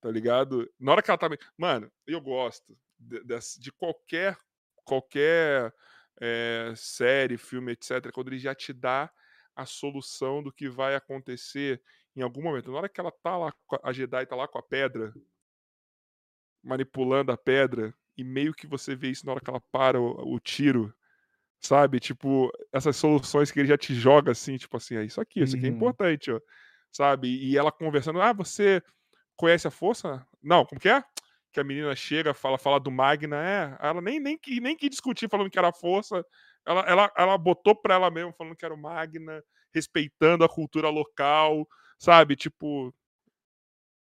tá ligado? Na hora que ela tá. Mano, eu gosto de, dessa- de qualquer, qualquer eh, série, filme, etc., quando ele já te dá a solução do que vai acontecer em algum momento. Na hora que ela tá lá, a Jedi tá lá com a pedra, manipulando a pedra, e meio que você vê isso na hora que ela para o, o tiro, sabe? Tipo, essas soluções que ele já te joga assim, tipo assim, é isso aqui, isso aqui é Uhum. importante, ó, sabe? E ela conversando, ah, você conhece a força? Não, como que é? Que a menina chega, fala, fala do Magna, é, ela nem, nem, que- nem que discutir falando que era a força, ela, ela, ela botou pra ela mesmo falando que era o Magna, respeitando a cultura local, sabe? Tipo,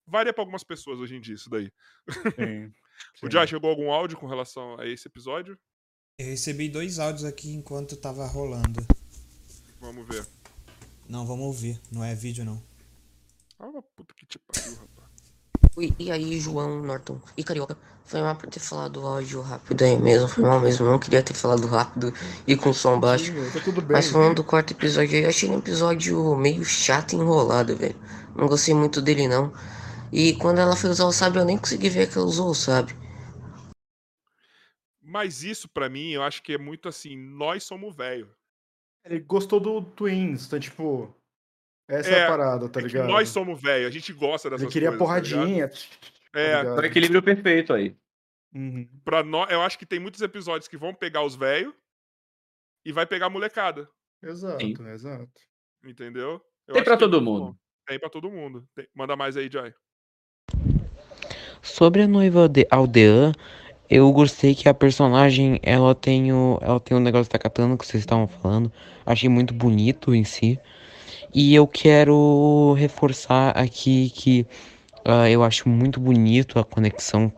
varia pra algumas pessoas hoje em dia isso daí. Sim, O sim. Já chegou algum áudio com relação a esse episódio? Eu recebi dois áudios aqui enquanto tava rolando. Vamos ver. Não, vamos ouvir. Não é vídeo, não. Ah, uma puta que te pariu, rapaz. E aí, João, Norton e Carioca? Foi mal por ter falado o áudio rápido aí mesmo, foi mal mesmo. Não queria ter falado rápido e com som baixo. Sim, Tá tudo bem. Mas falando do quarto episódio aí, eu achei um episódio meio chato e enrolado, velho. Não gostei muito dele, não. E quando ela foi usar o sábio, eu nem consegui ver que ela usou o sábio. Mas isso, pra mim, eu acho que é muito assim, nós somos velho. Ele gostou do Twins, tá tipo. Essa é, É, a parada, tá É ligado? nós somos velho, a gente gosta dessas Ele queria coisas. tá porradinha. tá É? Foi o equilíbrio perfeito aí. Uhum. pra nós, eu acho que tem muitos episódios que vão pegar os velhos e vai pegar a molecada, Exato, Sim. exato. entendeu? Eu Tem pra é todo mundo. bom. Tem pra todo mundo. Tem- Manda mais aí, Joy. Sobre a noiva de Aldeã, eu gostei que a personagem ela tem o, ela tem o negócio da katana que vocês estavam falando. Achei muito bonito em si. E eu quero reforçar aqui que ah, eu acho muito bonito a conexão,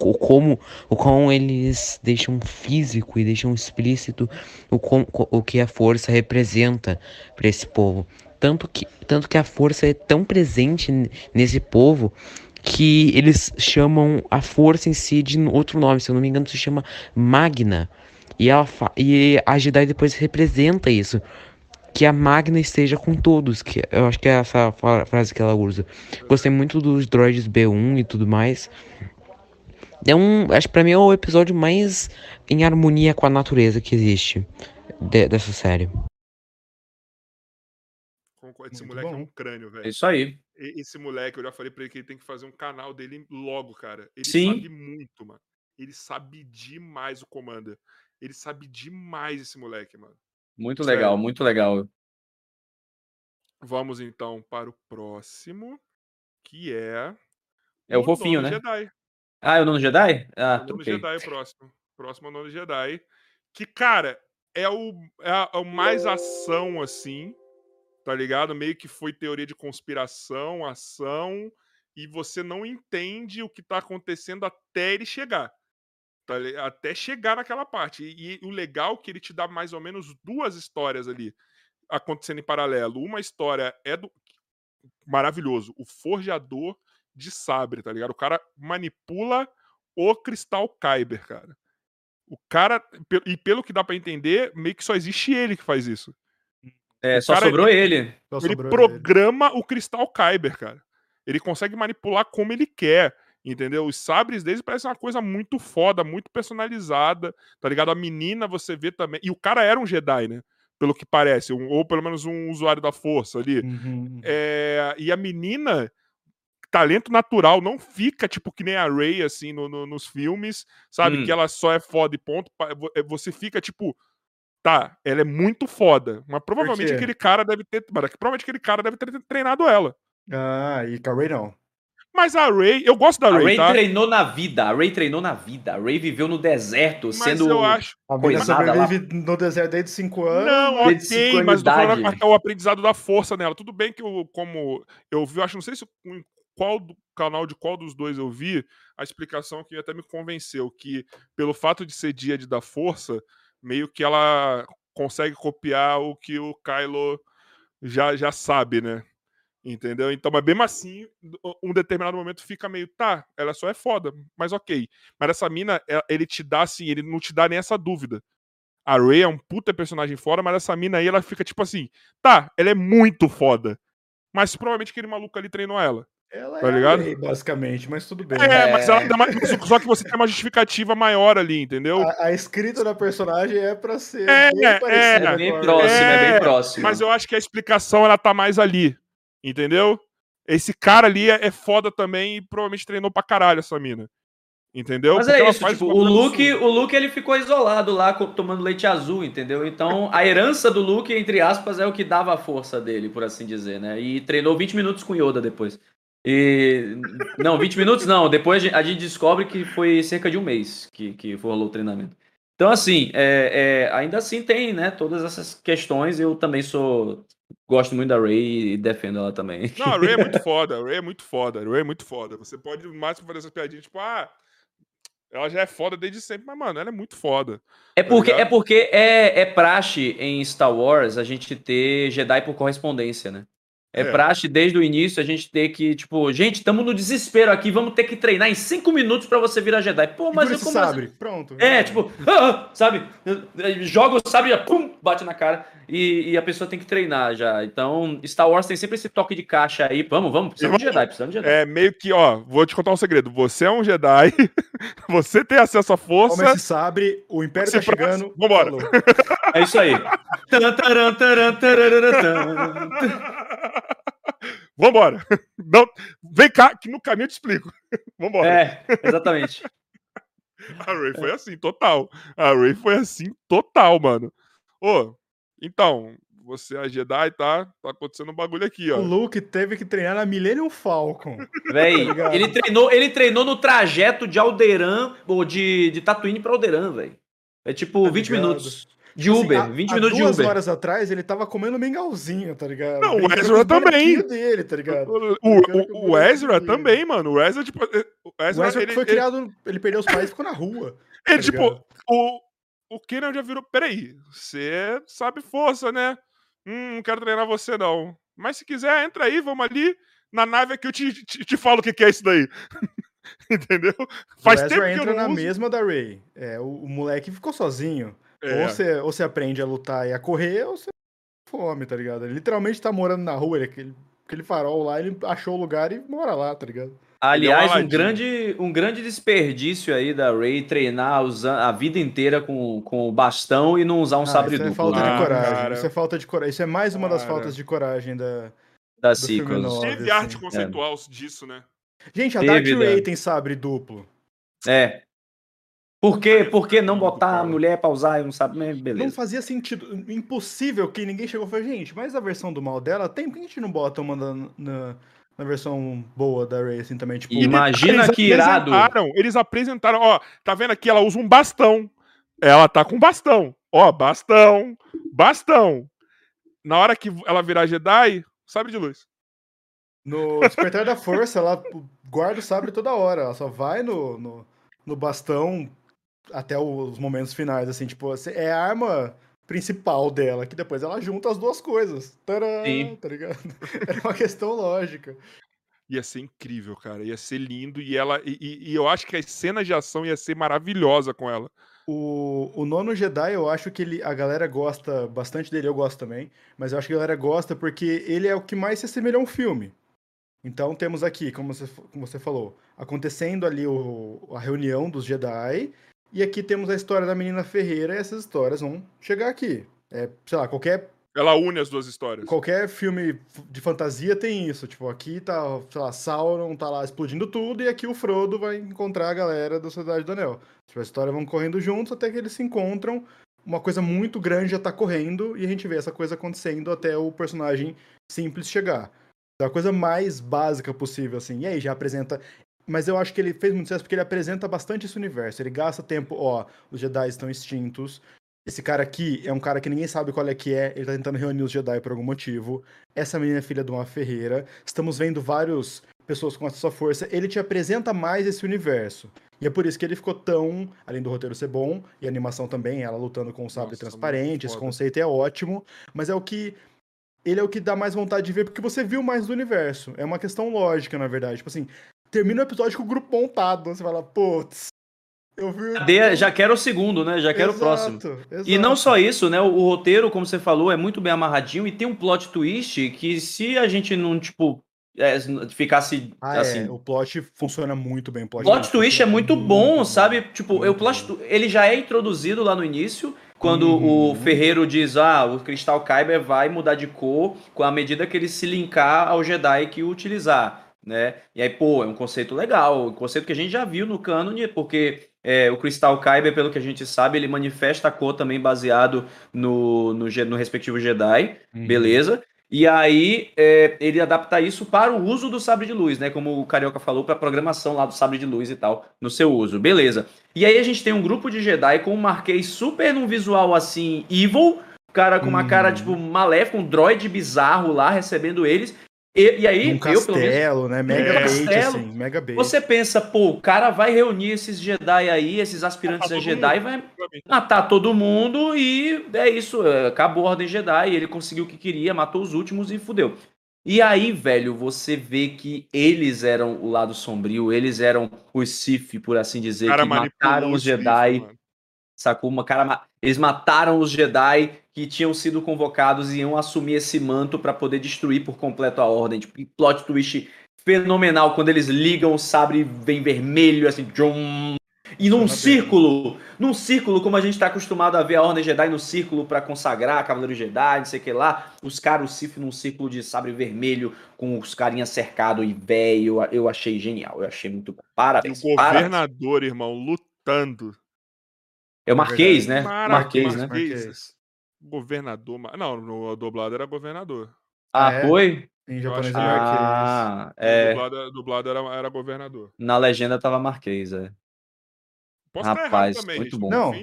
o como, o como eles deixam físico e deixam explícito o, com, co- o que a força representa para esse povo. Tanto que, tanto que a força é tão presente nesse povo que eles chamam a força em si de outro nome, se eu não me engano, se chama Magna. E, ela fa- e a Jedi depois representa isso. Que a Magna esteja com todos. Que eu acho que é essa frase que ela usa. Gostei muito dos droids B1 e tudo mais. É um. Acho que pra mim é o episódio mais em harmonia com a natureza que existe de- dessa série. Concordo, Esse Muito moleque é bom. um crânio, É velho. isso aí. Esse moleque, eu já falei pra ele que ele tem que fazer um canal dele logo, cara. Ele Sim. sabe muito, mano. Ele sabe demais o Commander. Ele sabe demais esse moleque, mano. Muito Sério. legal, muito legal. Vamos então para o próximo, que é. É o fofinho, Nono né? Jedi. Ah, é o Nono Jedi? Ah, o Nono troquei. Jedi, o próximo. Próximo é o Nono Jedi. Que, cara, é o, é a- é o mais ação, assim, tá ligado? Meio que foi teoria de conspiração, ação, e você não entende o que tá acontecendo até ele chegar. tá até chegar naquela parte. E, e o legal é que ele te dá mais ou menos duas histórias ali acontecendo em paralelo. Uma história é do. Maravilhoso. O forjador de sabre, tá ligado? O cara manipula o cristal Kyber, cara. O cara, e pelo que dá pra entender, meio que só existe ele que faz isso. É, O só cara, sobrou ele. Só Ele sobrou programa o cristal Kyber, cara. Ele consegue manipular como ele quer, entendeu? Os sabres deles parecem uma coisa muito foda, muito personalizada, tá ligado? A menina você vê também. E o cara era um Jedi, né? Pelo que parece, um- ou pelo menos um usuário da força ali. Uhum. É, e a menina talento natural, não fica tipo que nem a Ray, assim, no, no- nos filmes, sabe? Hum. Que ela só é foda e ponto. É, Você fica tipo, tá, ela é muito foda, mas provavelmente aquele cara deve ter, mas provavelmente aquele cara deve ter treinado ela. Ah, e com a Ray não. Mas a Ray, eu gosto da A Ray, Ray tá? treinou na vida, a Ray treinou na vida. A Ray viveu no deserto, Mas sendo. eu acho. Coisada lá. sobrevive no deserto desde 5 anos. Não, desde ok, cinco mas falando anos a- o aprendizado da força nela. Tudo bem que eu, como eu vi, eu acho, não sei se em qual do canal de qual dos dois eu vi, a explicação que até me convenceu, que pelo fato de ser dia de da força, meio que ela consegue copiar o que o Kylo já, já sabe, né? Entendeu? Então, mas mesmo assim, um determinado momento fica meio, tá, ela só é foda, mas ok. Mas essa mina, ele te dá assim, ele não te dá nem essa dúvida. A Ray é um puta personagem fora, mas essa mina aí, ela fica tipo assim, tá, ela é muito foda. Mas provavelmente aquele maluco ali treinou ela. Ela Tá é ligado? Ray, basicamente, mas tudo bem. É, mas ela dá mais, só que você tem uma justificativa maior ali, entendeu? A, a escrita da personagem é pra ser É, bem é, parecida É bem a Ray. próximo, é, É, bem próximo. Mas eu acho que a explicação ela tá mais ali. Entendeu? Esse cara ali é, é foda também e provavelmente treinou pra caralho essa mina. Entendeu? Mas Porque é isso, tipo, o Luke, absurda. o Luke ele ficou isolado lá tomando leite azul, entendeu? Então a herança do Luke, entre aspas, é o que dava a força dele, por assim dizer, né? E treinou 20 minutos com Yoda depois. E. Não, 20 minutos não. Depois a gente- descobre que foi cerca de um mês que, que rolou o treinamento. Então, assim, é, é, ainda assim tem, né, todas essas questões. Eu também sou. Gosto muito da Ray e defendo ela também. Não, a Ray é muito [laughs] foda, a Ray é muito foda, a Ray é muito foda. Você pode no máximo fazer essas piadinhas, tipo, ah, ela já é foda desde sempre, mas, mano, ela é muito foda. É porque, ligado? é porque é, é praxe em Star Wars a gente ter Jedi por correspondência, né? É, É. praxe desde o início a gente ter que, tipo, gente, estamos no desespero aqui, vamos ter que treinar em cinco minutos pra você virar Jedi. Pô, mas eu como assim? sabre. Pronto. É, tipo, ah, ah, sabe? Joga o sabre e já, pum, bate na cara. E, e a pessoa tem que treinar já. Então, Star Wars tem sempre esse toque de caixa aí. Vamos, vamos, precisamos de Jedi, precisamos de Jedi. É meio que, ó, vou te contar um segredo. Você é um Jedi, [laughs] você tem acesso à força. Toma esse sabre, o Império Você tá chegando. Vambora. falou. É isso aí. [laughs] Vambora. [laughs] Não, vem cá, que no caminho eu te explico. [laughs] Vambora. É, exatamente. [laughs] A Ray foi assim, total. A Ray foi assim, total, mano. Ô, então, você é a Jedi, tá? Tá acontecendo um bagulho aqui, ó. O Luke teve que treinar na Millennium Falcon. Véi, ligado? ele treinou, ele treinou no trajeto de Alderan, ou de, de Tatooine pra Alderan, velho. É tipo Tá 20 ligado? minutos. De Assim, Uber, há- 20 há minutos de duas Uber. horas atrás ele tava comendo mingauzinho, tá ligado? Não, o Ezra também. dele, tá ligado? O, o, o Ezra dele. também, mano. O Ezra, tipo. eh, O O Ezra, Ezra ele, foi ele- criado, ele perdeu os pais e ficou na rua. ele, tá tipo, o, o Kenan já virou. Peraí, você sabe força, né? Hum, não quero treinar você, não. Mas se quiser, entra aí, vamos ali na nave que eu te, te, te falo o que, que é isso daí. [laughs] Entendeu? Faz o Ezra tempo que eu entra não na uso. mesma da Ray. É, o, o moleque ficou sozinho. É. Ou, você, ou você aprende a lutar e a correr, ou você fome, tá ligado? Ele literalmente tá morando na rua, ele, aquele, aquele farol lá, ele achou o lugar e mora lá, tá ligado? Aliás, um Aladdin. grande, um grande desperdício aí da Ray treinar usando a vida inteira com, com o bastão e não usar um Ah, sabre isso é duplo falta né? Ah, de coragem. cara. Isso é falta de coragem. Isso é mais uma das Cara. faltas de coragem da. da novo. Teve Óbvio, arte assim. conceitual disso, né? Gente, a Teve, Darth Ray né? tem sabre duplo. É. Por que, por que não botar a mulher pra usar e não sabe? Mas Não Beleza. fazia sentido. Impossível que ninguém chegou e falou, gente, mas a versão do mal dela tem, por que a gente não bota uma na, na, na versão boa da Ray, assim, também? Tipo, Imagina Eles que irado. apresentaram- Eles apresentaram, ó, tá vendo aqui? Ela usa um bastão. Ela tá com bastão. Ó, bastão, bastão. Na hora que ela virar Jedi, sabre de luz. No Despertar da Força, ela guarda o sabre toda hora. Ela só vai no, no, no bastão até os momentos finais, assim, tipo, é a arma principal dela, que depois ela junta as duas coisas. Sim. tá ligado? [laughs] É uma questão lógica. Ia ser incrível, cara. Ia ser lindo. E ela. E, e- e eu acho que as cenas de ação ia ser maravilhosa com ela. O, o Nono Jedi, eu acho que ele, a galera gosta bastante dele, eu gosto também, mas eu acho que a galera gosta porque ele é o que mais se assemelha a um filme. Então temos aqui, como você, como você falou, acontecendo ali o, a reunião dos Jedi, e aqui temos a história da menina Ferreira, e essas histórias vão chegar aqui. É, sei lá, qualquer Ela une as duas histórias. Qualquer filme de fantasia tem isso. Tipo, aqui tá, sei lá, Sauron tá lá explodindo tudo e aqui o Frodo vai encontrar a galera da Sociedade do Anel. Tipo, a história vão correndo juntos até que eles se encontram. Uma coisa muito grande já tá correndo e a gente vê essa coisa acontecendo até o personagem simples chegar. É a coisa mais básica possível, assim. E aí já apresenta. Mas eu acho que ele fez muito sucesso porque ele apresenta bastante esse universo. Ele gasta tempo, ó, os Jedi estão extintos, esse cara aqui é um cara que ninguém sabe qual é que é, ele tá tentando reunir os Jedi por algum motivo. Essa menina é filha de uma ferreira. Estamos vendo várias pessoas com essa força. Ele te apresenta mais esse universo. E é por isso que ele ficou tão, além do roteiro ser bom, e a animação também, ela lutando com o sabre Nossa, transparente, esse conceito é ótimo, mas é o que ele é o que dá mais vontade de ver porque você viu mais do universo. É uma questão lógica, na verdade. Tipo assim, termina o episódio com o grupo montado, você fala, putz, eu vi Cadê? Já quero o segundo, né? Já quero o próximo. Exato, E não exato. só isso, né? O, o roteiro, como você falou, é muito bem amarradinho e tem um plot twist que se a gente não, tipo, é, ficasse Ah, assim. é, o plot funciona muito bem. O plot, plot twist é muito bom, sabe? Tipo, muito o plot, bom. ele já é introduzido lá no início, quando Uhum. o Ferreiro diz, ah, o Cristal Kyber vai mudar de cor com a medida que ele se linkar ao Jedi que o utilizar, né? E aí, pô, é um conceito legal, um conceito que a gente já viu no cânone, porque é, o Cristal Kyber, pelo que a gente sabe, ele manifesta a cor também baseado no, no, no respectivo Jedi, Uhum. beleza? E aí é, ele adapta isso para o uso do sabre de luz, né? Como o Carioca falou, para a programação lá do sabre de luz e tal, no seu uso. Beleza. E aí a gente tem um grupo de Jedi com um Marquês super num visual assim, evil, cara com uma Uhum. cara tipo maléfica, um droid bizarro lá recebendo eles. E, e aí, Um eu pelo menos. castelo, né? Mega Um bait, castelo. assim. Mega bait. Você pensa, pô, o cara vai reunir esses Jedi aí, esses aspirantes Matar a Jedi, mundo, vai matar todo mundo e é isso, é, acabou a Ordem Jedi, ele conseguiu o que queria, matou os últimos e fudeu. E aí, velho, você vê que eles eram o lado sombrio, eles eram os Sith, por assim dizer, cara que mataram os Jedi, sacou? Uma cara, eles mataram os Jedi que tinham sido convocados e iam assumir esse manto pra poder destruir por completo a Ordem. Tipo, plot twist fenomenal quando eles ligam o sabre vem vermelho, assim, tchum, e num círculo, num círculo, como a gente tá acostumado a ver a Ordem Jedi no círculo pra consagrar Cavaleiro Jedi, não sei o que lá, os caras, o Sith num círculo de sabre vermelho, com os carinhas cercados e velho, eu achei genial, eu achei muito bom. E Parabéns. o parabéns. governador, irmão, lutando. É o Marquês, né? Maravilha, Marquês, né? Marquês. Governador. ma- Não, no dublado era governador. Ah, é? foi? Em japonês é que- Marquês. Ah, é. Dublado, dublado era, era governador. Na legenda tava Marquês, é. Posso estar Rapaz, errado também, muito gente, bom. Não.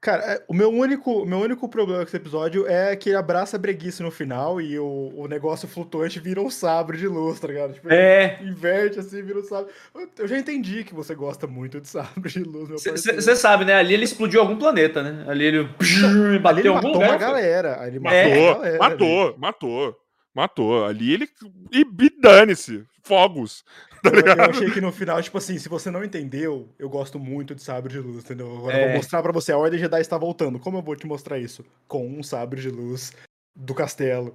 Cara, é, o meu único, meu único problema com esse episódio é que ele abraça a breguice no final e o, o negócio flutuante vira um sabre de luz, tá ligado? Tipo, É. inverte assim, vira um sabre. Eu já entendi que você gosta muito de sabre de luz, meu. Você sabe, né? Ali ele explodiu algum planeta, né? Ali ele Ali bateu ele algum matou lugar. uma galera. aí Ele matou É. galera. matou, ali. matou, matou. Ali ele. E, e dane-se. Fogos. [laughs] Tá Eu, eu achei que no final, tipo assim, se você não entendeu, eu gosto muito de sabre de luz, entendeu? Agora eu É. vou mostrar pra você, a Ordem Jedi está voltando. Como eu vou te mostrar isso? Com um sabre de luz do castelo.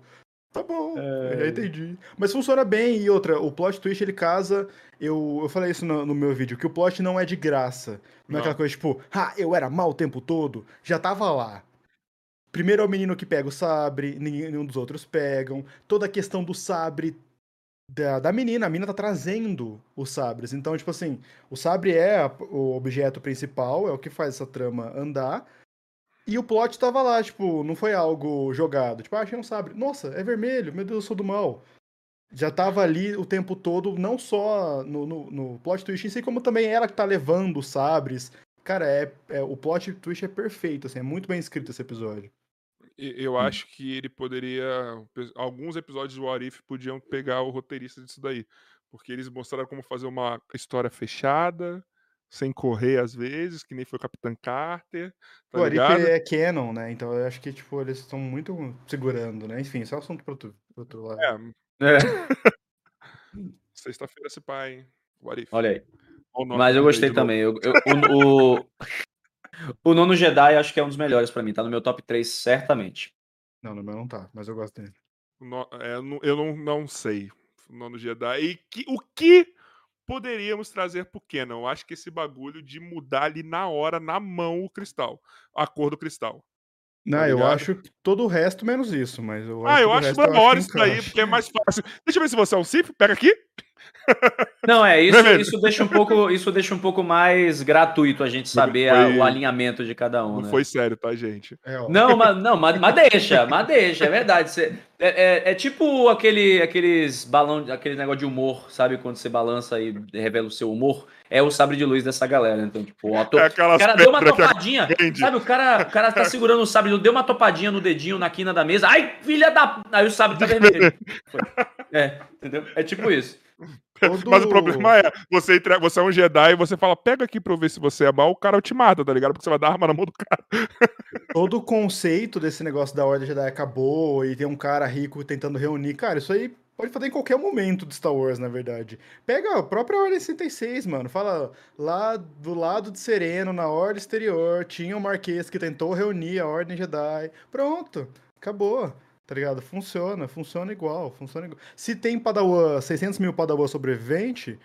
Tá bom, É. eu já entendi. Mas funciona bem, e outra, o plot twist ele casa. Eu, eu falei isso no, no meu vídeo, que o plot não é de graça. Não, Não. é aquela coisa tipo, ah, eu era mal o tempo todo, já tava lá. Primeiro é o menino que pega o sabre, nenhum dos outros pegam. Toda a questão do sabre da, da menina, a menina tá trazendo os sabres. Então, tipo assim, o sabre é a- o objeto principal, é o que faz essa trama andar. E o plot tava lá, tipo, não foi algo jogado. Tipo, ah, achei um sabre. Nossa, é vermelho, meu Deus, eu sou do mal. Já tava ali o tempo todo, não só no, no, no plot twist em si, como também ela que tá levando os sabres. Cara, é, é- o plot twist é perfeito, assim, é muito bem escrito esse episódio. Eu acho que ele poderia. Alguns episódios do What If podiam pegar o roteirista disso daí. Porque eles mostraram como fazer uma história fechada, sem correr às vezes, que nem foi o Capitão Carter. Tá o Arif ligado? é canon, né? Então eu acho que, tipo, eles estão muito segurando, né? Enfim, isso é um assunto pra outro, outro lado. É, É, [laughs] sexta-feira se pá, hein? What If. olha aí. O Mas eu gostei também. Eu, eu- o, o, o Nono Jedi acho que é um dos melhores pra mim. Tá no meu top 3, certamente. Não, no meu não tá, mas eu gosto dele. No- é, eu não- eu não, não sei. O Nono Jedi. E que- o que poderíamos trazer pro Kenan? Eu acho que esse bagulho de mudar ali na hora, na mão, o cristal. A cor do cristal. Não, Tá eu acho que todo o resto menos isso, mas eu Ah, eu acho resto da hora que isso daí, porque é mais fácil. Deixa eu ver se você é um Sif, pega aqui. [laughs] Não, é, isso, isso, deixa um pouco, isso deixa um pouco mais gratuito a gente saber a- foi- o alinhamento de cada um, Não né? foi sério, tá, gente? É, ó. Não, mas, não mas, mas deixa, mas deixa, é verdade. Cê- é, é- é tipo aquele, aqueles balão, aquele negócio de humor, sabe? Quando você balança e revela o seu humor. É o sabre de luz dessa galera. Então, tipo, o ator. É O cara deu uma a- topadinha. Sabe, o cara, o cara tá segurando o sabre de luz, deu uma topadinha no dedinho na quina da mesa. Ai, filha da. Aí o sabre tá vermelho. [laughs] É, entendeu? É tipo isso. Todo- Mas o problema é, você, entrega, você é um Jedi e você fala, pega aqui pra eu ver se você é mal, o cara te mata, tá ligado? Porque você vai dar arma na mão do cara. Todo o conceito desse negócio da Ordem Jedi acabou e tem um cara rico tentando reunir. Cara, isso aí pode fazer em qualquer momento de Star Wars, na verdade. Pega a própria Ordem 66, mano. Fala, lá do lado de Sereno, na Ordem Exterior, tinha um Marquês que tentou reunir a Ordem Jedi. Pronto, acabou. Tá ligado? Funciona, funciona igual, funciona igual. Se tem Padawan, 600 mil Padawan sobrevivente,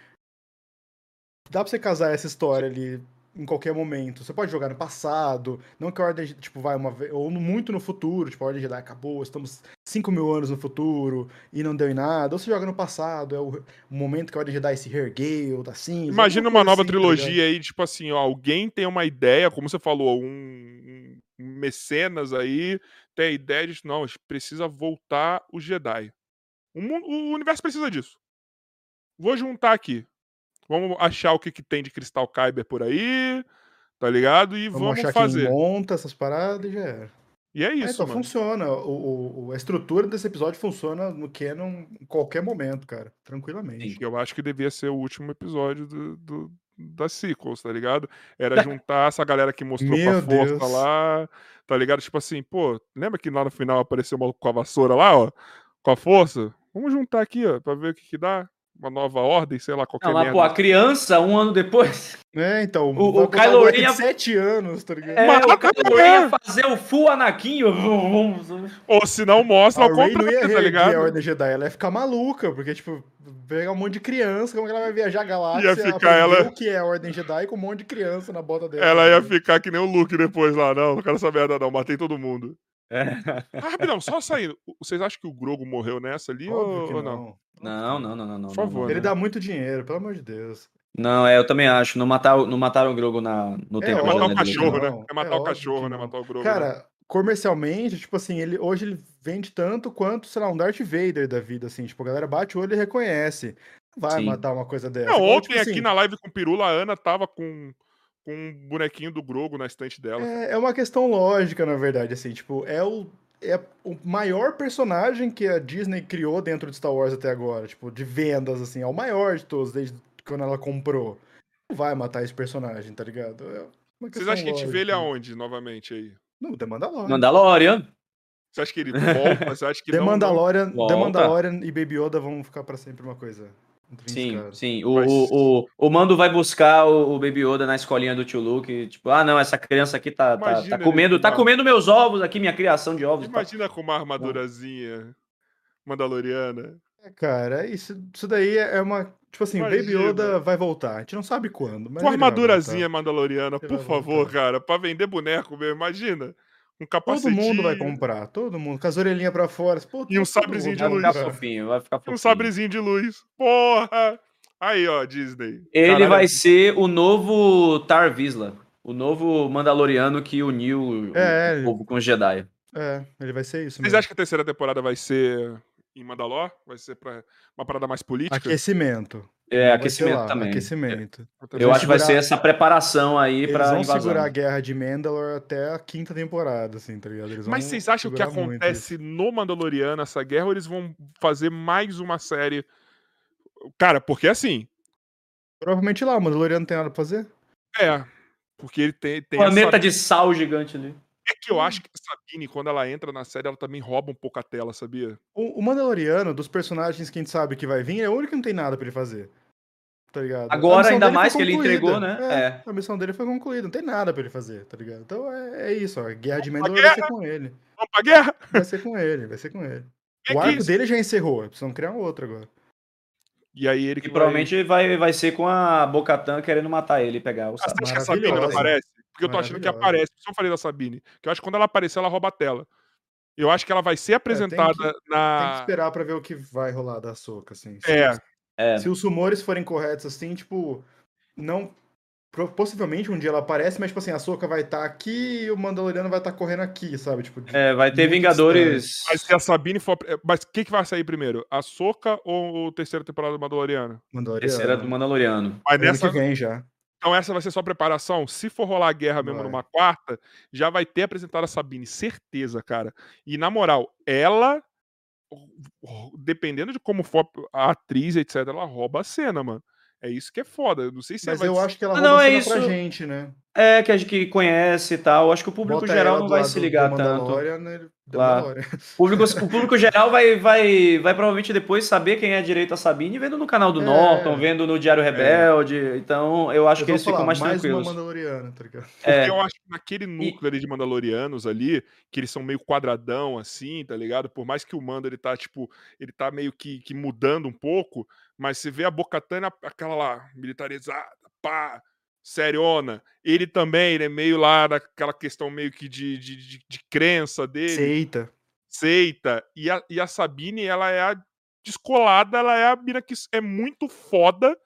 dá pra você casar essa história ali em qualquer momento. Você pode jogar no passado, não que a Ordem, tipo, vai uma vez, ou muito no futuro, tipo, a Ordem Jedi acabou, estamos 5 mil anos no futuro e não deu em nada. Ou você joga no passado, é o, momento que a Ordem Jedi se reergueu, da cinza. Imagina uma nova assim, tá trilogia aí, tipo assim, ó, alguém tem uma ideia, como você falou, um, um mecenas aí, tem a ideia de, não, a gente precisa voltar o Jedi. O, mu- o universo precisa disso. Vou juntar aqui. Vamos achar o que, que tem de Cristal Kyber por aí, tá ligado? E Vamos, vamos, achar fazer. quem monta essas paradas e já era. E é É, isso, então mano. funciona. O, o- a estrutura desse episódio funciona no Canon em qualquer momento, cara. Tranquilamente. Eu acho que devia ser o último episódio do, do, das sequels, tá ligado? Era juntar essa galera que mostrou Meu pra força Deus. lá, tá ligado? Tipo assim, pô, lembra que lá no final apareceu uma com a vassoura lá, ó? Com a força? Vamos juntar aqui, ó, pra ver o que que dá. Uma nova ordem, sei lá, qualquer Não, mas, merda. pô, a criança, um ano depois. [laughs] É, então. O- o Kylo Ren ia- 7 anos, tá ligado? É, Mas- o Kylo Ren ia fazer o full Anakin. [laughs] Ou se não, mostra A ao Rey não contrário, ia tá ligado? a Ordem Jedi, ela ia ficar maluca, porque, tipo, pegar um monte de criança, como que ela vai viajar a galáxia, Ia ficar ela- o que é a Ordem Jedi com um monte de criança na bota dela. Ela tá ia ficar que nem o Luke depois lá, não, não quero essa merda não, matei todo mundo. É. Ah, rapidão, só saindo. Vocês acham que o Grogo morreu nessa ali Óbvio ou, que ou não? não. Não, não, não, não. Por favor, Ele né? dá muito dinheiro, pelo amor de Deus. Não, é, eu também acho. Não mataram, não mataram o Grogo na, no É, tempo É matar o dele, cachorro, não. né? É matar É o cachorro, né? Matar o Grogo. né? Cara, comercialmente, tipo assim, ele hoje ele vende tanto quanto, sei lá, um Darth Vader da vida, assim. Tipo, a galera bate o olho e reconhece. Não vai Sim. matar uma coisa dessa. Não, ontem tipo aqui assim, na live com o Pirula, a Ana tava com, com um bonequinho do Grogo na estante dela. É, é uma questão lógica, na verdade, assim, tipo, é o, é o maior personagem que a Disney criou dentro de Star Wars até agora, tipo, de vendas, assim, é o maior de todos, desde quando ela comprou. Não vai matar esse personagem, tá ligado? É uma Vocês acham que a gente vê ele aonde, novamente, aí? No The Mandalorian. Mandalorian. Você acha que ele volta? Você acha que The não, não... Mandalorian, The. Mandalorian e Baby Yoda vão ficar pra sempre uma coisa Sim, sim. O, Mas- o, o, o Mando vai buscar o, o Baby Yoda na escolinha do tio Luke. Tipo, ah, não, essa criança aqui tá, tá, Imagina tá comendo, com tá uma- comendo meus ovos aqui, minha criação de ovos. tal. Imagina com uma armadurazinha mandaloriana. É, cara, isso, isso daí é uma. Tipo assim, o Baby Imagina. Yoda vai voltar. A gente não sabe quando. Mas Com armadurazinha mandaloriana, Ele por favor, voltar. cara. Pra vender boneco mesmo, imagina. Um Todo capacetinho. mundo vai comprar, todo mundo. Com as orelhinhas pra fora. Pô, E um todo sabrezinho de luz. Vai ficar fofinho, vai ficar E fofinho. um sabrezinho de luz. Porra! Aí, ó, Disney. Ele Caralho, vai ser o novo Tar Vizsla. O novo Mandaloriano que uniu o- É, o ele- povo com os Jedi. É, ele vai ser isso. Vocês mesmo. acham que a terceira temporada vai ser em Mandalor? Vai ser pra uma parada mais política? Aquecimento. É, aquecimento lá, também. Aquecimento. Eu vão acho que vai ser essa preparação aí Eles pra vão invasão. segurar a guerra de Mandalore até a quinta temporada, assim, tá ligado? Eles Mas vocês acham que acontece no Mandaloriano essa guerra ou eles vão fazer mais uma série? Cara, porque assim, Provavelmente lá, o Mandaloriano não tem nada pra fazer. é. Porque ele tem, tem Planeta essa... de sal gigante ali. É que eu acho que a Sabine, quando ela entra na série, ela também rouba um pouco a tela, sabia? O, o Mandaloriano, dos personagens que a gente sabe que vai vir, é o único que não tem nada pra ele fazer. Tá ligado? Agora, ainda mais que ele entregou, né? É, É. A missão dele foi concluída, não tem nada pra ele fazer, tá ligado? Então é, é isso, ó. A guerra de Mandalore vai ser com ele. Vamos pra guerra? Vai ser com ele, vai ser com ele. [laughs] É O que arco dele já encerrou, precisam criar um outro agora. E aí ele que E provavelmente vai, vai ser com a Bocatan querendo matar ele e pegar o vai... Ah, sabre. você acha que a Sabine não aparece? Porque eu tô achando que aparece. Por isso eu falei da Sabine. Que eu acho que quando ela aparecer, ela rouba a tela. Eu acho que ela vai ser apresentada Tem que na. esperar pra ver o que vai rolar da Soca, assim. Se, É, É. se os rumores forem corretos, assim, tipo, não. Possivelmente um dia ela aparece, mas, tipo assim, a Soca vai estar aqui e o Mandaloriano vai estar correndo aqui, sabe? Tipo, É, vai ter Vingadores. mas se a Sabine for. Mas o que, que vai sair primeiro? A Soca ou a terceira temporada do Mandaloriano? Mandaloriano. Terceira do Mandaloriano. Mas Ano nessa, que vem já. Então essa vai ser só preparação. Se for rolar a guerra mesmo Vai. numa quarta, já vai ter apresentado a Sabine, certeza, cara. E na moral, ela, dependendo de como for a atriz, etc, ela rouba a cena, mano. É isso que é foda. Eu não sei se Mas vai eu acho que ela Ah, não, a é cena pra isso. gente, né? É, que a gente que conhece e tal. Acho que o público Bota geral não vai lado se ligar tanto. Né? Claro. O público, o público geral vai, vai, vai provavelmente depois saber quem é direito a Sabine vendo no canal do É. Norton, vendo no Diário Rebelde. Então, eu acho Eu que eles ficam falar, mais mais tranquilos. uma Mandaloriana, tá ligado? Porque É. eu acho que naquele núcleo ali de Mandalorianos ali, que eles são meio quadradão assim, tá ligado? Por mais que o Mando ele tá, tipo, ele tá meio que, que mudando um pouco, mas você vê a Bocatana, aquela lá, militarizada, pá, seriona. Ele também, ele é meio lá daquela questão meio que de, de, de, de crença dele, Seita. seita. E a, e a Sabine, ela é a descolada, ela é a mina que é muito foda,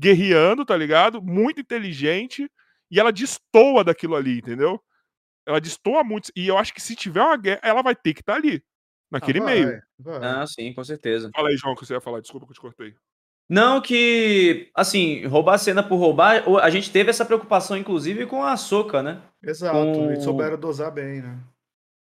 guerreando, tá ligado? Muito inteligente. E ela destoa daquilo ali, entendeu? Ela destoa muito. E eu acho que se tiver uma guerra, ela vai ter que estar ali. Naquele Ah, meio. vai, vai. Ah, sim, com certeza. Fala aí, João, que você ia falar. Desculpa que eu te cortei. Não que, assim, roubar a cena por roubar, a gente teve essa preocupação, inclusive, com a Soca, né? Exato. Com- E souberam dosar bem, né?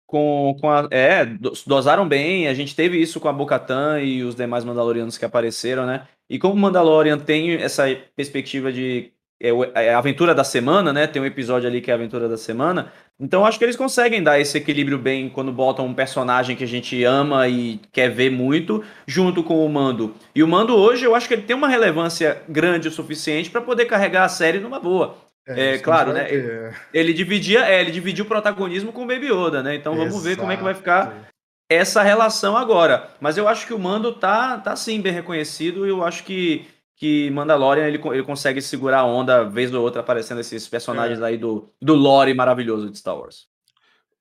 Com, com a, é, do- dosaram bem, a gente teve isso com a Bocatan e os demais Mandalorianos que apareceram, né? E como o Mandalorian tem essa perspectiva de é, é a aventura da semana, né? Tem um episódio ali que é a aventura da semana. Então acho que eles conseguem dar esse equilíbrio bem quando botam um personagem que a gente ama e quer ver muito, junto com o Mando. E o Mando hoje eu acho que ele tem uma relevância grande o suficiente para poder carregar a série numa boa. É, gente claro, né? ver. Ele dividia, é, ele dividiu o protagonismo com o Baby Yoda, né? Então vamos ver como é que vai ficar Exato. essa relação agora. Mas eu acho que o Mando tá, tá sim bem reconhecido e eu acho que, que Mandalorian ele, ele consegue segurar a onda, vez ou outra, aparecendo esses personagens aí do, do lore maravilhoso de Star Wars.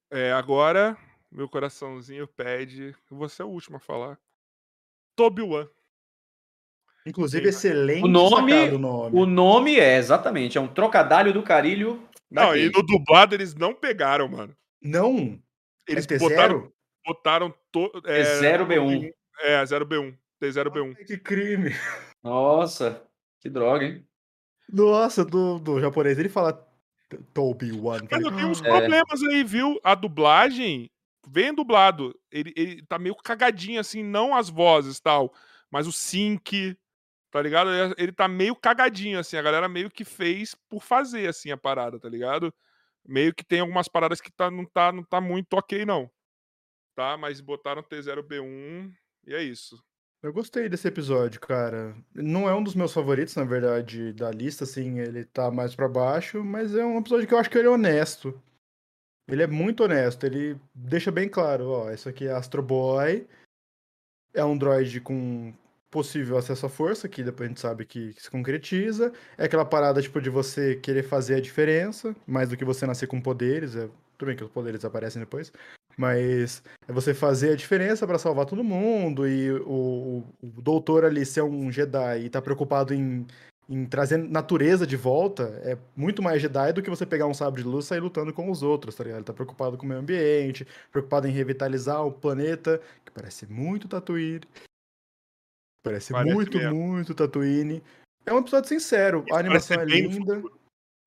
É, agora, meu coraçãozinho pede. Você é o último a falar. Tobi-Wan. Inclusive, Sim. excelente O nome- o nome. O nome é, exatamente, é um trocadalho do carilho. Não, e daquele. no dublado eles não pegaram, mano. Não, Eles é botaram, T0? botaram to, É 0B1. É, 0B1. T0B1. Ai, Que crime. Nossa, que droga, hein? Nossa, do, do japonês, ele fala Toby One. Eu tenho uns É. problemas aí, viu? A dublagem, vem dublado. Ele, ele tá meio cagadinho, assim, não as vozes e tal, mas o sync, tá ligado? Ele- Ele tá meio cagadinho, assim. A galera meio que fez por fazer, assim, a parada, tá ligado? Meio que tem algumas paradas que tá, não, tá, não tá muito ok, não. Tá? Mas botaram T0B1 e é isso. Eu gostei desse episódio, cara. Não é um dos meus favoritos, na verdade, da lista, assim, ele tá mais pra baixo, mas é um episódio que eu acho que ele é honesto. Ele é muito honesto, ele deixa bem claro, ó, isso aqui é Astro Boy, é um droid com possível acesso à força, que depois a gente sabe que, que se concretiza, é aquela parada, tipo, de você querer fazer a diferença, mais do que você nascer com poderes, é... tudo bem que os poderes aparecem depois, mas é você fazer a diferença pra salvar todo mundo e o, o- doutor ali ser um Jedi e tá preocupado em, em trazer natureza de volta é muito mais Jedi do que você pegar um sabre de luz e sair lutando com os outros, tá ligado? Ele tá preocupado com o meio ambiente, preocupado em revitalizar o planeta, que parece muito Tatooine. Parece, Parece muito, mesmo. muito Tatooine. É um episódio sincero, a Parece animação é linda. futuro.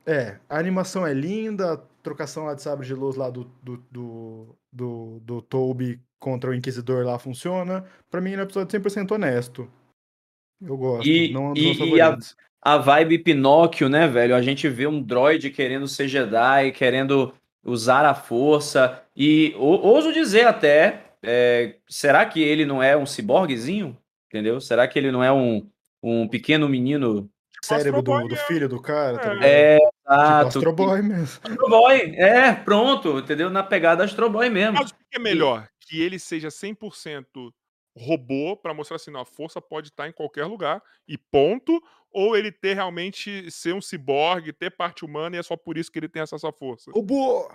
É, a animação é linda, a trocação lá de sabre de luz lá do, do, do, do, do Toby contra o Inquisidor lá funciona. Pra mim, é um episódio 100% honesto. Eu gosto, E- não é e- e a- a vibe Pinóquio, né, velho? A gente vê um droid querendo ser Jedi, querendo usar a força. E ou- ouso dizer até, é, será que ele não é um ciborguezinho? Entendeu? Será que ele não é um, um pequeno menino? Cérebro do, do é- filho do cara, tá é. ligado? É, Tipo exato. Astro Boy mesmo. Astro Boy, é, pronto, entendeu? Na pegada Astro Boy mesmo. Mas o que é melhor? Que ele seja 100% robô pra mostrar assim, não, a força pode estar em qualquer lugar e ponto, ou ele ter realmente ser um ciborgue, ter parte humana e é só por isso que ele tem acesso à força? Robô!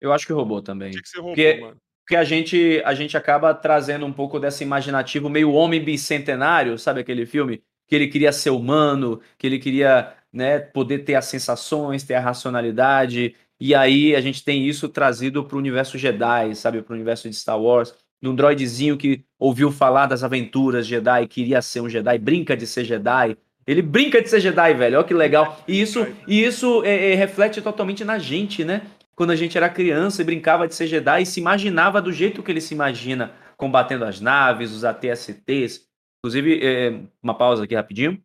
Eu acho que robô também. Tinha que ser robô, Porque, mano. porque a, gente, a gente acaba trazendo um pouco dessa imaginativo meio homem bicentenário, sabe aquele filme? Que ele queria ser humano, que ele queria né, poder ter as sensações, ter a racionalidade. E aí a gente tem isso trazido para o universo Jedi, sabe? Para o universo de Star Wars. Num droidezinho que ouviu falar das aventuras Jedi, queria ser um Jedi, brinca de ser Jedi. Ele brinca de ser Jedi, velho. Olha que legal. E isso, e isso é, é, reflete totalmente na gente, né? Quando a gente era criança e brincava de ser Jedi e se imaginava do jeito que ele se imagina, combatendo as naves, os ATSTs. Inclusive, é, uma pausa aqui rapidinho.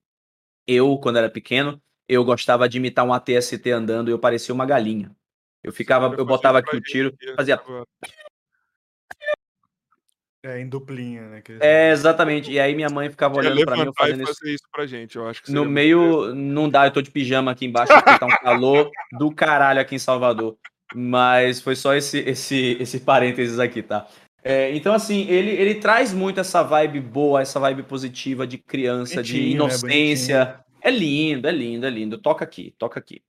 Eu, quando era pequeno, eu gostava de imitar um ATST andando e eu parecia uma galinha. Eu ficava, eu botava aqui o tiro, fazia. É, em duplinha, né? que É, exatamente. E aí minha mãe ficava olhando pra mim, eu fazendo isso. isso pra gente, eu acho que No meio, não dá, eu tô de pijama aqui embaixo, porque tá um [laughs] calor do caralho aqui em Salvador. Mas foi só esse, esse, esse parênteses aqui, tá? É, então, assim, ele, ele traz muito essa vibe boa, essa vibe positiva de criança, de Bonitinho, né? inocência. É lindo, é lindo, é lindo. Toca aqui, toca aqui.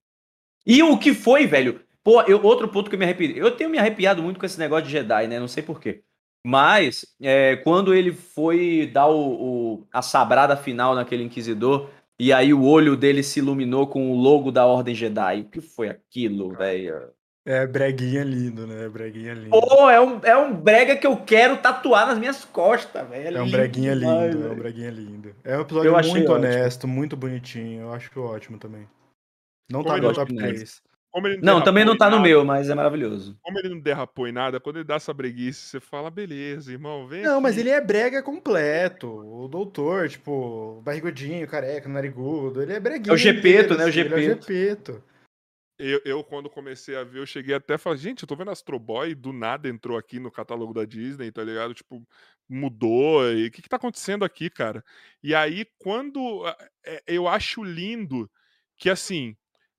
E o que foi, velho? Pô, eu- outro ponto que eu me arrepiei. Eu tenho me arrepiado muito com esse negócio de Jedi, né? Não sei porquê. Mas, é, quando ele foi dar o, o- a sabrada final naquele Inquisidor, e aí o olho dele se iluminou com o logo da Ordem Jedi. O que foi aquilo, velho? É breguinha lindo, né? Breguinha lindo. Pô, é um, é um brega que eu quero tatuar nas minhas costas, velho. É um lindo breguinha lindo, é um breguinha lindo. É um episódio muito ótimo. honesto, muito bonitinho. Eu acho ótimo também. Não Como tá no top demais. 3. Como ele Não, também não tá no meu, mas é maravilhoso. Como ele não derrapou em nada, quando ele dá essa breguice, você fala, beleza, irmão, vem Não, mas aqui." ele é brega completo. O doutor, tipo, barrigudinho, careca, narigudo. Ele é breguinha. É o Gepeto, né? O assim, ele é o Gepeto. Eu, eu, quando comecei a ver, eu cheguei até a falar, gente, eu tô vendo Astro Boy, do nada entrou aqui no catálogo da Disney, tá ligado? Tipo, mudou, e o que que tá acontecendo aqui, cara? E aí, quando... é, Eu acho lindo que, assim,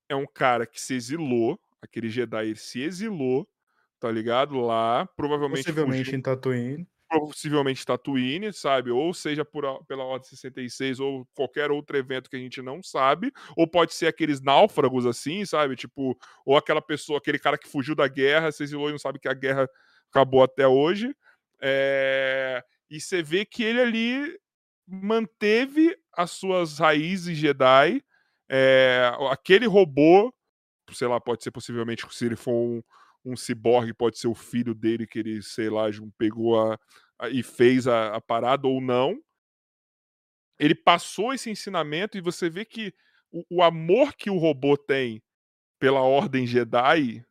é um cara que se exilou, aquele Jedi, se exilou, tá ligado? Lá, provavelmente Possivelmente fugiu em Tatooine. Possivelmente Tatooine, sabe? Ou seja por, pela Ordem 66 ou qualquer outro evento que a gente não sabe, ou pode ser aqueles náufragos assim, sabe? Tipo, ou aquela pessoa, aquele cara que fugiu da guerra, e não sabe que a guerra acabou até hoje. É, E você vê que ele ali manteve as suas raízes Jedi. É, Aquele robô, sei lá, pode ser possivelmente, se ele for um, um ciborgue, pode ser o filho dele que ele, sei lá, pegou a, a- e fez a, a parada ou não. Ele passou esse ensinamento e você vê que o, o amor que o robô tem pela Ordem Jedi,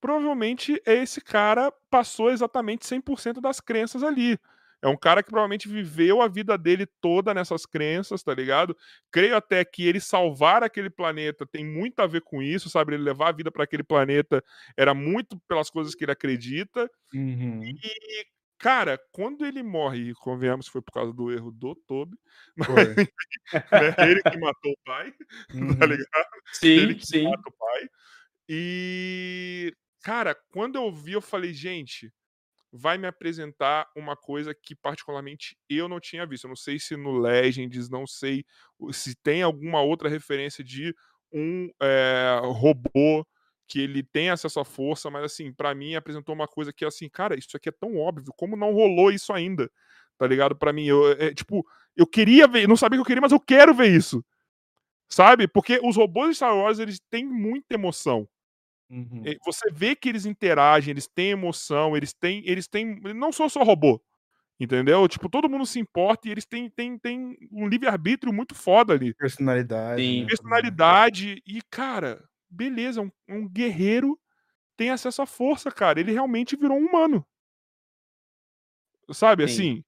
provavelmente esse cara passou exatamente 100% das crenças ali. É um cara que provavelmente viveu a vida dele toda nessas crenças, tá ligado? Creio até que ele salvar aquele planeta tem muito a ver com isso, sabe? Ele levar a vida para aquele planeta era muito pelas coisas que ele acredita. Uhum. E, cara, quando ele morre, convenhamos que foi por causa do erro do Toby, [laughs] mas, né, ele que matou o pai, [laughs] tá Uhum. ligado? Ele Sim, que sim. mata o pai. E, cara, quando eu vi, eu falei, gente, vai me apresentar uma coisa que particularmente eu não tinha visto. Eu não sei se no Legends, não sei se tem alguma outra referência de um eh, robô que ele tem acesso à força, mas assim, pra mim apresentou uma coisa que assim, cara, isso aqui é tão óbvio, como não rolou isso ainda? Tá ligado? Pra mim, eu, é, tipo, eu queria ver, não sabia que eu queria, mas eu quero ver isso. Sabe? Porque os robôs de Star Wars, eles têm muita emoção. Uhum. Você vê que eles interagem, eles têm emoção, eles têm. Eles têm. Não são só robô. Entendeu? Tipo, todo mundo se importa e eles têm, têm, têm um livre-arbítrio muito foda ali. Personalidade. Sim. né, Personalidade. E, cara, beleza, um, um guerreiro tem acesso à força, cara. Ele realmente virou um humano. Sabe, Sim. assim.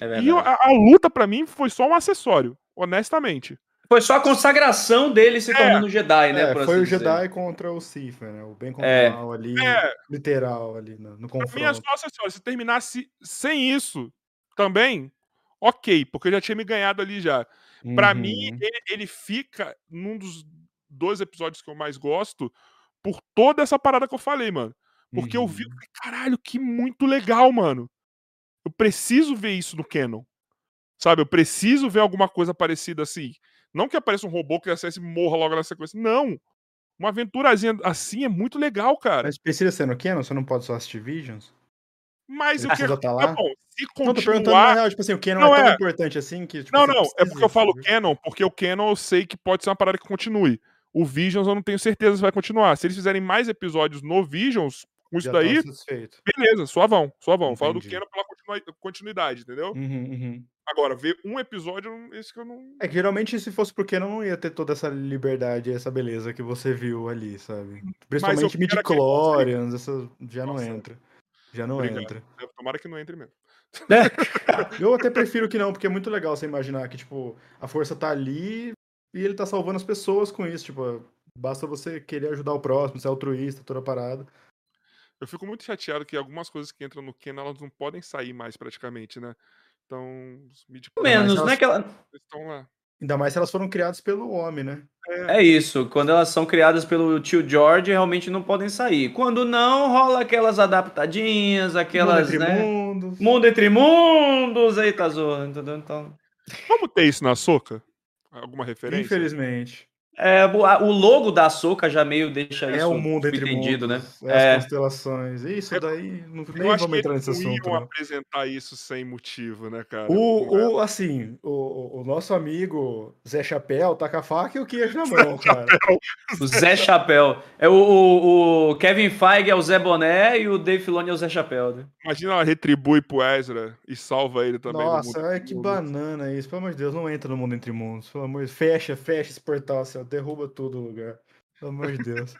É E a, a luta, pra mim, foi só um acessório, honestamente. Foi só a consagração dele se É. tornando Jedi, né? É, por foi assim o dizer. Jedi contra o Sith, né? O bem contra É. o mal ali, É, literal ali no, no Pra mim é confronto. só acessório. Se terminasse sem isso também, ok, porque eu já tinha me ganhado ali já. Pra mim, Uhum. ele, ele fica num dos dois episódios que eu mais gosto por toda essa parada que eu falei, mano. Porque eu vi, Uhum. falei, caralho, que muito legal, mano. Eu preciso ver isso no Canon. Sabe? Eu preciso ver alguma coisa parecida assim. Não que apareça um robô que acesse e morra logo na sequência. Não. Uma aventurazinha assim é muito legal, cara. Mas precisa ser no Canon? Você não pode só assistir Visions? Mas o Ele que. tá Tá lá? bom, se Não, tô perguntando na continuar. real, tipo assim, o Canon Não, é tão é. importante assim que. Tipo, Não, você não, é porque eu falo saber. Canon, porque o Canon eu sei que pode ser uma parada que continue. O Visions eu não tenho certeza se vai continuar. Se eles fizerem mais episódios no Visions, com isso Já daí, beleza, suavão, suavão. Fala do Entendi. Canon pela continuidade, entendeu? Uhum, uhum. Agora, ver um episódio, esse que eu não. É que geralmente se fosse pro Canon não ia ter toda essa liberdade, essa beleza que você viu ali, sabe? Principalmente quero aquele midi-chlorians, essa já não Nossa. entra. Já não Obrigado. entra. Tomara que não entre mesmo. [laughs] Eu até prefiro que não, porque é muito legal você imaginar que, tipo, a força tá ali e ele tá salvando as pessoas com isso, tipo, basta você querer ajudar o próximo, ser altruísta, toda parada. Eu fico muito chateado que algumas coisas que entram no Canon, elas não podem sair mais praticamente, né? Então, os midi Menos, elas- né? Que ela... estão lá. Ainda mais se elas foram criadas pelo homem, né? É isso, quando elas são criadas pelo tio George, realmente não podem sair. Quando não, rola aquelas adaptadinhas, aquelas, Mundo entre né? mundos. Mundo entre mundos, eita zorra, entendeu? Então... Vamos ter isso na Soca? Alguma referência? Infelizmente. É, o logo da Soca já meio deixa É isso o mundo entre entendido, mundos. né? É É. as constelações. Isso É- daí, não, Eu nem acho vamos que entrar nesse não assunto. iam não. apresentar isso sem motivo, né, cara? O, o, assim, o, o- nosso amigo Zé Chapéu tá com a faca e o queijo na mão, cara. O Zé Chapéu. É o, o- o Kevin Feige é o Zé Boné e o Dave Filoni é o Zé Chapéu, né? Imagina ela retribui pro Ezra e salva ele também. Nossa, mundo ai, entre que banana isso. Pelo amor de Deus, não entra no mundo entre mundos. Pelo amor de Deus. Fecha, fecha esse portal, assim, ó, derruba tudo o lugar. Pelo amor de Deus.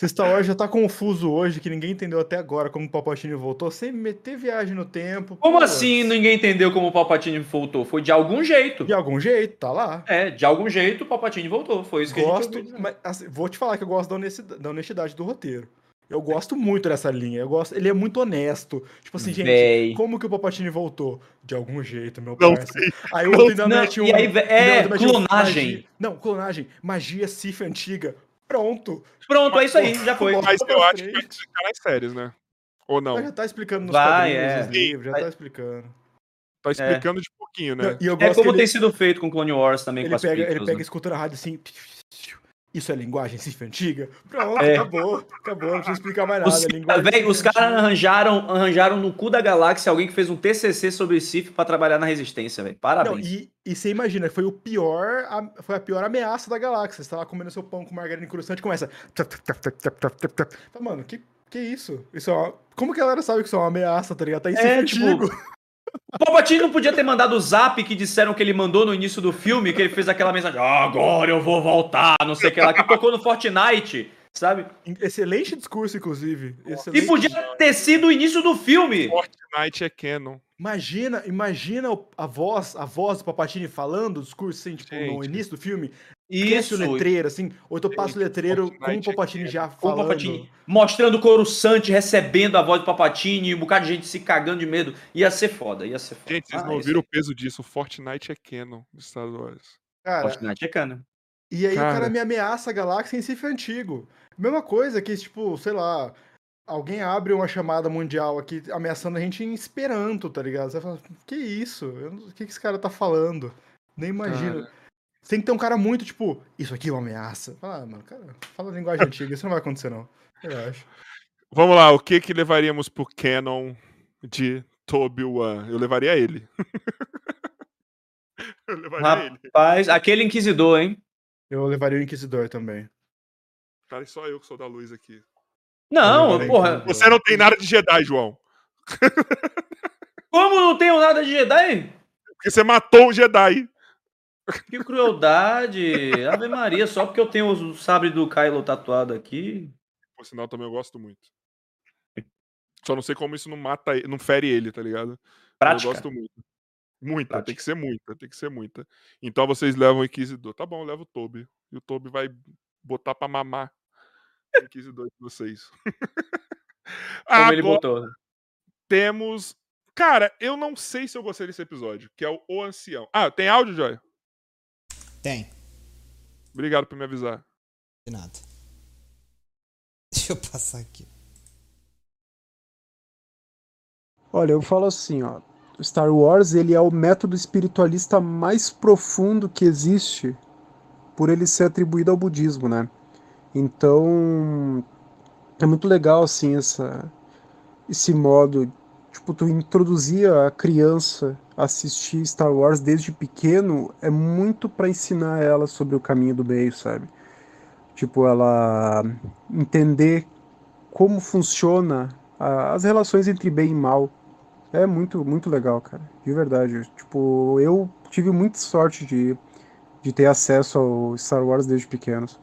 Se Star Wars já tá confuso hoje, que ninguém entendeu até agora como o Palpatine voltou, sem meter viagem no tempo. Como putz, assim ninguém entendeu como o Palpatine voltou? Foi de algum jeito. De algum jeito, tá lá. É, de algum jeito o Palpatine voltou. Foi isso que a gente Gosto, ouviu mas, assim, vou te falar que eu gosto da honestidade, da honestidade do roteiro. Eu gosto muito dessa linha. Eu gosto, ele é muito honesto. Tipo assim, gente, Véi. como que o Palpatine voltou? De algum jeito, meu Não parça. sei. Aí o outro ainda Não, mete um. e aí, é, um clonagem. magia- não, clonagem. Magia Sif antiga. Pronto. Pronto, é isso aí, já foi. Mas eu acho que vai explicar nas séries, né? Ou não? Mas já tá explicando nos Vai, é. nos livros, já Vai- tá explicando. Tá explicando de pouquinho, né? Não, E eu É como que tem ele, sido feito com Clone Wars também com ele as pega, ele pega né? escuta na rádio assim. Isso é linguagem Sif antiga? Pronto, É. acabou. Acabou, não precisa explicar mais nada. Os, véi, Sith os caras arranjaram, arranjaram no cu da galáxia alguém que fez um TCC sobre Sif pra trabalhar na resistência, velho. Não, Parabéns. e, e você imagina, foi o pior, a- foi a pior ameaça da galáxia. Você tá lá comendo seu pão com margarina crustante e começa. Fala, Mano, que, que isso? Isso é uma... Como que a galera sabe que isso é uma ameaça, tá ligado? Tá em É, tipo. O Palpatine não podia ter mandado o zap que disseram que ele mandou no início do filme, que ele fez aquela mensagem, "Ah, agora eu vou voltar, não sei o que lá, que tocou no Fortnite, sabe? Excelente discurso, inclusive. E Excelente. podia ter sido o início do filme. Fortnite é canon. Imagina, imagina a voz, a voz do Papatini falando o discurso assim, tipo, no Gente. início do filme. Cresce o Isso. letreiro, assim, ou então passa o letreiro com o é Papatini que- já Com o falando. Palpatine mostrando o Coruscante recebendo a voz do Papatine e um bocado de gente se cagando de medo. Ia ser foda, ia ser foda. Gente, vocês Ah, não isso ouviram o peso disso. Fortnite é canon dos Star Wars. Cara, Fortnite é cana. E aí o Cara. cara me ameaça a galáxia em Sif antigo. Mesma coisa que, tipo, sei lá, alguém abre uma chamada mundial aqui ameaçando a gente em Esperanto, tá ligado? Você fala, que isso? O que, que esse cara tá falando? Nem imagino. Cara. Tem que ter um cara muito, tipo, isso aqui é uma ameaça. Fala, ah, mano, cara, fala linguagem [laughs] antiga, isso não vai acontecer, não. Eu acho. Vamos lá, o que que levaríamos pro canon de Toby Wan? Eu levaria ele. [laughs] Eu levaria ele. Rapaz, aquele Inquisidor, hein? Eu levaria o Inquisidor também. Cara, só eu que sou da luz aqui. Não, levaria porra. Você não tem nada de Jedi, João. [laughs] Como não tenho nada de Jedi? Porque você matou um Jedi. Que crueldade. Ave Maria, só porque eu tenho o sabre do Kylo tatuado aqui. Por sinal, também eu gosto muito. Só não sei como isso não mata, não fere ele, tá ligado? Prática. Eu gosto muito. Muita, tem Prática. que ser muita, tem que ser muita. Então vocês levam o Inquisidor. Tá bom, leva o Toby. E o Toby vai botar pra mamar o Inquisidor de vocês. [laughs] Como ele Agora botou. né? temos. Cara, eu não sei se eu gostei desse episódio, que é o O Ancião. Ah, tem áudio, Joy? Tem. Obrigado por me avisar. De nada. [laughs] Deixa eu passar aqui. Olha, eu falo assim, ó. Star Wars ele é o método espiritualista mais profundo que existe, por ele ser atribuído ao budismo, né? Então é muito legal assim essa esse modo, tipo tu introduzir a criança a assistir Star Wars desde pequeno é muito para ensinar ela sobre o caminho do meio, sabe? Tipo ela entender como funciona a- as relações entre bem e mal. É muito, muito legal, cara. De verdade. Tipo, eu tive muita sorte de, de ter acesso ao Star Wars desde pequenos.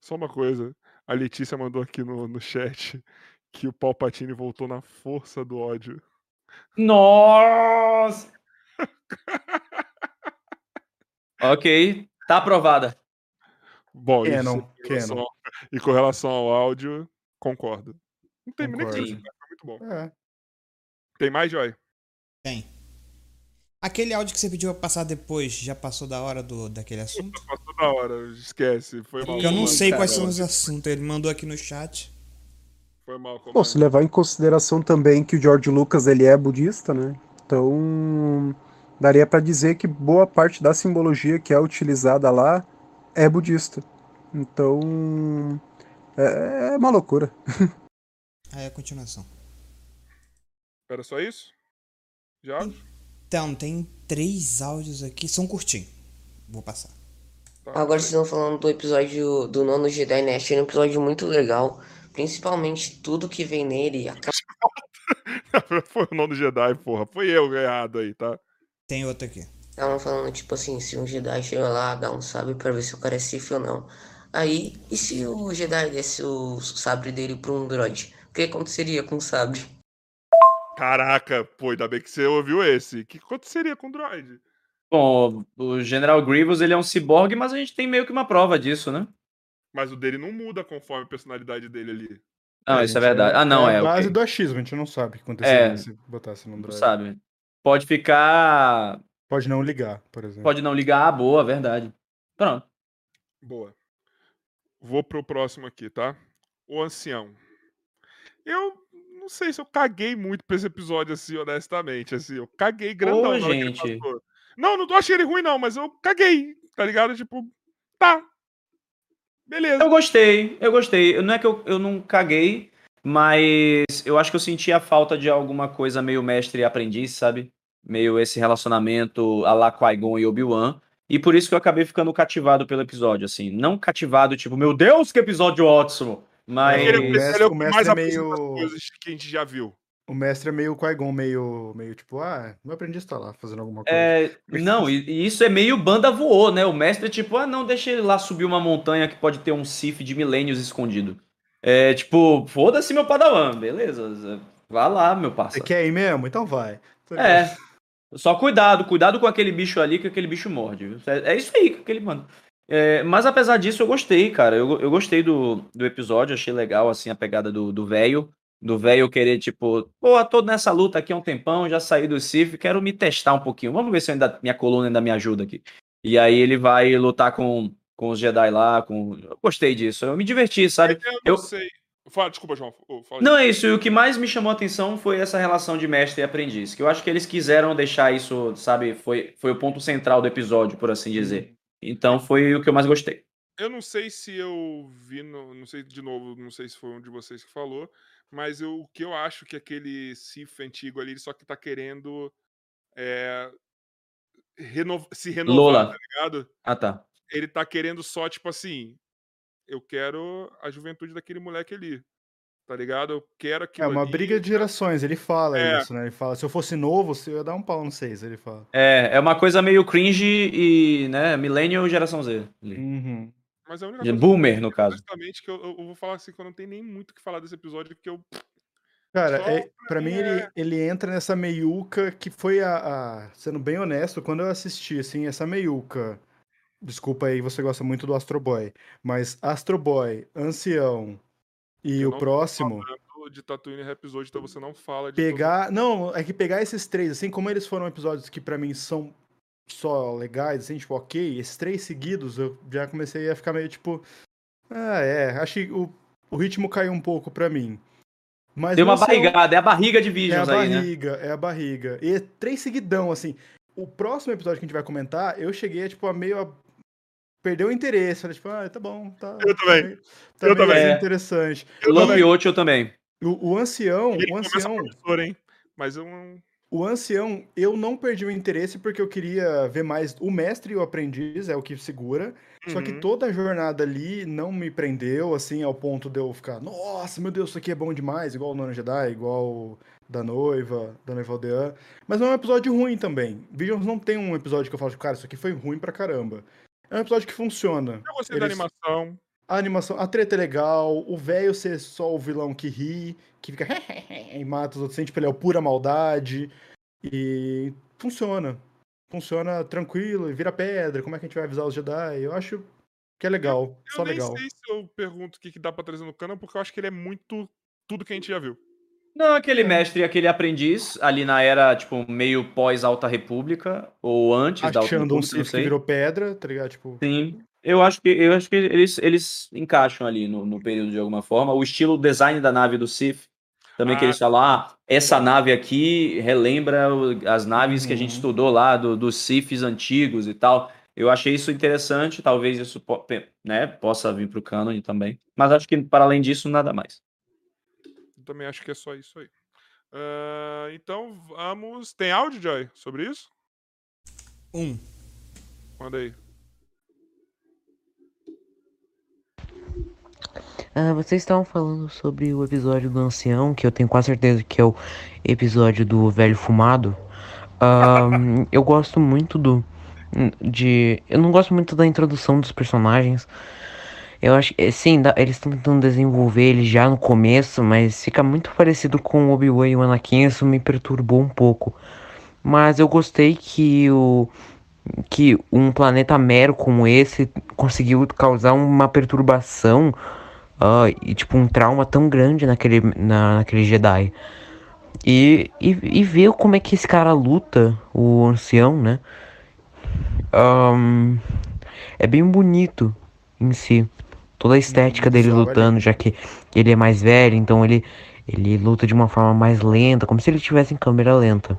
Só uma coisa. A Letícia mandou aqui no, no chat que o Palpatine voltou na força do ódio. Nossa! ok, tá aprovada. Bom, isso Canon, em relação e com relação ao áudio, concordo. Não tem nem que Concordo. dizer, foi muito bom. É. Tem mais, Joy? Tem. Aquele áudio que você pediu pra passar depois, já passou da hora do, daquele assunto? Passou da hora, esquece. Foi mal. Porque eu não sei quais são Caramba. os assuntos. Ele mandou aqui no chat. Foi mal. Pô, se levar em consideração também que o George Lucas ele é budista, né? Então daria pra dizer que boa parte da simbologia que é utilizada lá é budista. Então é, é uma loucura. Aí a continuação. Era só isso? Já? Então, tem três áudios aqui, são curtinhos. Vou passar. Agora vocês estão falando do episódio do Nono Jedi, né? Achei um episódio muito legal. Principalmente tudo que vem nele. Aquela [laughs] Foi o nome do Jedi, porra. Foi eu errado aí, tá? Tem outro aqui. Estavam falando, tipo assim, se um Jedi chega lá, dá um sabre pra ver se o cara é Sith ou não. Aí, e se o Jedi desse o sabre dele pra um droid? O que aconteceria com o sabre? Caraca, pô, ainda bem que você ouviu esse. O que aconteceria com o droid? Bom, o General Grievous ele é um ciborgue, mas a gente tem meio que uma prova disso, né? Mas o dele não muda conforme a personalidade dele ali. Não, isso é verdade. Ah, não, é. a base ok. do achismo, a gente não sabe o que aconteceria É. se botasse num Não droid. sabe. Pode ficar. Pode não ligar, por exemplo. Pode não ligar. Ah, boa, verdade. Pronto. Boa. Vou pro próximo aqui, tá? O ancião. Eu não sei se eu caguei muito pra esse episódio, assim, honestamente. Assim, eu caguei grandão. Ô, gente. Não, não tô achando ele ruim, não, mas eu caguei, tá ligado? Tipo, tá. Beleza. Eu gostei, eu gostei. Não é que eu, eu não caguei, mas eu acho que eu senti a falta de alguma coisa meio mestre e aprendiz, sabe? Meio esse relacionamento a la Qui-Gon e Obi-Wan. E por isso que eu acabei ficando cativado pelo episódio, assim. Não cativado, tipo, meu Deus, que episódio ótimo! Mas. Ele, o ele mestre- é o o mais é meio- as coisas que a gente já viu. O mestre é meio Qui-Gon, meio, meio tipo, ah, meu aprendiz tá lá fazendo alguma coisa. É, não, e, e isso é meio banda voou, né? O mestre é tipo, ah, não, deixa ele lá subir uma montanha que pode ter um Sif de milênios escondido. É tipo, foda-se meu padawan, beleza. Vá lá, meu Você parceiro. quer ir mesmo? Então vai. É. Só cuidado, cuidado com aquele bicho ali, que aquele bicho morde. É, é isso aí, que aquele mano. É, mas apesar disso, eu gostei, cara. Eu, eu gostei do, do episódio, achei legal, assim, a pegada do velho. Do velho querer, tipo, pô, tô nessa luta aqui há um tempão, já saí do Sif, quero me testar um pouquinho. Vamos ver se ainda, minha coluna ainda me ajuda aqui. E aí ele vai lutar com, com os Jedi lá. Com... Eu gostei disso, eu me diverti, sabe? Eu não Eu- sei. Fala, desculpa, João. Fala Não é isso, e o que mais me chamou a atenção foi essa relação de mestre e aprendiz, que eu acho que eles quiseram deixar isso, sabe, foi, foi o ponto central do episódio, por assim dizer. Então foi o que eu mais gostei. Eu não sei se eu vi, no- não sei de novo, não sei se foi um de vocês que falou, mas eu- o que eu acho que aquele Sif antigo ali, só que tá querendo é, reno- se renovar, Lola. tá ligado? Ah, tá. Ele tá querendo só, tipo assim, eu quero a juventude daquele moleque ali, tá ligado? Eu quero É aquilo uma ali. briga de gerações, ele fala É. isso, né? Ele fala, se eu fosse novo, eu ia dar um pau no 6, ele fala. É, é uma coisa meio cringe e, né, millennial geração Z. ali. Uhum. Mas a única De coisa boomer, no caso. honestamente, que eu, eu- vou falar assim, que eu não tenho nem muito o que falar desse episódio, porque eu Cara, Só é, pra mim mim ele, é- ele entra nessa meiuca que foi a, a- Sendo bem honesto, quando eu assisti, assim, essa meiuca. Desculpa aí, você gosta muito do Astro Boy. Mas Astro Boy, Ancião e o próximo. de Tatooine Episódio, então você não fala de Pegar. Não, é que pegar esses três, assim, como eles foram episódios que pra mim são só legais, assim, tipo, ok, esses três seguidos, eu já comecei a ficar meio tipo. Ah, é. Acho que o, o ritmo caiu um pouco pra mim. Mas Deu uma barrigada, é a barriga de É a Visions aí, né? barriga, é a barriga. E é três seguidão, assim. O próximo episódio que a gente vai comentar, eu cheguei, tipo, a meio a perder o interesse. Falei, tipo, ah, tá bom, tá. Eu também. Tá Eu também. É. interessante. O Lampiote eu também. O, o ancião, Ele o ancião, promissor, hein? Mas eu não. o ancião, eu não perdi o interesse porque eu queria ver mais o mestre e o aprendiz, é o que segura. Só que Uhum. toda a jornada ali não me prendeu, assim, ao ponto de eu ficar, nossa, meu Deus, isso aqui é bom demais, igual o Nono Jedi, igual da noiva, da noiva aldeã. Mas não é um episódio ruim também. Visions não tem um episódio que eu falo, cara, isso aqui foi ruim pra caramba. É um episódio que funciona. Eu gostei da Eles- animação. A animação, a treta é legal, o velho ser só o vilão que ri, que fica [laughs] e mata os outros, assim, tipo, ele é o pura maldade. E funciona. Funciona tranquilo, e vira pedra. Como é que a gente vai avisar os Jedi? Eu acho que é legal, Eu só nem legal. sei se eu pergunto o que, que dá pra trazer no canon, porque eu acho que ele é muito tudo que a gente já viu. Não, aquele mestre e aquele aprendiz, ali na era, tipo, meio pós-Alta República, ou antes da Alta Achando um República, não Sith que virou pedra, tá ligado? Tipo, Sim. Eu acho que, eu acho que eles, eles encaixam ali no, no período de alguma forma. O estilo, o design da nave do Sith, também que Ah, eles falam, ah, essa nave aqui relembra o- as naves que a gente Uhum. estudou lá, do, dos Siths antigos e tal. Eu achei isso interessante, talvez isso né, possa vir pro canon também. Mas acho que, para além disso, nada mais. Eu também acho que é só isso aí. Ah, então vamos. Tem áudio, Joy, sobre isso? Um. Manda aí. Ah, vocês estavam falando sobre o episódio do ancião, que eu tenho quase certeza que é o episódio do velho fumado. Ahn, eu gosto muito do. de. Eu não gosto muito da introdução dos personagens. Eu acho que, sim, dá- eles estão tentando desenvolver ele já no começo, mas fica muito parecido com o Obi-Wan e o Anakin, isso me perturbou um pouco. Mas eu gostei que o que um planeta mero como esse conseguiu causar uma perturbação ah, e tipo um trauma tão grande naquele, na, naquele Jedi. E, e, e ver como é que esse cara luta, o ancião, né? Ahn, é bem bonito em si. Toda a estética dele lutando, já que ele é mais velho, então ele, ele luta de uma forma mais lenta, como se ele estivesse em câmera lenta.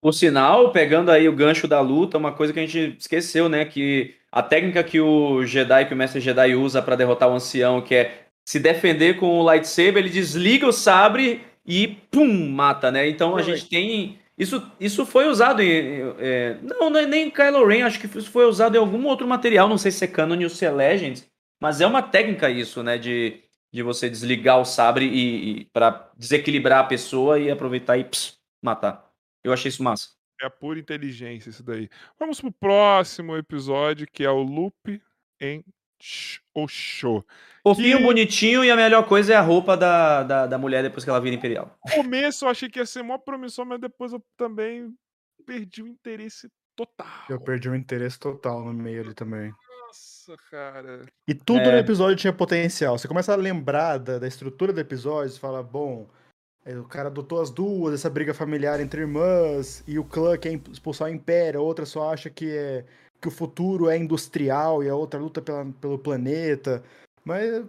Por sinal, pegando aí o gancho da luta, uma coisa que a gente esqueceu, né? Que a técnica que o Jedi, que o Mestre Jedi usa pra derrotar o ancião, que é se defender com o lightsaber, ele desliga o sabre e pum, mata, né? Então a gente tem. Isso, isso foi usado em. é, não, é nem em Kylo Ren, acho que isso foi usado em algum outro material, não sei se é Canon ou se é Legends, mas é uma técnica isso, né? De, de você desligar o sabre e, e para desequilibrar a pessoa e aproveitar e ps, matar. Eu achei isso massa. É a pura inteligência isso daí. Vamos pro próximo episódio, que é o Loop em Osho. Fofinho, Que- bonitinho, e a melhor coisa é a roupa da, da, da mulher depois que ela vira imperial. No começo eu achei que ia ser mó promissor, mas depois eu também perdi o interesse total. eu perdi o interesse total no meio ali também. Nossa, cara. E tudo É. no episódio tinha potencial. Você começa a lembrar da, da estrutura do episódio, você fala, bom, é, o cara adotou as duas, essa briga familiar entre irmãs, e o clã quer expulsar o Império, a outra só acha que, é, que o futuro é industrial e a outra luta pela, pelo planeta. Mas,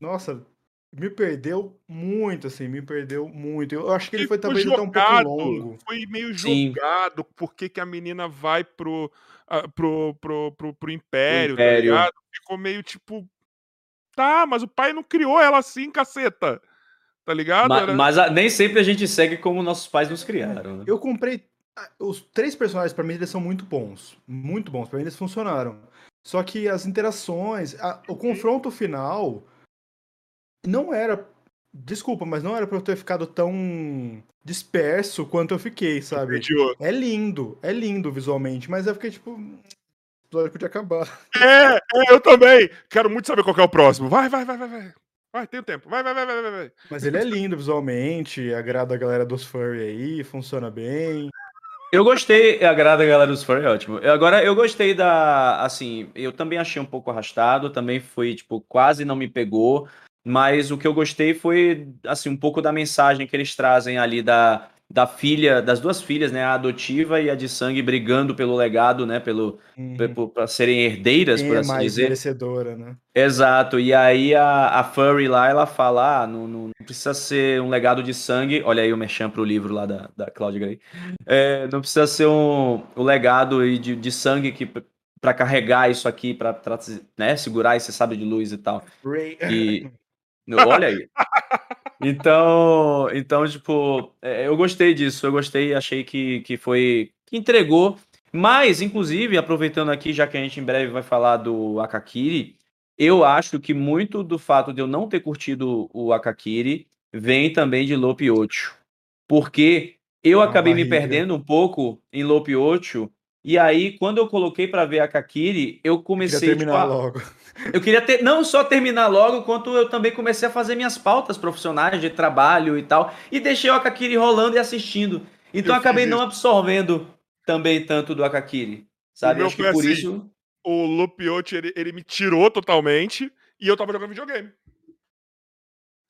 nossa, me perdeu muito, assim, me perdeu muito. Eu acho que ele foi talvez até um pouco longo. Foi meio Sim. jogado porque que a menina vai pro, ah, pro, pro, pro, pro Império, tá Império. ligado? Ficou meio tipo. Tá, mas o pai não criou ela assim, caceta. Tá ligado? Ma- Era- mas a- nem sempre a gente segue como nossos pais nos criaram. né? Eu comprei. Ah, Os três personagens, pra mim, eles são muito bons. Muito bons. Pra mim, eles funcionaram. Só que as interações. a- o confronto final. Não era. Desculpa, mas não era pra eu ter ficado tão disperso quanto eu fiquei, sabe? É lindo, é lindo visualmente, mas eu fiquei tipo. "Hum, O episódio podia acabar. É, é, eu também. Quero muito saber qual é o próximo. Vai, vai, vai, vai, vai. Vai, tem tempo. Vai, vai, vai, vai, vai, vai. Mas ele é lindo visualmente, agrada a galera dos furry aí, funciona bem. Eu gostei, agrada a galera dos fãs, é ótimo. Agora, eu gostei da. Assim, eu também achei um pouco arrastado, também foi, tipo, quase não me pegou. Mas o que eu gostei foi, assim, um pouco da mensagem que eles trazem ali da, da filha, das duas filhas, né, a adotiva e a de sangue brigando pelo legado, né, pelo Uhum. para serem herdeiras, Quem por é assim mais dizer. merecedora, né? Exato, e aí a, a Furry lá, ela fala, ah, não, não precisa ser um legado de sangue, olha aí o merchan pro livro lá da, da Claudia Gray, É, não precisa ser um, um legado de, de sangue que para carregar isso aqui, para né, segurar esse sabre de luz e tal. Ray... E [laughs] olha aí. Então, então tipo, é, eu gostei disso, eu gostei, achei que, que foi que entregou. Mas, inclusive, aproveitando aqui, já que a gente em breve vai falar do Akakiri, eu acho que muito do fato de eu não ter curtido o Akakiri vem também de Lope 8. Porque eu acabei me barriga. perdendo um pouco em Lope 8. E aí, quando eu coloquei para ver Akakiri, eu comecei tipo, terminar a- logo. Eu queria ter, não só terminar logo, quanto eu também comecei a fazer minhas pautas profissionais de trabalho e tal. E deixei o Akakiri rolando e assistindo. Então Eu acabei não absorvendo também tanto do Akakiri. Sabe? Acho que por assim. isso. O Lupiotti, ele, ele me tirou totalmente e eu tava jogando videogame.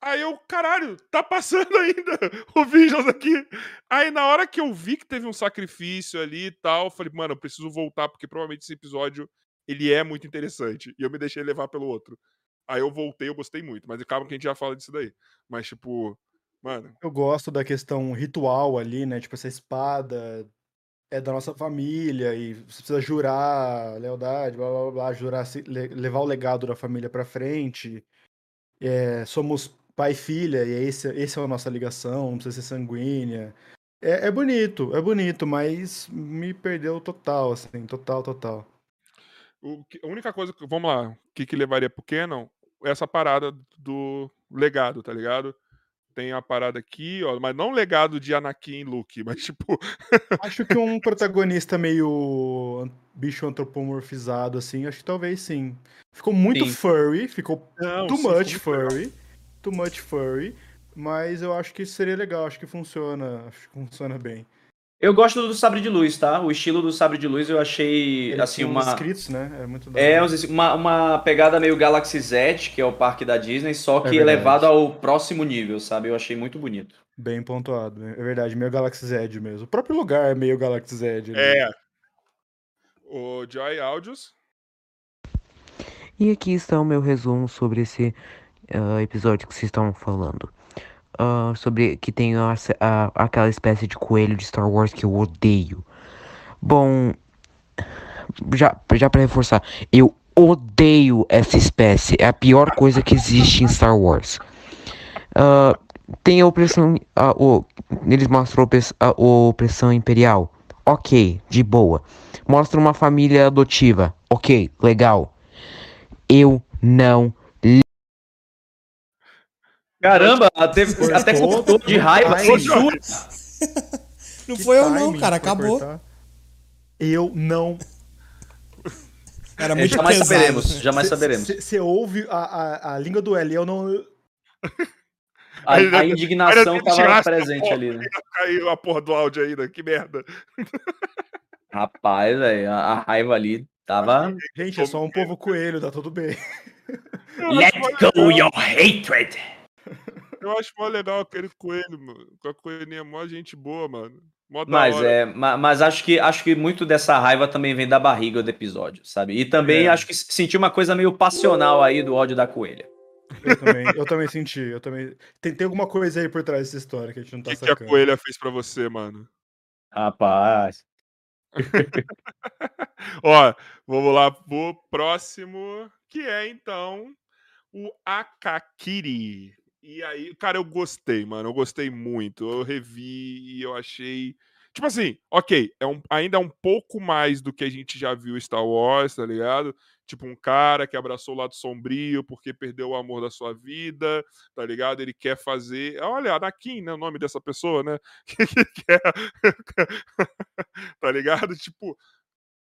Aí eu, caralho, tá passando [laughs] ainda o Visions aqui. Aí na hora que eu vi que teve um sacrifício ali e tal, eu falei, mano, eu preciso voltar, porque provavelmente esse episódio ele é muito interessante. E eu me deixei levar pelo outro. Aí eu voltei, eu gostei muito. Mas calma que a gente já fala disso daí. Mas, tipo, mano, Eu gosto da questão ritual ali, né? Tipo, essa espada é da nossa família e você precisa jurar lealdade, blá blá blá, jurar, levar o legado da família pra frente. É, somos pai e filha, e esse, esse é a nossa ligação, não precisa ser sanguínea. É, é bonito, é bonito, mas me perdeu total, assim, total, total. O que- a única coisa que. Vamos lá, o que, que levaria pro Canon? Essa parada do legado, tá ligado? Tem a parada aqui, ó, mas não legado de Anakin e Luke, [laughs] mas tipo. Acho que um protagonista meio bicho antropomorfizado, assim, acho que talvez sim. Ficou muito Sim. furry, ficou Não, too sim, much legal. furry. Too much furry. Mas eu acho que seria legal, acho que funciona. Acho que funciona bem. Eu gosto do sabre de luz, tá? O estilo do sabre de luz eu achei Ele assim uma uns escritos, né? É muito é uma, uma pegada meio Galaxy Z, que é o parque da Disney, só que verdade. elevado ao próximo nível, sabe? Eu achei muito bonito. Bem pontuado. É verdade, meio Galaxy Z mesmo. O próprio lugar é meio Galaxy Z. ali. É. O Joy Audios. E aqui está o meu resumo sobre esse ah, episódio que vocês estão falando. Ah, sobre que tem a- a- aquela espécie de coelho de Star Wars que eu odeio. Bom, já, já para reforçar, eu odeio essa espécie. É a pior coisa que existe em Star Wars. Ah, tem a opressão. o, eles mostram a opressão imperial. Ok, de boa. Mostra uma família adotiva. Ok, legal. Eu não Caramba, teve, até cortou de raiva. Ai. Não Que foi eu não, cara, acabou. cortar. Eu não. Era É, muito jamais pesado. saberemos, jamais saberemos. Você ouve a, a, a língua do L, eu não. A, a indignação estava presente porra. ali, né? Caiu a porra do áudio ainda, que merda. Rapaz, velho, a, a raiva ali tava. Gente, é só um povo coelho, tá tudo bem. Let go your hatred! [laughs] Eu acho mó legal aquele coelho, mano. Com a coelhinha mó gente boa, mano. Mó da Mas, hora. é, ma- mas acho, que, acho que muito dessa raiva também vem da barriga do episódio, sabe? E também É. acho que senti uma coisa meio passional aí do ódio da coelha. Eu também, eu também senti. Eu também... tem, tem alguma coisa aí por trás dessa história que a gente não O tá que, que a sacando. coelha fez pra você, mano? Rapaz. [laughs] Ó, vamos lá pro próximo, que é então o Akakiri. E aí, cara, eu gostei, mano. Eu gostei muito. Eu revi e eu achei. Tipo assim, ok, é um, ainda é um pouco mais do que a gente já viu Star Wars, tá ligado? Tipo, um cara que abraçou o lado sombrio porque perdeu o amor da sua vida, tá ligado? Ele quer fazer. Olha, Anakin, né? O nome dessa pessoa, né? [laughs] Que, que quer. [laughs] tá ligado? Tipo,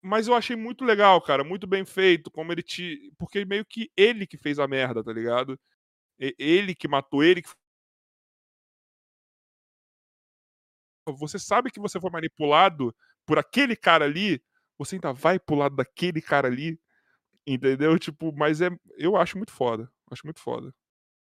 mas eu achei muito legal, cara, muito bem feito, como ele te, porque meio que ele que fez a merda, tá ligado? Ele que matou, ele que você sabe que você foi manipulado por aquele cara ali, você ainda vai pro lado daquele cara ali, entendeu? Tipo, mas é, eu acho muito foda, acho muito foda.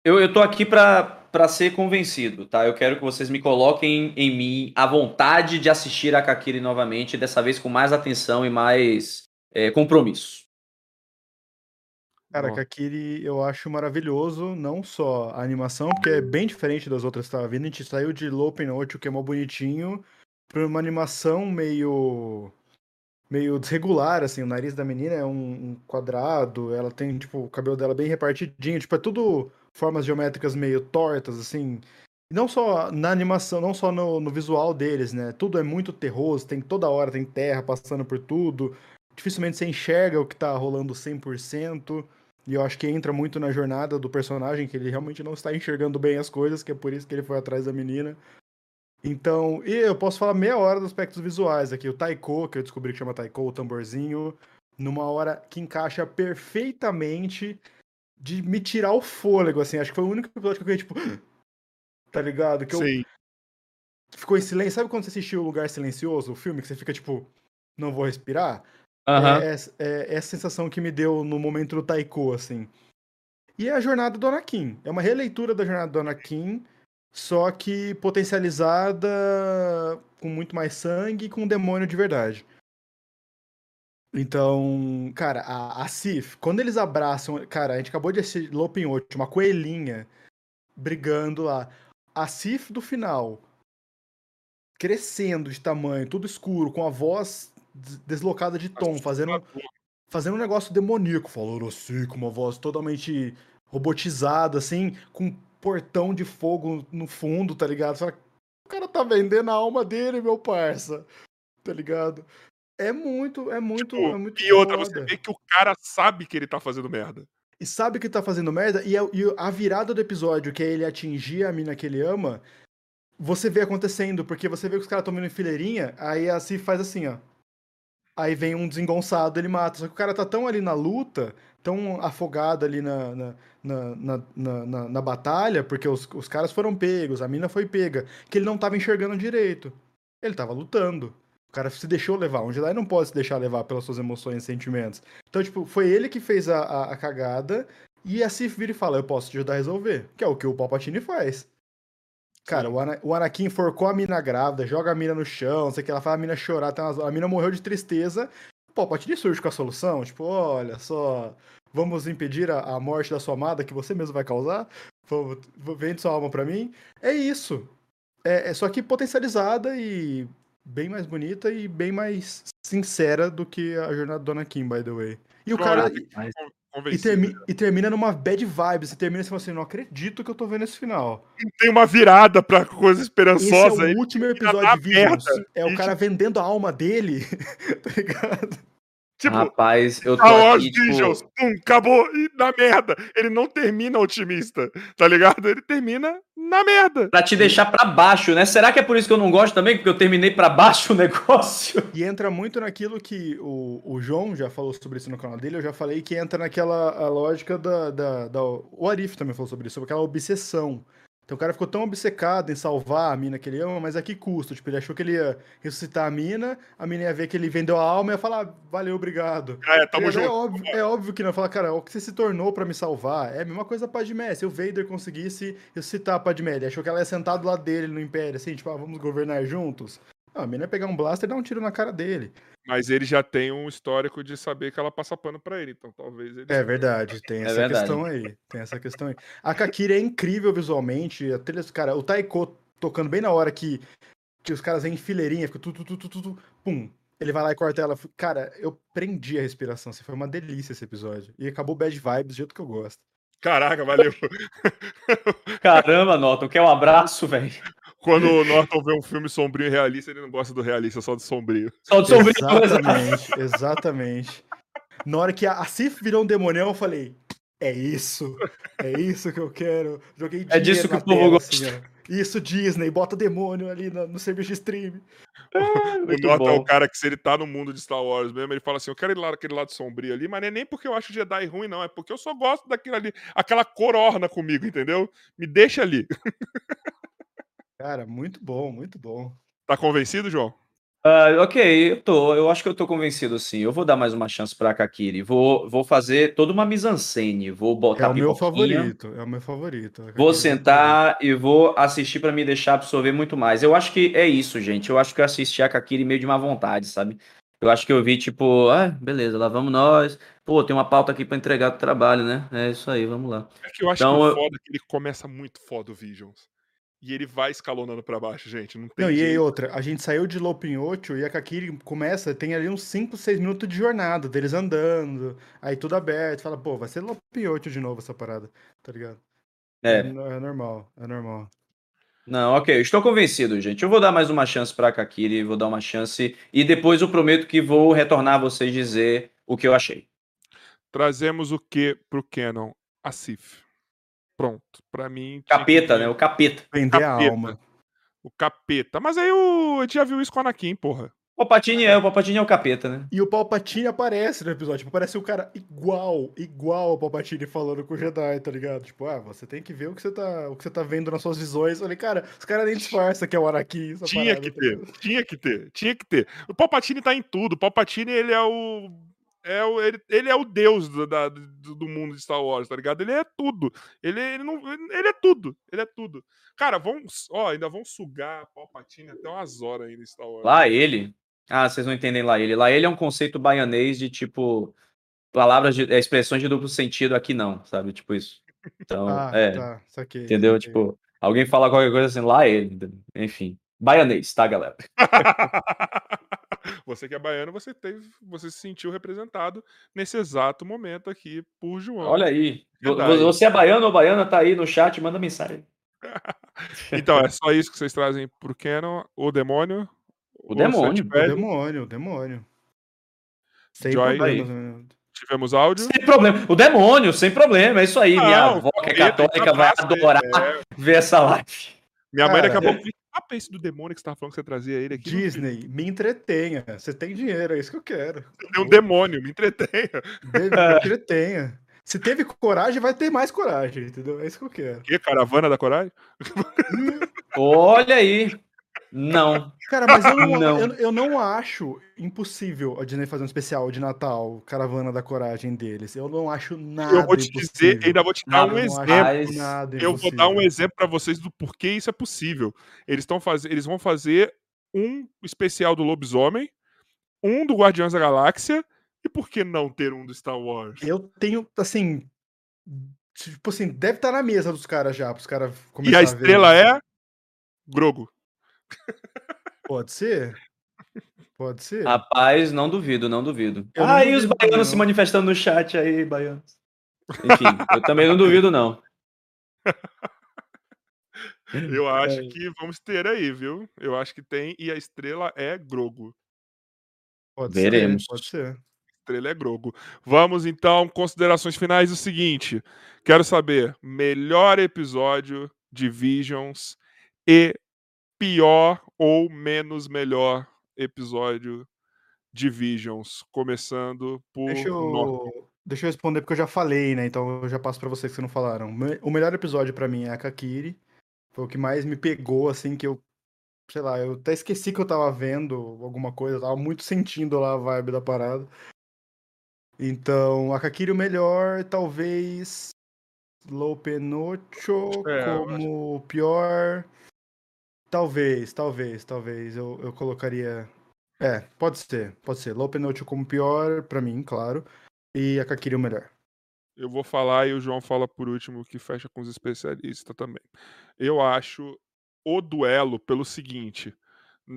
Eu, eu tô aqui pra ser convencido, tá? Eu quero que vocês me coloquem em mim a vontade de assistir a Kakiri novamente, dessa vez com mais atenção e mais é, compromisso. Cara, Bom. Kakiri eu acho maravilhoso, não só a animação, porque é bem diferente das outras que tava vindo. A gente saiu de Lopen Note, o que é mó bonitinho, pra uma animação meio. meio desregular, assim. O nariz da menina é um, quadrado, ela tem, tipo, o cabelo dela bem repartidinho, tipo, é tudo formas geométricas meio tortas, assim. Não só na animação, não só no, no visual deles, né? Tudo é muito terroso, tem toda hora, tem terra passando por tudo. Dificilmente você enxerga o que tá rolando 100%. E eu acho que entra muito na jornada do personagem, que ele realmente não está enxergando bem as coisas, que é por isso que ele foi atrás da menina. Então, e eu posso falar meia hora dos aspectos visuais aqui. O taiko, que eu descobri que chama taiko, o tamborzinho, numa hora que encaixa perfeitamente de me tirar o fôlego, assim. Acho que foi o único episódio que eu fiquei, tipo... [gasps] Tá ligado? Que eu Sim. ficou em silêncio. Sabe quando você assistiu O Lugar Silencioso, o filme, que você fica, tipo, não vou respirar? Aham. É, é, é essa sensação que me deu no momento do Taiko, assim. E é a jornada do Anakin. É uma releitura da jornada do Anakin, só que potencializada com muito mais sangue e com um demônio de verdade. Então, cara, a, a Sif, quando eles abraçam. Cara, a gente acabou de assistir Lopin 8, uma coelhinha brigando lá. A Sif do final, crescendo de tamanho, tudo escuro, com a voz deslocada de tom, fazendo, fazendo um negócio demoníaco, falando assim, com uma voz totalmente robotizada, assim, com um portão de fogo no fundo, tá ligado? Você fala, o cara tá vendendo a alma dele, meu parça, tá ligado? É muito, é muito, é muito Tipo, E outra, você vê que o cara sabe que ele tá fazendo merda. E sabe que tá fazendo merda, e a, e a virada do episódio, que é ele atingir a mina que ele ama, você vê acontecendo, porque você vê que os caras estão vindo em fileirinha, aí a faz assim, ó. Aí vem um desengonçado, ele mata. Só que o cara tá tão ali na luta, tão afogado ali na, na, na, na, na, batalha, porque os, os caras foram pegos, a mina foi pega, que ele não tava enxergando direito. Ele tava lutando. O cara se deixou levar. Um Jedi não pode se deixar levar pelas suas emoções e sentimentos. Então, tipo, foi ele que fez a, a, a cagada, e a Sif vira e fala, eu posso te ajudar a resolver. Que é o que o Palpatine faz. Cara, o, Ana, o Anakin forcou a mina grávida, joga a mina no chão, não sei o que, ela faz a mina chorar, tá nas- a mina morreu de tristeza. O Palpatine surge com a solução, tipo, olha só, vamos impedir a, a morte da sua amada que você mesmo vai causar? Vamos- Vende sua alma pra mim? É isso. É, é só que potencializada e bem mais bonita e bem mais sincera do que a jornada do Anakin, by the way. E o cara, Mas- e, termi- e termina numa bad vibe. Você termina e você fala assim: não acredito que eu tô vendo esse final. Tem uma virada pra coisa Esse esperançosa é aí. o último episódio de merda. É o cara vendendo a alma dele, [laughs] tá ligado? Tipo, Rapaz, eu tô Star aqui, tipo, pum, acabou e na merda. Ele não termina otimista, tá ligado? Ele termina na merda. pra te deixar pra baixo, né? Será que é por isso que eu não gosto também? Porque eu terminei pra baixo o [laughs] negócio? E entra muito naquilo que o, o João já falou sobre isso no canal dele, eu já falei que entra naquela a lógica da, da, da- O Arif também falou sobre isso, sobre aquela obsessão. Então o cara ficou tão obcecado em salvar a mina que ele ama, mas a que custo? Tipo, ele achou que ele ia ressuscitar a mina, a mina ia ver que ele vendeu a alma e ia falar, "Ah, valeu, obrigado. É, tamo é, junto. É óbvio, é óbvio que não. Falar, cara, o que você se tornou pra me salvar? É a mesma coisa a Padmé. Se o Vader conseguisse ressuscitar a Padmé, ele achou que ela ia sentar do lado dele no Império, assim, tipo, ah, vamos governar juntos. Não, a mina ia pegar um blaster e dar um tiro na cara dele. Mas ele já tem um histórico de saber que ela passa pano pra ele, então talvez ele. É verdade, tem É essa verdade. questão aí. Tem essa questão aí. A Kakira é incrível visualmente. A trilha, cara, o Taiko tocando bem na hora que, que os caras vêm em fileirinha, fica tu, tu, tu, tu, tu, tu, pum. Ele vai lá e corta ela. Cara, eu prendi a respiração. Assim, foi uma delícia esse episódio. E acabou bad vibes do jeito que eu gosto. Caraca, valeu. Caramba, Norton, quer um abraço, velho? Quando o Norton vê um filme sombrio e realista, ele não gosta do realista, só do sombrio. Só de sombrio. Exatamente, [laughs] exatamente. Na hora que a, a Sif virou um demonião, eu falei: é isso, é isso que eu quero. Joguei É disso que o povo tela, gosta. assim, ó. Isso, Disney, bota demônio ali no, no serviço de stream. [laughs] O Muito Norton é o cara que, se ele tá no mundo de Star Wars mesmo, ele fala assim: eu quero ir lá naquele lado sombrio ali, mas não é nem porque eu acho Jedi ruim, não. É porque eu só gosto daquilo ali, aquela cor orna comigo, entendeu? Me deixa ali. [laughs] Cara, muito bom, muito bom. Tá convencido, João? Ah, ok, eu tô. Eu acho que eu tô convencido, sim. Eu vou dar mais uma chance pra Kakiri. Vou, vou fazer toda uma mise-en-scène. Vou É botar o meu favorito. É o meu favorito. Vou sentar e vou assistir pra me deixar absorver muito mais. Eu acho que é isso, gente. Eu acho que eu assisti a Kakiri meio de má vontade, sabe? Eu acho que eu vi, tipo, ah, beleza, lá vamos nós. Pô, tem uma pauta aqui pra entregar do trabalho, né? É isso aí, vamos lá. É que eu acho Então, que o eu- foda é que ele começa muito foda o Visions. E ele vai escalonando pra baixo, gente. Não tem Não, e aí outra, a gente saiu de Lopinhocho e a Kakiri começa, tem ali uns 5, 6 minutos de jornada, deles andando, aí tudo aberto, fala, pô, vai ser Lopinhocho de novo essa parada, tá ligado? É. no- é normal, é normal. Não, ok, eu estou convencido, gente. Eu vou dar mais uma chance pra Kakiri, vou dar uma chance. E depois eu prometo que vou retornar a vocês dizer o que eu achei. Trazemos o que pro Canon? A Sif. Pronto. Pra mim. tinha que Capeta, vir né? O capeta. Vender a Capeta. alma. O capeta. Mas aí o... a gente já viu isso com o Anakin, porra. O Palpatine é, o Palpatine é o capeta, né? E o Palpatine aparece no episódio, tipo, aparece o cara igual, igual ao Palpatine falando com o Jedi, tá ligado? Tipo, ah, você tem que ver o que você tá, o que você tá vendo nas suas visões. Eu falei, cara, os caras nem disfarçam que é o Anakin. Tinha parada, que tá ter, tinha que ter, tinha que ter. O Palpatine tá em tudo. O Palpatine, ele é o. É o ele, ele é o deus do, da- do, do mundo de Star Wars, tá ligado? Ele é tudo. Ele, ele, não, ele é tudo. Ele é tudo. Cara, vão. Ó, ainda vão sugar Palpatine até umas horas ainda em Star Wars. Lá ele. Ah, vocês não entendem lá ele. Lá ele é um conceito baianês de tipo. Palavras de. é, expressões de duplo sentido aqui não, sabe? Tipo isso. Então, [laughs] Ah, é. tá, saquei. Entendeu? saquei. Tipo, alguém fala qualquer coisa assim, lá ele. Enfim. Baianês, tá, galera? [laughs] [laughs] você que é baiano, você teve, você se sentiu representado nesse exato momento aqui por João. Olha aí. Verdade. Você é baiano ou baiana? Tá aí no chat, manda mensagem. [laughs] Então, é só isso que vocês trazem pro Canon, o demônio. O demônio. O demônio, o demônio. Sem Joy. problemas, né? Tivemos áudio. Sem problema. O demônio, sem problema. É isso aí. Minha Não, avó, que é Pedro, católica, vai abraça, adorar [laughs] é. ver essa live. Minha mãe daqui a pouco. Ah, esse do demônio que você tava falando que você trazia ele aqui. Disney, me entretenha. Você tem dinheiro, é isso que eu quero. Tem um demônio, me entretenha. De- [laughs] Me entretenha. Se teve coragem, vai ter mais coragem, entendeu? É isso que eu quero. Que caravana da coragem? Olha aí. Não. Cara, mas eu não, Não. Eu, eu não acho impossível a Disney fazer um especial de Natal, Caravana da Coragem deles. Eu não acho nada eu vou te dizer, impossível. ainda vou te dar Não, um exemplo. Nada Eu vou dar um exemplo pra vocês do porquê isso é possível. Eles estão fazendo, eles vão fazer um especial do lobisomem, um do Guardiões da Galáxia e por que não ter um do Star Wars? Eu tenho, assim. Tipo assim, deve estar na mesa dos caras já, pros caras E a ver estrela é Grogo. Pode ser? Pode ser? Rapaz, não duvido, não duvido. Eu não ah, e os baianos também, se não. manifestando no chat aí, baianos. Enfim, eu também não duvido, não. [laughs] Eu acho É. que vamos ter aí, viu? Eu acho que tem e a estrela é Grogo. Pode veremos. ser, pode ser. Estrela é Grogo. Vamos então, considerações finais. O seguinte: quero saber melhor episódio de Visions e pior ou menos melhor episódio de Visions. Começando por. Deixa eu, deixa eu responder porque eu já falei, né? Então eu já passo pra vocês que não falaram. O melhor episódio pra mim é a Kakiri. Foi o que mais me pegou, assim, que eu. Sei lá, eu até esqueci que eu tava vendo alguma coisa, eu tava muito sentindo lá a vibe da parada. Então, a Kakiri o melhor, talvez. Low Penocho É, como o pior. Talvez, talvez, talvez. Eu, eu colocaria. É, pode ser, pode ser. Low Penocho como pior, pra mim, claro. E a Kakiri o melhor. Eu vou falar e o João fala por último, que fecha com os especialistas também. Eu acho o duelo pelo seguinte.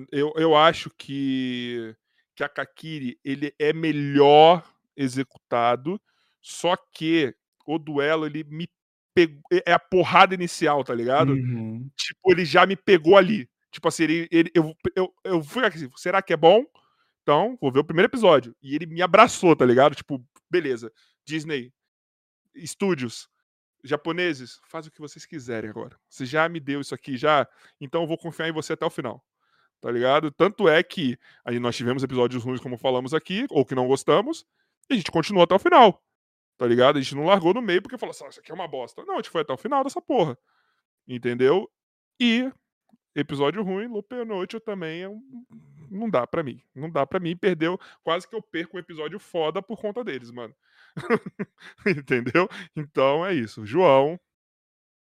Eu, eu acho que, que a Kakiri ele é melhor executado, só que o duelo ele me pegou. É a porrada inicial, tá ligado? Uhum. Tipo, ele já me pegou ali. Tipo assim, ele, ele- eu, eu, eu fui assim, será que é bom? Então, vou ver o primeiro episódio. E ele me abraçou, tá ligado? Tipo, beleza. Disney, estúdios, japoneses, faz o que vocês quiserem agora. Você já me deu isso aqui, já? Então eu vou confiar em você até o final. Tá ligado? Tanto é que aí nós tivemos episódios ruins, como falamos aqui, ou que não gostamos, e a gente continuou até o final. Tá ligado? A gente não largou no meio porque falou assim, "Ah, isso aqui é uma bosta. Não, a gente foi até o final dessa porra. Entendeu? E episódio ruim, Lupe Noite também é um não dá pra mim. Não dá pra mim. Perdeu. Quase que eu perco um episódio foda por conta deles, mano. [laughs] Entendeu? Então é isso. João.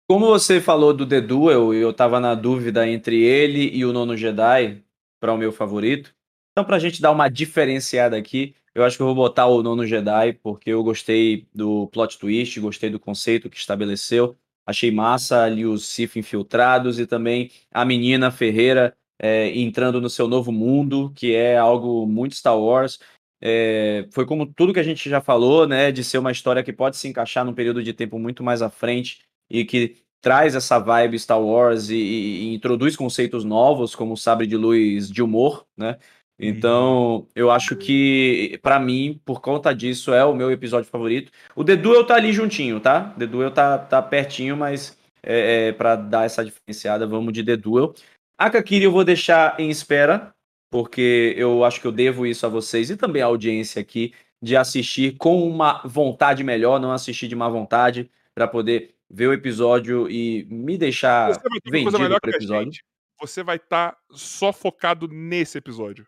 Como você falou do The Duel, eu tava na dúvida entre ele e o Nono Jedi para o meu favorito. Então, pra gente dar uma diferenciada aqui, eu acho que eu vou botar o Nono Jedi, porque eu gostei do plot twist, gostei do conceito que estabeleceu. Achei massa ali os Sith infiltrados e também a menina Ferreira é, entrando no seu novo mundo, que é algo muito Star Wars. É, foi como tudo que a gente já falou, né? De ser uma história que pode se encaixar num período de tempo muito mais à frente e que traz essa vibe Star Wars e, e, e introduz conceitos novos, como o sabre de luz de humor, né? Então, eu acho que, para mim, por conta disso, é o meu episódio favorito. O The Duel tá ali juntinho, tá? The Duel tá, tá pertinho, mas é, é, para dar essa diferenciada, vamos de The Duel. A Kakiri eu vou deixar em espera, porque eu acho que eu devo isso a vocês e também à audiência aqui, de assistir com uma vontade melhor, não assistir de má vontade, para poder ver o episódio e me deixar vendido pro episódio. Você vai estar tá só focado nesse episódio.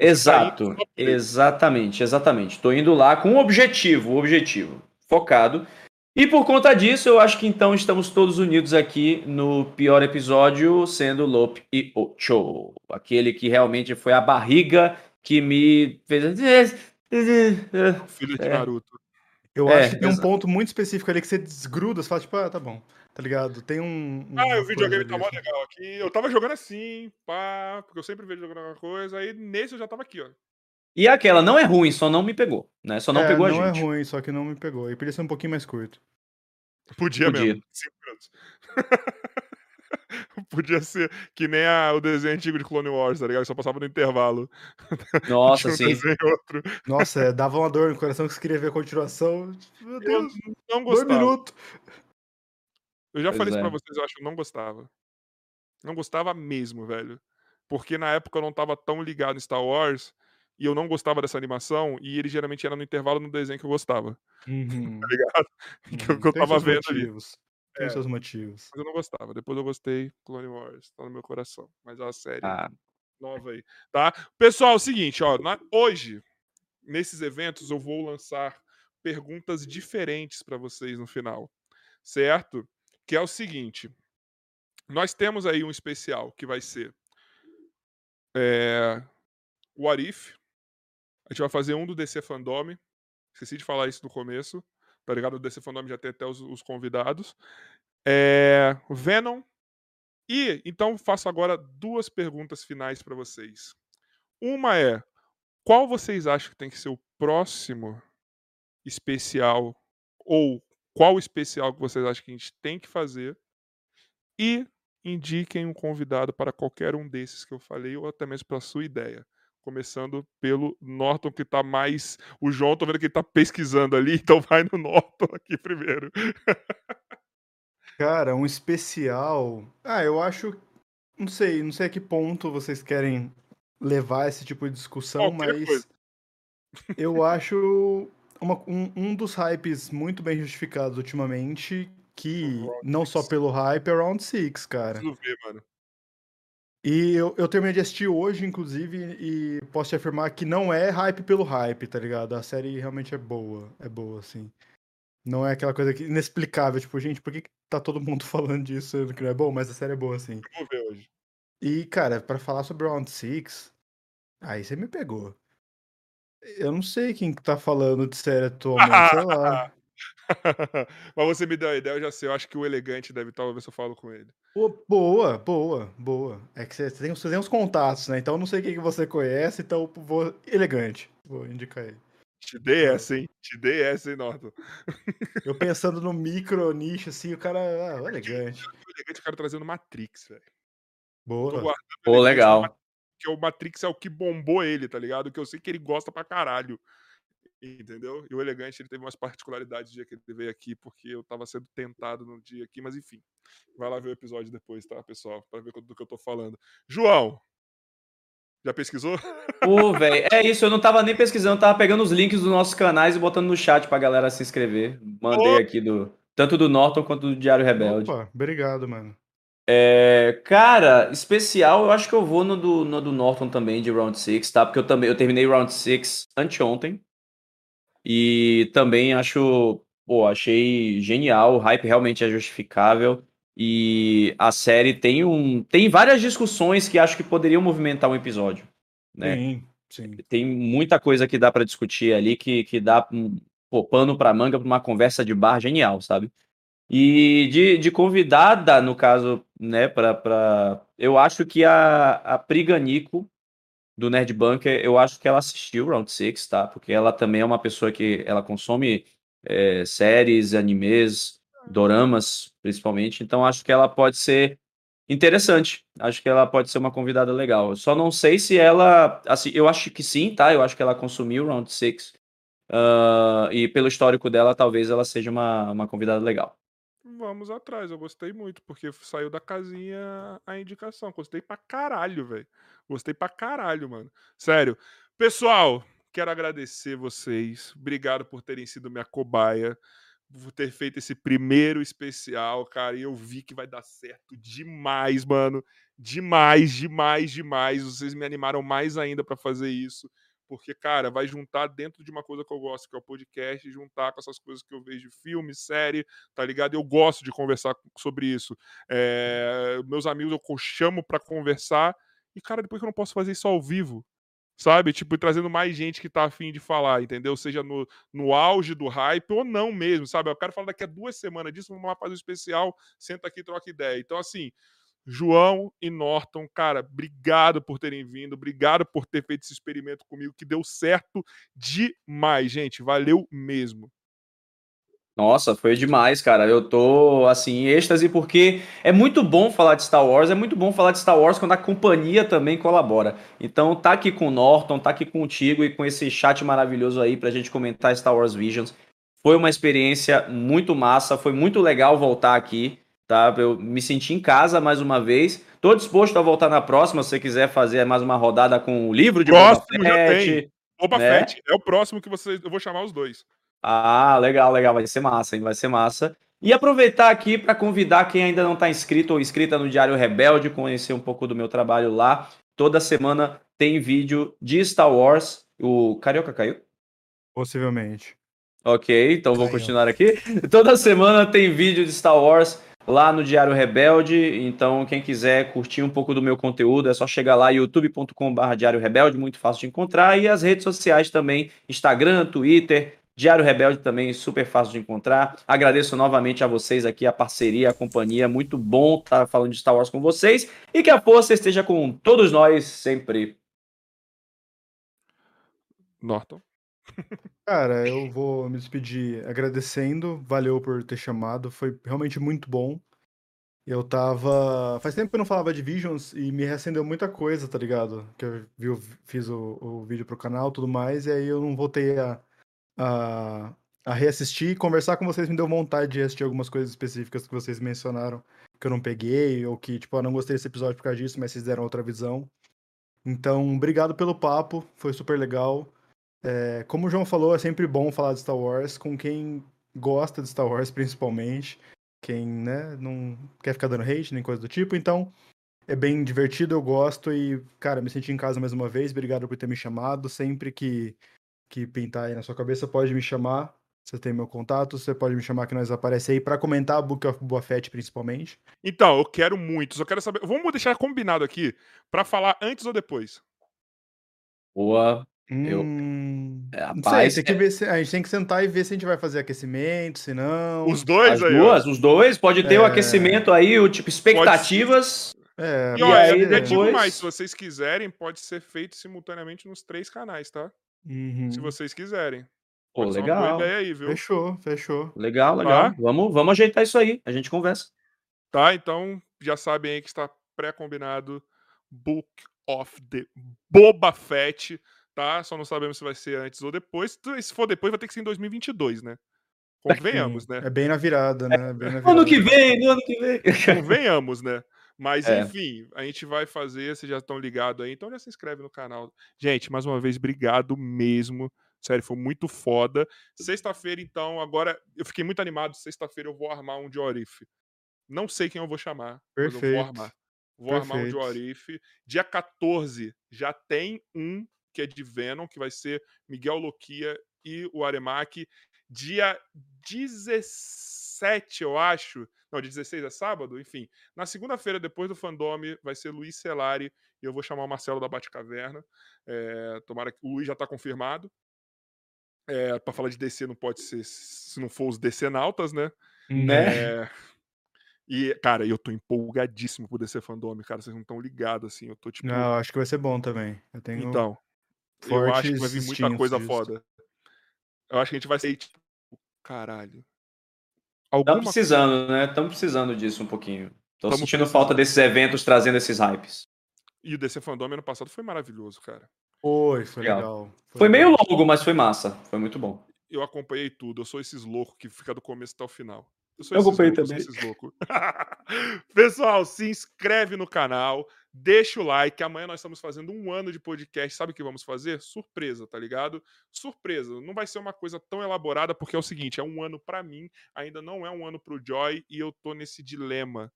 Exato, exatamente, exatamente. Estou indo lá com um objetivo, objetivo, focado. E por conta disso, eu acho que então estamos todos unidos aqui no pior episódio, sendo Lope e Ocho. Aquele que realmente foi a barriga que me fez. Filho de Naruto. Eu é, acho que tem um ponto muito específico ali que você desgruda, você fala, tipo, ah, tá bom. Tá ligado? Tem um. um ah, o videogame tá mó legal aqui. Eu tava jogando assim, pá, porque eu sempre vejo jogando alguma coisa, aí nesse eu já tava aqui, ó. E aquela não é ruim, só não me pegou, né? Só não é, pegou a não gente. Não é ruim, só que não me pegou. E podia ser um pouquinho mais curto. Podia, Podia. mesmo. Cinco minutos. [laughs] Podia ser que nem a, o desenho antigo de Clone Wars, tá ligado? Só passava no intervalo. [laughs] Nossa, um sim. Outro. Nossa, é, dava uma dor no coração que você queria ver a continuação. Meu Deus, eu não gostava. Dois minutos. Eu já Pois falei isso é. pra vocês, eu acho que eu não gostava. Não gostava mesmo, velho. Porque na época eu não tava tão ligado em Star Wars e eu não gostava dessa animação e ele geralmente era no intervalo no desenho que eu gostava, [laughs] Uhum. tá ligado? [laughs] Que, eu- Uhum. que eu Tem tava seus vendo ali. motivos. Tem É. seus motivos. Mas eu não gostava. Depois eu gostei, Clone Wars, tá no meu coração. Mas é uma série Ah, nova aí, tá? Pessoal, é o seguinte, ó, na- hoje, nesses eventos, eu vou lançar perguntas diferentes para vocês no final, certo? Que é o seguinte, nós temos aí um especial que vai ser é, What If, a gente vai fazer um do DC Fandom, esqueci de falar isso no começo, tá ligado? O DC Fandom já tem até os, os convidados. É, Venom, e então faço agora duas perguntas finais para vocês. Uma é: qual vocês acham que tem que ser o próximo especial ou qual especial que vocês acham que a gente tem que fazer? E indiquem um convidado para qualquer um desses que eu falei ou até mesmo para a sua ideia. Começando pelo Norton, que tá mais. O João, tô vendo que ele tá pesquisando ali, [laughs] então vai no Norton aqui primeiro. Cara, um especial. Ah, eu acho. Não sei, não sei a que ponto vocês querem levar esse tipo de discussão, Qualquer mas coisa. eu [laughs] acho uma- um, um dos hypes muito bem justificados ultimamente, que não só pelo hype, é Round Six, cara. Preciso ver, mano. E eu, eu terminei de assistir hoje, inclusive, e posso te afirmar que não é hype pelo hype, tá ligado? A série realmente é boa, é boa, assim. Não é aquela coisa que, inexplicável, tipo, gente, por que, que tá todo mundo [laughs] falando disso, sendo que não é bom? Mas a série é boa, assim. Vou ver hoje. E, cara, pra falar sobre Round Six, aí você me pegou. Eu não sei quem que tá falando de série atualmente, sei lá. [laughs] Mas você me deu a ideia, eu já sei. Eu acho que o elegante deve estar, vou ver se eu falo com ele. Pô, boa, boa, boa. É que você tem, você tem uns contatos, né? Então eu não sei quem que você conhece, então eu vou elegante. Vou indicar ele. Te dei essa, hein? Te dei essa, hein, Norton? Eu pensando [laughs] no micro nicho, assim, o cara. Ah, elegante. O elegante eu quero trazer no Matrix, velho. Boa. o Pô, legal. Porque o Matrix é o que bombou ele, tá ligado? Que eu sei que ele gosta pra caralho. Entendeu? E o elegante, ele teve umas particularidades no dia que ele veio aqui, porque eu tava sendo tentado no dia aqui, mas enfim. Vai lá ver o episódio depois, tá, pessoal? Pra ver do que eu tô falando. João! Já pesquisou? Pô, velho, é isso, eu não tava nem pesquisando, eu tava pegando os links dos nossos canais e botando no chat pra galera se inscrever. Mandei Ô. aqui do tanto do Norton quanto do Diário Rebelde. Opa, obrigado, mano. É, cara, especial, eu acho que eu vou no do, no do Norton também, de Round 6, tá? Porque eu também eu terminei Round 6 anteontem. E também acho, pô, achei genial, o hype realmente é justificável. E a série tem um. Tem várias discussões que acho que poderiam movimentar um episódio. Né? Sim, sim. Tem muita coisa que dá pra discutir ali que, que dá um pô, pano pra manga pra uma conversa de bar genial, sabe? E de, de convidada, no caso, né, pra, pra... Eu acho que a, a Priganico, do Nerd Bunker, eu acho que ela assistiu Round 6, tá? Porque ela também é uma pessoa que ela consome é, séries, animes, doramas, principalmente. Então acho que ela pode ser interessante. Acho que ela pode ser uma convidada legal. Eu só não sei se ela. Assim, eu acho que sim, tá? Eu acho que ela consumiu Round 6. Uh, e pelo histórico dela, talvez ela seja uma, uma convidada legal. Vamos atrás, eu gostei muito, porque saiu da casinha a indicação. Gostei pra caralho, velho. Gostei pra caralho, mano. Sério. Pessoal, quero agradecer vocês. Obrigado por terem sido minha cobaia por ter feito esse primeiro especial, cara, e eu vi que vai dar certo demais, mano. Demais, demais, demais. Vocês me animaram mais ainda para fazer isso, porque, cara, vai juntar dentro de uma coisa que eu gosto, que é o podcast, juntar com essas coisas que eu vejo de filme, série, tá ligado? Eu gosto de conversar sobre isso. É... Meus amigos eu chamo para conversar, e, cara, depois que eu não posso fazer isso ao vivo, sabe? Tipo, trazendo mais gente que tá afim de falar, entendeu? Seja no, no auge do hype ou não mesmo, sabe? Eu quero falar daqui a duas semanas disso, vamos lá fazer um especial, senta aqui troca ideia. Então, assim, João e Norton, cara, obrigado por terem vindo, obrigado por ter feito esse experimento comigo, que deu certo demais, gente. Valeu mesmo. Nossa, foi demais, cara. Eu tô, assim, em êxtase, porque é muito bom falar de Star Wars, é muito bom falar de Star Wars quando a companhia também colabora. Então, tá aqui com o Norton, tá aqui contigo e com esse chat maravilhoso aí pra gente comentar Star Wars Visions. Foi uma experiência muito massa, foi muito legal voltar aqui, tá? Eu me senti em casa mais uma vez. Tô disposto a voltar na próxima, se você quiser fazer mais uma rodada com o livro de próximo Boba Fett. Boba né? Fett é o próximo que vocês. Eu vou chamar os dois. Ah, legal, legal. Vai ser massa, hein? Vai ser massa. E aproveitar aqui para convidar quem ainda não está inscrito ou inscrita no Diário Rebelde, conhecer um pouco do meu trabalho lá. Toda semana tem vídeo de Star Wars. O Carioca caiu? Possivelmente. Ok, então vou continuar aqui. Toda semana tem vídeo de Star Wars lá no Diário Rebelde. Então, quem quiser curtir um pouco do meu conteúdo, é só chegar lá, youtube.com.br Diário Rebelde, muito fácil de encontrar. E as redes sociais também, Instagram, Twitter, Diário Rebelde também super fácil de encontrar. Agradeço novamente a vocês aqui, a parceria, a companhia. Muito bom estar falando de Star Wars com vocês. E que a força esteja com todos nós sempre. Norton. [laughs] Cara, eu vou me despedir agradecendo. Valeu por ter chamado. Foi realmente muito bom. Eu tava. Faz tempo que eu não falava de Visions e me reacendeu muita coisa, tá ligado? Que eu vi, fiz o, o vídeo pro canal e tudo mais, e aí eu não voltei a a, a reassistir conversar com vocês me deu vontade de assistir algumas coisas específicas que vocês mencionaram que eu não peguei, ou que, tipo, eu não gostei desse episódio por causa disso, mas vocês deram outra visão. Então, obrigado pelo papo, foi super legal. É, como o João falou, é sempre bom falar de Star Wars com quem gosta de Star Wars, [laughs] principalmente. Quem, né, não quer ficar dando hate, nem coisa do tipo. Então, é bem divertido, eu gosto e, cara, me senti em casa mais uma vez. Obrigado por ter me chamado. Sempre que que pintar aí na sua cabeça, pode me chamar. Você tem meu contato, você pode me chamar que nós aparece aí para comentar a Book of Boa Fett, principalmente. Então, eu quero muito, só quero saber. Vamos deixar combinado aqui para falar antes ou depois. Boa. Eu... Hum, é, não sei, tem que é ver se... a gente tem que sentar e ver se a gente vai fazer aquecimento, se não. Os dois As aí. Duas, os dois, pode ter é... o aquecimento aí, o tipo expectativas. É, e, olha, aí, depois... digo mais, se vocês quiserem, pode ser feito simultaneamente nos três canais, tá? Uhum. Se vocês quiserem. Pô, Pode legal. Aí, fechou, fechou. Legal, legal. Tá? Vamos, vamos ajeitar isso aí. A gente conversa. Tá, então já sabem aí que está pré-combinado Book of the Boba Fett, tá? Só não sabemos se vai ser antes ou depois. Se for depois, vai ter que ser em 2022, né? Convenhamos, né? É bem na virada, né? É bem na virada. Ano que vem, no ano que vem. Convenhamos, né? Mas é. enfim, a gente vai fazer, vocês já estão ligados aí, então já se inscreve no canal. Gente, mais uma vez, obrigado mesmo. Sério, foi muito foda. Sexta-feira, então, agora eu fiquei muito animado. Sexta-feira eu vou armar um de Orif. Não sei quem eu vou chamar, mas eu vou Perfeito. armar. Vou armar um de Perfeito. If. Dia 14 já tem um que é de Venom, que vai ser Miguel Loquia e o Aremaki. Dia 17, eu acho. Não, dia 16 é sábado? Enfim. Na segunda-feira, depois do Fandome, vai ser Luiz Celari e eu vou chamar o Marcelo da Batcaverna. É, tomara que o Luiz já tá confirmado. É, pra falar de DC não pode ser se não for os DC Nautas, né? Né? É, e, cara, eu tô empolgadíssimo por DC Fandome, cara. Vocês não estão ligados, assim. Eu tô tipo. Não, acho que vai ser bom também. Eu tenho Então, eu acho que vai vir muita coisa disso. foda. Eu acho que a gente vai ser tipo, caralho. Estamos precisando, né? Estamos precisando disso um pouquinho. Tô Tamo sentindo precisando. falta desses eventos trazendo esses hypes. E o DC Fandome ano passado foi maravilhoso, cara. Foi, foi Legal. legal. Foi meio legal. longo, mas foi massa. Foi muito bom. Eu acompanhei tudo. Eu sou esses loucos que fica do começo até o final. Eu sou Eu esses acompanhei loucos, também. sou esses loucos. [laughs] Pessoal, se inscreve no canal, deixa o like. Amanhã nós estamos fazendo um ano de podcast. Sabe o que vamos fazer? Surpresa, tá ligado? Surpresa. Não vai ser uma coisa tão elaborada, porque é o seguinte: é um ano pra mim, ainda não é um ano pro Joy, e eu tô nesse dilema.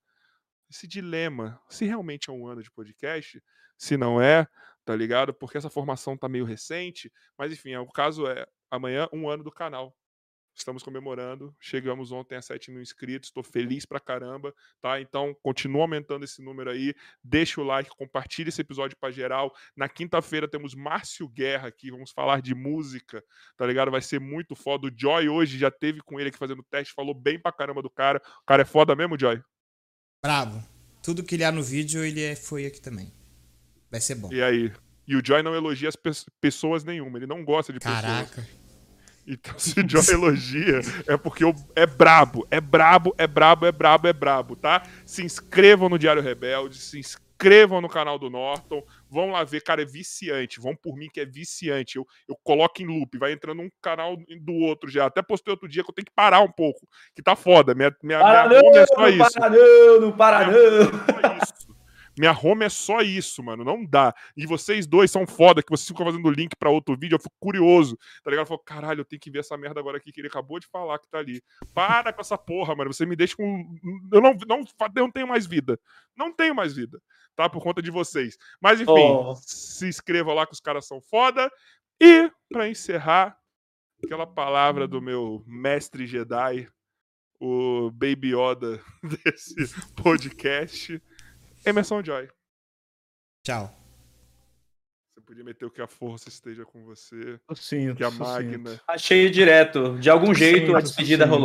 Esse dilema. Se realmente é um ano de podcast, se não é, tá ligado? Porque essa formação tá meio recente. Mas enfim, o caso é amanhã, um ano do canal. Estamos comemorando. Chegamos ontem a 7 mil inscritos. Estou feliz pra caramba, tá? Então, continua aumentando esse número aí. Deixa o like, compartilha esse episódio pra geral. Na quinta-feira temos Márcio Guerra aqui. Vamos falar de música, tá ligado? Vai ser muito foda. O Joy hoje já teve com ele aqui fazendo teste. Falou bem pra caramba do cara. O cara é foda mesmo, Joy? Bravo. Tudo que ele há no vídeo, ele é- foi aqui também. Vai ser bom. E aí? E o Joy não elogia as pe- pessoas nenhuma. Ele não gosta de pessoas. Caraca. Então, se o Joy elogia, é porque é brabo, é brabo, é brabo, é brabo, é brabo, tá? Se inscrevam no Diário Rebelde, se inscrevam no canal do Norton, vão lá ver, cara, é viciante, vão por mim que é viciante, eu, eu coloco em loop, vai entrando um canal do outro já, até postei outro dia que eu tenho que parar um pouco, que tá foda, minha, minha, Para minha não, é só não isso. para não, não para Minha não. é só isso. Minha home é só isso, mano. Não dá. E vocês dois são foda, que vocês ficam fazendo link pra outro vídeo. Eu fico curioso, tá ligado? Eu falo, caralho, eu tenho que ver essa merda agora aqui que ele acabou de falar que tá ali. Para com essa porra, mano. Você me deixa com. Eu não, não, não tenho mais vida. Não tenho mais vida, tá? Por conta de vocês. Mas enfim, Oh. se inscreva lá que os caras são foda. E, pra encerrar, aquela palavra do meu mestre Jedi, o Baby Yoda [laughs] desse podcast, Emerson Joy. Tchau. Você podia meter o que a força esteja com você, Sucinto, que a máquina. Achei direto. De algum jeito a despedida rolou.